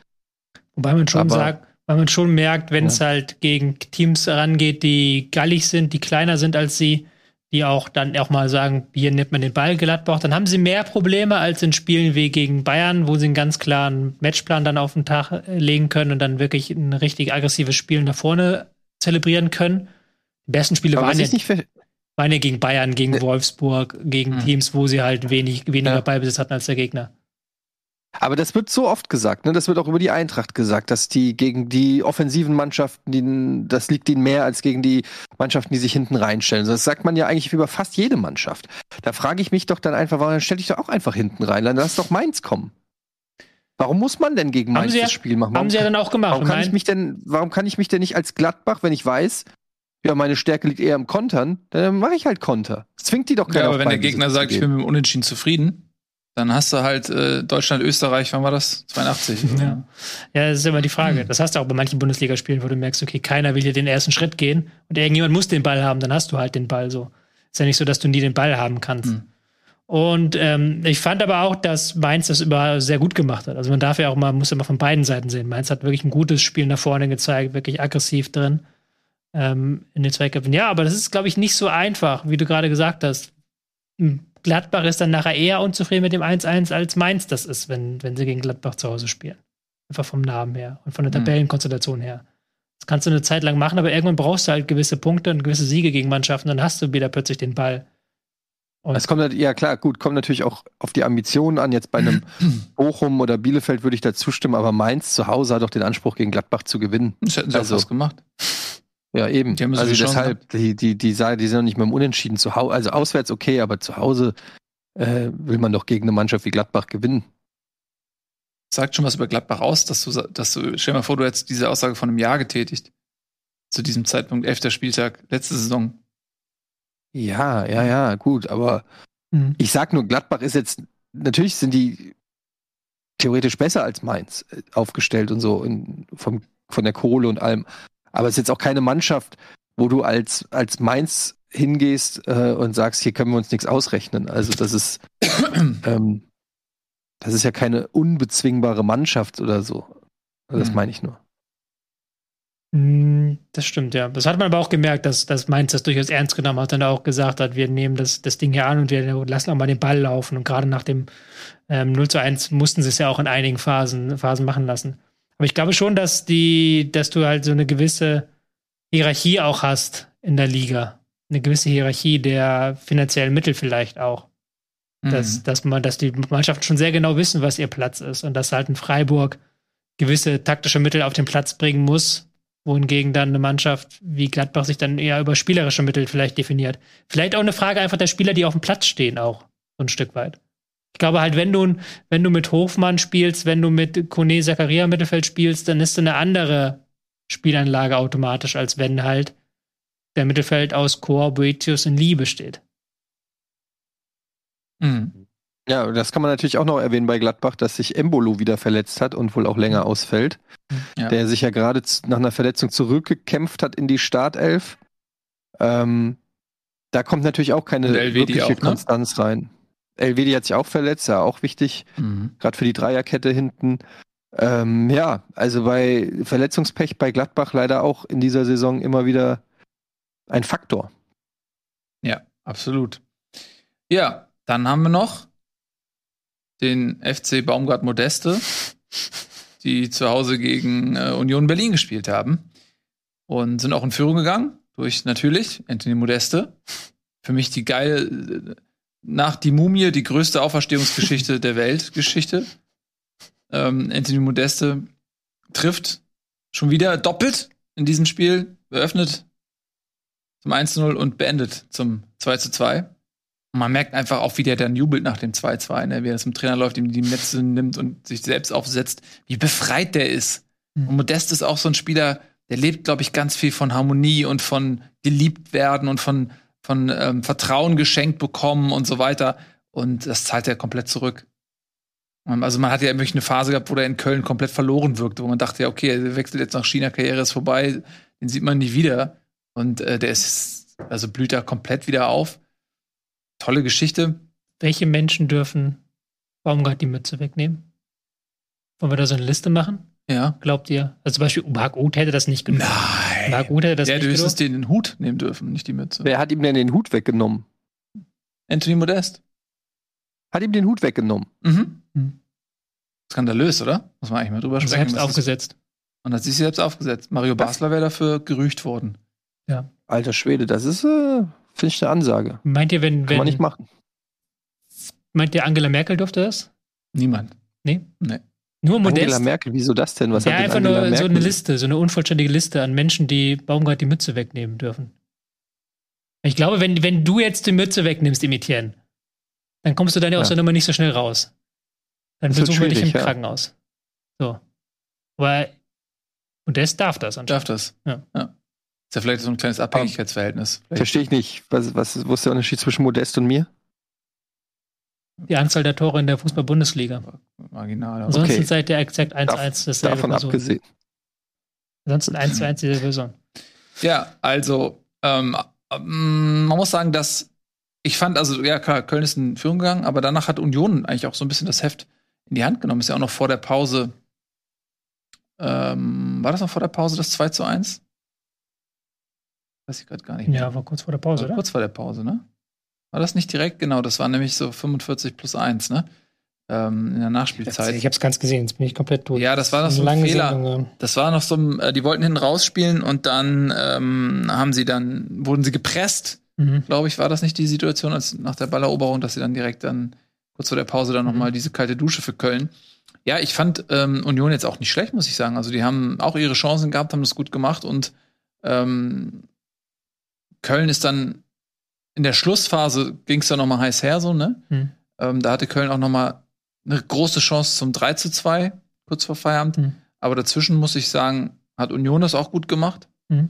Wobei man schon Aber- sagt, weil man schon merkt, wenn es halt gegen Teams rangeht, die gallig sind, die kleiner sind als sie, die auch dann auch mal sagen, hier nimmt man den Ball Gladbach, dann haben sie mehr Probleme als in Spielen wie gegen Bayern, wo sie einen ganz klaren Matchplan dann auf den Tag äh, legen können und dann wirklich ein richtig aggressives Spiel nach vorne zelebrieren können. Die besten Spiele Aber waren ja, waren ja gegen Bayern, gegen. Wolfsburg, gegen Mhm. Teams, wo sie halt wenig, weniger Ja. Ballbesitz hatten als der Gegner. Aber das wird so oft gesagt, ne? Das wird auch über die Eintracht gesagt, dass die gegen die offensiven Mannschaften, die, das liegt ihnen mehr als gegen die Mannschaften, die sich hinten reinstellen. Das sagt man ja eigentlich über fast jede Mannschaft. Da frage ich mich doch dann einfach, warum stell dich doch auch einfach hinten rein, dann lass doch Mainz kommen. Warum muss man denn gegen Mainz ja- das Spiel machen? Warum, Haben sie ja dann auch gemacht. warum kann ich mich denn, warum kann ich mich denn nicht als Gladbach, wenn ich weiß, ja, meine Stärke liegt eher im Kontern, dann mache ich halt Konter. Das zwingt die doch keiner Ja, aber auf wenn der Gegner sagt, ich bin mit dem Unentschieden zufrieden, dann hast du halt äh, Deutschland, Österreich, wann war das? 82. Ja. Ja, das ist immer die Frage. Das hast du auch bei manchen Bundesligaspielen, wo du merkst, okay, keiner will hier den ersten Schritt gehen und irgendjemand muss den Ball haben, dann hast du halt den Ball so. Ist ja nicht so, dass du nie den Ball haben kannst. Hm. Und ähm, ich fand aber auch, dass Mainz das über sehr gut gemacht hat. Also man darf ja auch mal, muss ja mal von beiden Seiten sehen. Mainz hat wirklich ein gutes Spiel nach vorne gezeigt, wirklich aggressiv drin ähm, in den Zweikämpfen. Ja, aber das ist, glaube ich, nicht so einfach, wie du gerade gesagt hast. Hm, Gladbach ist dann nachher eher unzufrieden mit dem 1-1, als Mainz das ist, wenn, wenn sie gegen Gladbach zu Hause spielen. Einfach vom Namen her und von der Mhm. Tabellenkonstellation her. Das kannst du eine Zeit lang machen, aber irgendwann brauchst du halt gewisse Punkte und gewisse Siege gegen Mannschaften, dann hast du wieder plötzlich den Ball. Und Es kommt, ja klar, gut, kommt natürlich auch auf die Ambitionen an. Jetzt bei einem Bochum oder Bielefeld würde ich da zustimmen, aber Mainz zu Hause hat doch den Anspruch, gegen Gladbach zu gewinnen. Das hätten sie Also- auch was gemacht. Ja, eben. Die haben so also die Chance deshalb, die, die, die, sagen, die sind noch nicht mehr im Unentschieden zu Hause. Also auswärts okay, aber zu Hause äh, will man doch gegen eine Mannschaft wie Gladbach gewinnen. Sagt schon was über Gladbach aus, dass du, dass du, stell dir mal vor, du hättest diese Aussage von einem Jahr getätigt. Zu diesem Zeitpunkt, 11. Spieltag, letzte Saison. Ja, ja, ja, gut, aber Mhm. ich sag nur, Gladbach ist jetzt, natürlich sind die theoretisch besser als Mainz äh, aufgestellt und so in, vom, von der Kohle und allem. Aber es ist jetzt auch keine Mannschaft, wo du als, als Mainz hingehst äh, und sagst, hier können wir uns nichts ausrechnen. Also das ist, ähm, das ist ja keine unbezwingbare Mannschaft oder so. Also das Mhm. meine ich nur. Mm, Das stimmt, ja. Das hat man aber auch gemerkt, dass, dass Mainz das durchaus ernst genommen hat und auch gesagt hat, wir nehmen das, das Ding hier an und wir lassen auch mal den Ball laufen. Und gerade nach dem ähm, 0 zu 1 mussten sie es ja auch in einigen Phasen, Phasen machen lassen. Aber ich glaube schon, dass die, dass du halt so eine gewisse Hierarchie auch hast in der Liga. Eine gewisse Hierarchie der finanziellen Mittel vielleicht auch. Dass, Mhm. dass man, dass die Mannschaften schon sehr genau wissen, was ihr Platz ist und dass halt ein Freiburg gewisse taktische Mittel auf den Platz bringen muss, wohingegen dann eine Mannschaft wie Gladbach sich dann eher über spielerische Mittel vielleicht definiert. Vielleicht auch eine Frage einfach der Spieler, die auf dem Platz stehen, auch so ein Stück weit. Ich glaube halt, wenn du, wenn du mit Hofmann spielst, wenn du mit Kone Zakaria im Mittelfeld spielst, dann ist eine andere Spielanlage automatisch, als wenn halt der Mittelfeld aus Chor, Boetius und Lee besteht. Mhm. Ja, das kann man natürlich auch noch erwähnen bei Gladbach, dass sich Embolo wieder verletzt hat und wohl auch länger ausfällt. Ja. Der sich ja gerade nach einer Verletzung zurückgekämpft hat in die Startelf. Ähm, da kommt natürlich auch keine wirkliche auch, ne? Konstanz rein. LWD hat sich auch verletzt, ja, auch wichtig, Mhm. gerade für die Dreierkette hinten. Ähm, ja, also bei Verletzungspech bei Gladbach leider auch in dieser Saison immer wieder ein Faktor. Ja, absolut. Ja, dann haben wir noch den FC Baumgart Modeste, die zu Hause gegen äh, Union Berlin gespielt haben und sind auch in Führung gegangen durch natürlich Anthony Modeste. Für mich die geile äh, nach die Mumie die größte Auferstehungsgeschichte der Weltgeschichte. Ähm, Anthony Modeste trifft schon wieder doppelt in diesem Spiel, eröffnet zum 1-0 und beendet zum 2-2. Und man merkt einfach auch, wie der dann jubelt nach dem 2-2, ne? wie er zum Trainer läuft, ihm die Netze nimmt und sich selbst aufsetzt, wie befreit der ist. Mhm. Und Modest ist auch so ein Spieler, der lebt, glaube ich, ganz viel von Harmonie und von geliebt werden und von, von ähm, Vertrauen geschenkt bekommen und so weiter. Und das zahlt er komplett zurück. Ähm, Also man hat ja wirklich eine Phase gehabt, wo der in Köln komplett verloren wirkte, wo man dachte, ja, okay, er wechselt jetzt nach China, Karriere ist vorbei, den sieht man nie wieder. Und äh, der ist, also blüht da komplett wieder auf. Tolle Geschichte. Welche Menschen dürfen Baumgart die Mütze wegnehmen? Wollen wir da so eine Liste machen? Ja. Glaubt ihr? Also zum Beispiel Marc Uth hätte das nicht genommen. Nein. Marc Uth hätte das Der nicht hätte höchstens genommen. den Hut nehmen dürfen, nicht die Mütze. Wer hat ihm denn den Hut weggenommen? Anthony Modest. Hat ihm den Hut weggenommen? Mhm. Mhm. Skandalös, oder? Muss man eigentlich mal drüber Und sprechen. selbst was aufgesetzt. Und hat sich selbst aufgesetzt. Mario Basler wäre dafür gerücht worden. Alter Schwede, das ist, äh, finde ich, eine Ansage. Meint ihr, wenn, Kann man nicht wenn machen. meint ihr Angela Merkel durfte das? Niemand. Nur Modest? Angela Merkel, wieso das denn? Was ja, hat denn einfach Angela nur so Merkel? eine Liste, so eine unvollständige Liste an Menschen, die Baumgart die Mütze wegnehmen dürfen. Ich glaube, wenn, wenn du jetzt die Mütze wegnimmst, imitieren, dann kommst du dann ja aus Ja. der Nummer nicht so schnell raus. Dann versuchen wir dich im ja. Krankenhaus. So. Aber Modest darf das anscheinend. Darf das. Ja. Ist ja vielleicht so ein kleines Abhängigkeitsverhältnis. Verstehe ich nicht. Was, was, wo ist der Unterschied zwischen Modest und mir? Die Anzahl der Tore in der Fußball-Bundesliga. marginal. Ansonsten Okay. seid ihr exakt 1-1 dasselbe Davon Person. abgesehen. Ansonsten 1-1 diese Person. Ja, also ähm, ähm, man muss sagen, dass ich fand, also ja klar, Köln ist in Führung gegangen, aber danach hat Union eigentlich auch so ein bisschen das Heft in die Hand genommen. Ist ja auch noch vor der Pause. Ähm, war das noch vor der Pause das 2 zu 1? Weiß ich gerade gar nicht mehr. Ja, war kurz vor der Pause, War oder? Kurz vor der Pause, ne? War das nicht direkt? Genau, das war nämlich so 45 plus 1, ne? Ähm, in der Nachspielzeit. Ich hab's ganz gesehen, jetzt bin ich komplett durch. Ja, das war noch so ein Fehler. Sendung, ja. Das war noch so, ein- äh, die wollten hinten rausspielen und dann ähm, haben sie dann, wurden sie gepresst, Mhm. glaube ich, war das nicht die Situation, als nach der Balleroberung, dass sie dann direkt dann kurz vor der Pause dann Mhm. nochmal diese kalte Dusche für Köln. Ja, ich fand ähm, Union jetzt auch nicht schlecht, muss ich sagen. Also die haben auch ihre Chancen gehabt, haben das gut gemacht und ähm, Köln ist dann in der Schlussphase ging es dann nochmal heiß her, so, ne? Mhm. Ähm, da hatte Köln auch nochmal eine große Chance zum 3 zu 2, kurz vor Feierabend. Mhm. Aber dazwischen muss ich sagen, hat Union das auch gut gemacht. Mhm.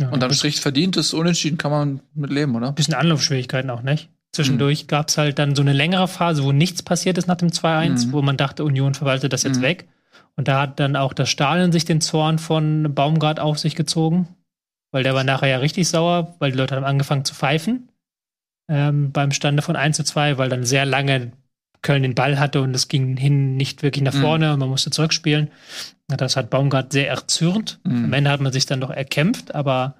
Ja, Und dann ein Strich verdientes Unentschieden kann man mit leben, oder? bisschen Anlaufschwierigkeiten auch, nicht? Mhm. Zwischendurch gab's halt dann so eine längere Phase, wo nichts passiert ist nach dem 2-1, Mhm. wo man dachte, Union verwaltet das jetzt Mhm. weg. Und da hat dann auch das Stadion sich den Zorn von Baumgart auf sich gezogen, weil der war nachher ja richtig sauer, weil die Leute haben angefangen zu pfeifen ähm, beim Stande von 1 zu 2, weil dann sehr lange Köln den Ball hatte und es ging hin nicht wirklich nach Mhm. vorne und man musste zurückspielen. Das hat Baumgart sehr erzürnt. Mhm. Am Ende hat man sich dann doch erkämpft, aber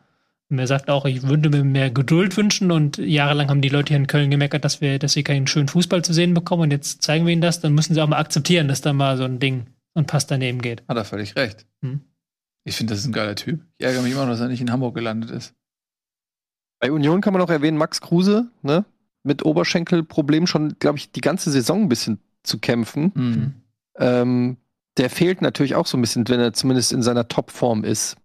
mir sagt auch, ich würde mir mehr Geduld wünschen und jahrelang haben die Leute hier in Köln gemeckert, dass wir, dass sie keinen schönen Fußball zu sehen bekommen und jetzt zeigen wir ihnen das, dann müssen sie auch mal akzeptieren, dass da mal so ein Ding, ein Pass daneben geht. Hat er völlig recht. Mhm. Ich finde, das ist ein geiler Typ. Ich ärgere mich immer noch, dass er nicht in Hamburg gelandet ist. Bei Union kann man noch erwähnen, Max Kruse, ne? Mit Oberschenkelproblem schon, glaube ich, die ganze Saison ein bisschen zu kämpfen. Mhm. Ähm, der fehlt natürlich auch so ein bisschen, wenn er zumindest in seiner Topform ist.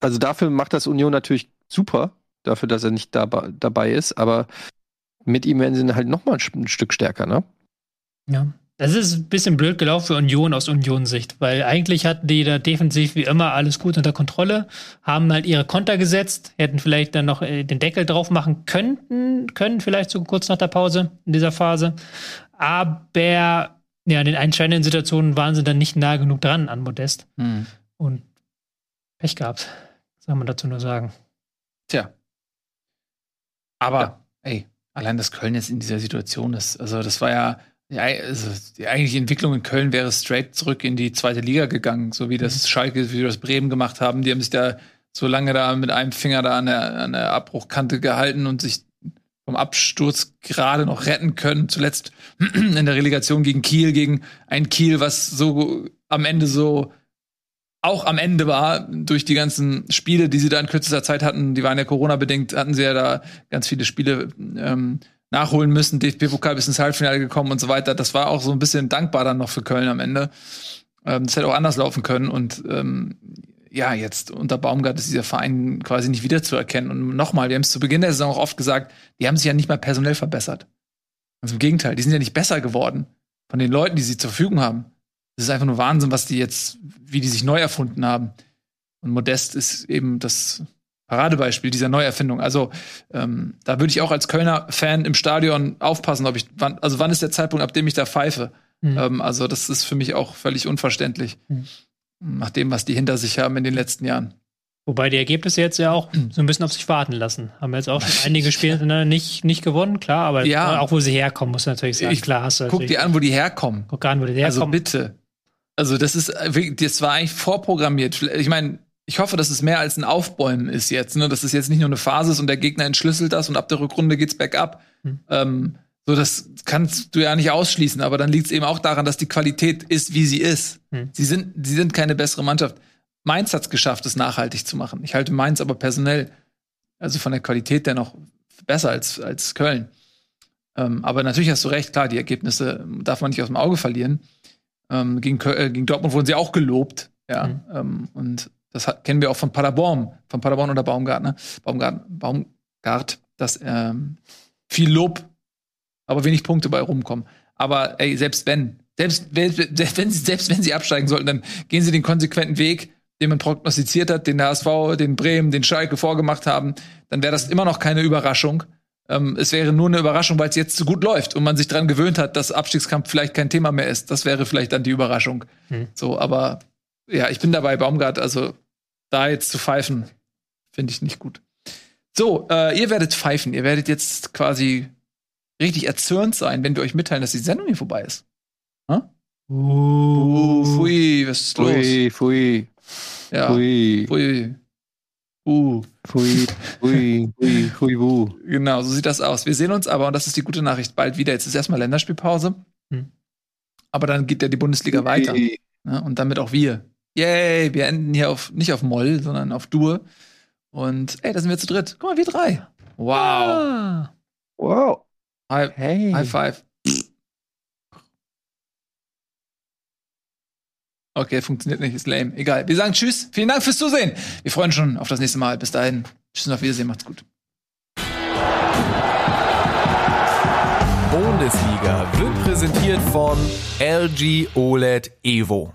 Also dafür macht das Union natürlich super, dafür, dass er nicht dabei, dabei ist, aber mit ihm werden sie halt nochmal ein, ein Stück stärker, ne? Ja. Das ist ein bisschen blöd gelaufen für Union aus Union-Sicht, weil eigentlich hatten die da defensiv wie immer alles gut unter Kontrolle, haben halt ihre Konter gesetzt, hätten vielleicht dann noch äh, den Deckel drauf machen könnten, können vielleicht so kurz nach der Pause in dieser Phase. Aber ja, in den entscheidenden Situationen waren sie dann nicht nah genug dran an Modest Mhm. und Pech gehabt. Was soll man dazu nur sagen? Tja. Aber, ey, allein, dass Köln jetzt in dieser Situation ist, also das war ja, ja also die eigentliche Entwicklung in Köln wäre straight zurück in die zweite Liga gegangen, so wie das Schalke, wie das Bremen gemacht haben. Die haben sich da so lange da mit einem Finger da an der, an der Abbruchkante gehalten und sich vom Absturz gerade noch retten können. Zuletzt in der Relegation gegen Kiel, gegen ein Kiel, was so am Ende so auch am Ende war durch die ganzen Spiele, die sie da in kürzester Zeit hatten. Die waren ja Corona-bedingt, hatten sie ja da ganz viele Spiele ähm, nachholen müssen. DFB-Pokal bis ins Halbfinale gekommen und so weiter. Das war auch so ein bisschen dankbar dann noch für Köln am Ende. Ähm, das hätte auch anders laufen können. Und ähm, ja, jetzt unter Baumgart ist dieser Verein quasi nicht wiederzuerkennen. Und nochmal, wir haben es zu Beginn der Saison auch oft gesagt, die haben sich ja nicht mal personell verbessert. Also im Gegenteil, die sind ja nicht besser geworden von den Leuten, die sie zur Verfügung haben. Das ist einfach nur Wahnsinn, was die jetzt, wie die sich neu erfunden haben. Und Modest ist eben das Paradebeispiel dieser Neuerfindung. Also ähm, da würde ich auch als Kölner Fan im Stadion aufpassen, ob ich, wann, also wann ist der Zeitpunkt, ab dem ich da pfeife. Mhm. Ähm, also das ist für mich auch völlig unverständlich. Mhm nach dem, was die hinter sich haben in den letzten Jahren. Wobei die Ergebnisse jetzt ja auch so ein bisschen auf sich warten lassen. Haben jetzt auch schon einige Spiele ne, nicht, nicht gewonnen, klar, aber Ja. auch wo sie herkommen, muss natürlich sagen. Ich klar, hast du Guck dir an, wo die herkommen. Guck an, wo die Also herkommen. bitte. Also das ist äh, wirklich- das war eigentlich vorprogrammiert. Ich meine, ich hoffe, dass es mehr als ein Aufbäumen ist jetzt, ne? Dass es jetzt nicht nur eine Phase ist und der Gegner entschlüsselt das und ab der Rückrunde geht's bergab. Hm. Ähm, so, das kannst du ja nicht ausschließen, aber dann liegt es eben auch daran, dass die Qualität ist, wie sie ist. Hm. Sie sind, sie sind keine bessere Mannschaft. Mainz hat es geschafft, es nachhaltig zu machen. Ich halte Mainz aber personell, also von der Qualität der noch besser als, als Köln. Ähm, aber natürlich hast du recht, klar, die Ergebnisse darf man nicht aus dem Auge verlieren. Ähm, gegen, äh, gegen Dortmund wurden sie auch gelobt. Ja, Mhm. ähm, und das hat, kennen wir auch von Paderborn, von Paderborn oder Baumgartner, Baumgart, Baumgart, dass ähm, viel Lob, aber wenig Punkte bei rumkommen. Aber ey, selbst wenn, selbst wenn, selbst wenn, sie, selbst wenn sie absteigen sollten, dann gehen sie den konsequenten Weg, den man prognostiziert hat, den der HSV, den Bremen, den Schalke vorgemacht haben, dann wäre das immer noch keine Überraschung. Ähm, es wäre nur eine Überraschung, weil es jetzt so gut läuft und man sich dran gewöhnt hat, dass Abstiegskampf vielleicht kein Thema mehr ist. Das wäre vielleicht dann die Überraschung. Hm. So, aber ja, ich bin dabei, Baumgart, also da jetzt zu pfeifen, finde ich nicht gut. So, äh, ihr werdet pfeifen. Ihr werdet jetzt quasi richtig erzürnt sein, wenn wir euch mitteilen, dass die Sendung hier vorbei ist. Uh, pfui, was ist los? Pfui, pfui, Ja, pfui, pfui. Uh, pfui, pfui, pfui, pfui, wu. genau, so sieht das aus. Wir sehen uns aber, und das ist die gute Nachricht, bald wieder. Jetzt ist erstmal Länderspielpause. Hm. Aber dann geht ja die Bundesliga weiter. Pfui. Ne? Und damit auch wir. Yay, wir enden hier auf, nicht auf Moll, sondern auf Dur. Und ey, da sind wir zu dritt. Guck mal, wir drei. Wow. Ah. Wow. High, Hey. high five. Okay, funktioniert nicht, ist lame. Egal. Wir sagen Tschüss. Vielen Dank fürs Zusehen. Wir freuen uns schon auf das nächste Mal. Bis dahin. Tschüss und auf Wiedersehen. Macht's gut. Bundesliga wird präsentiert von LG OLED Evo.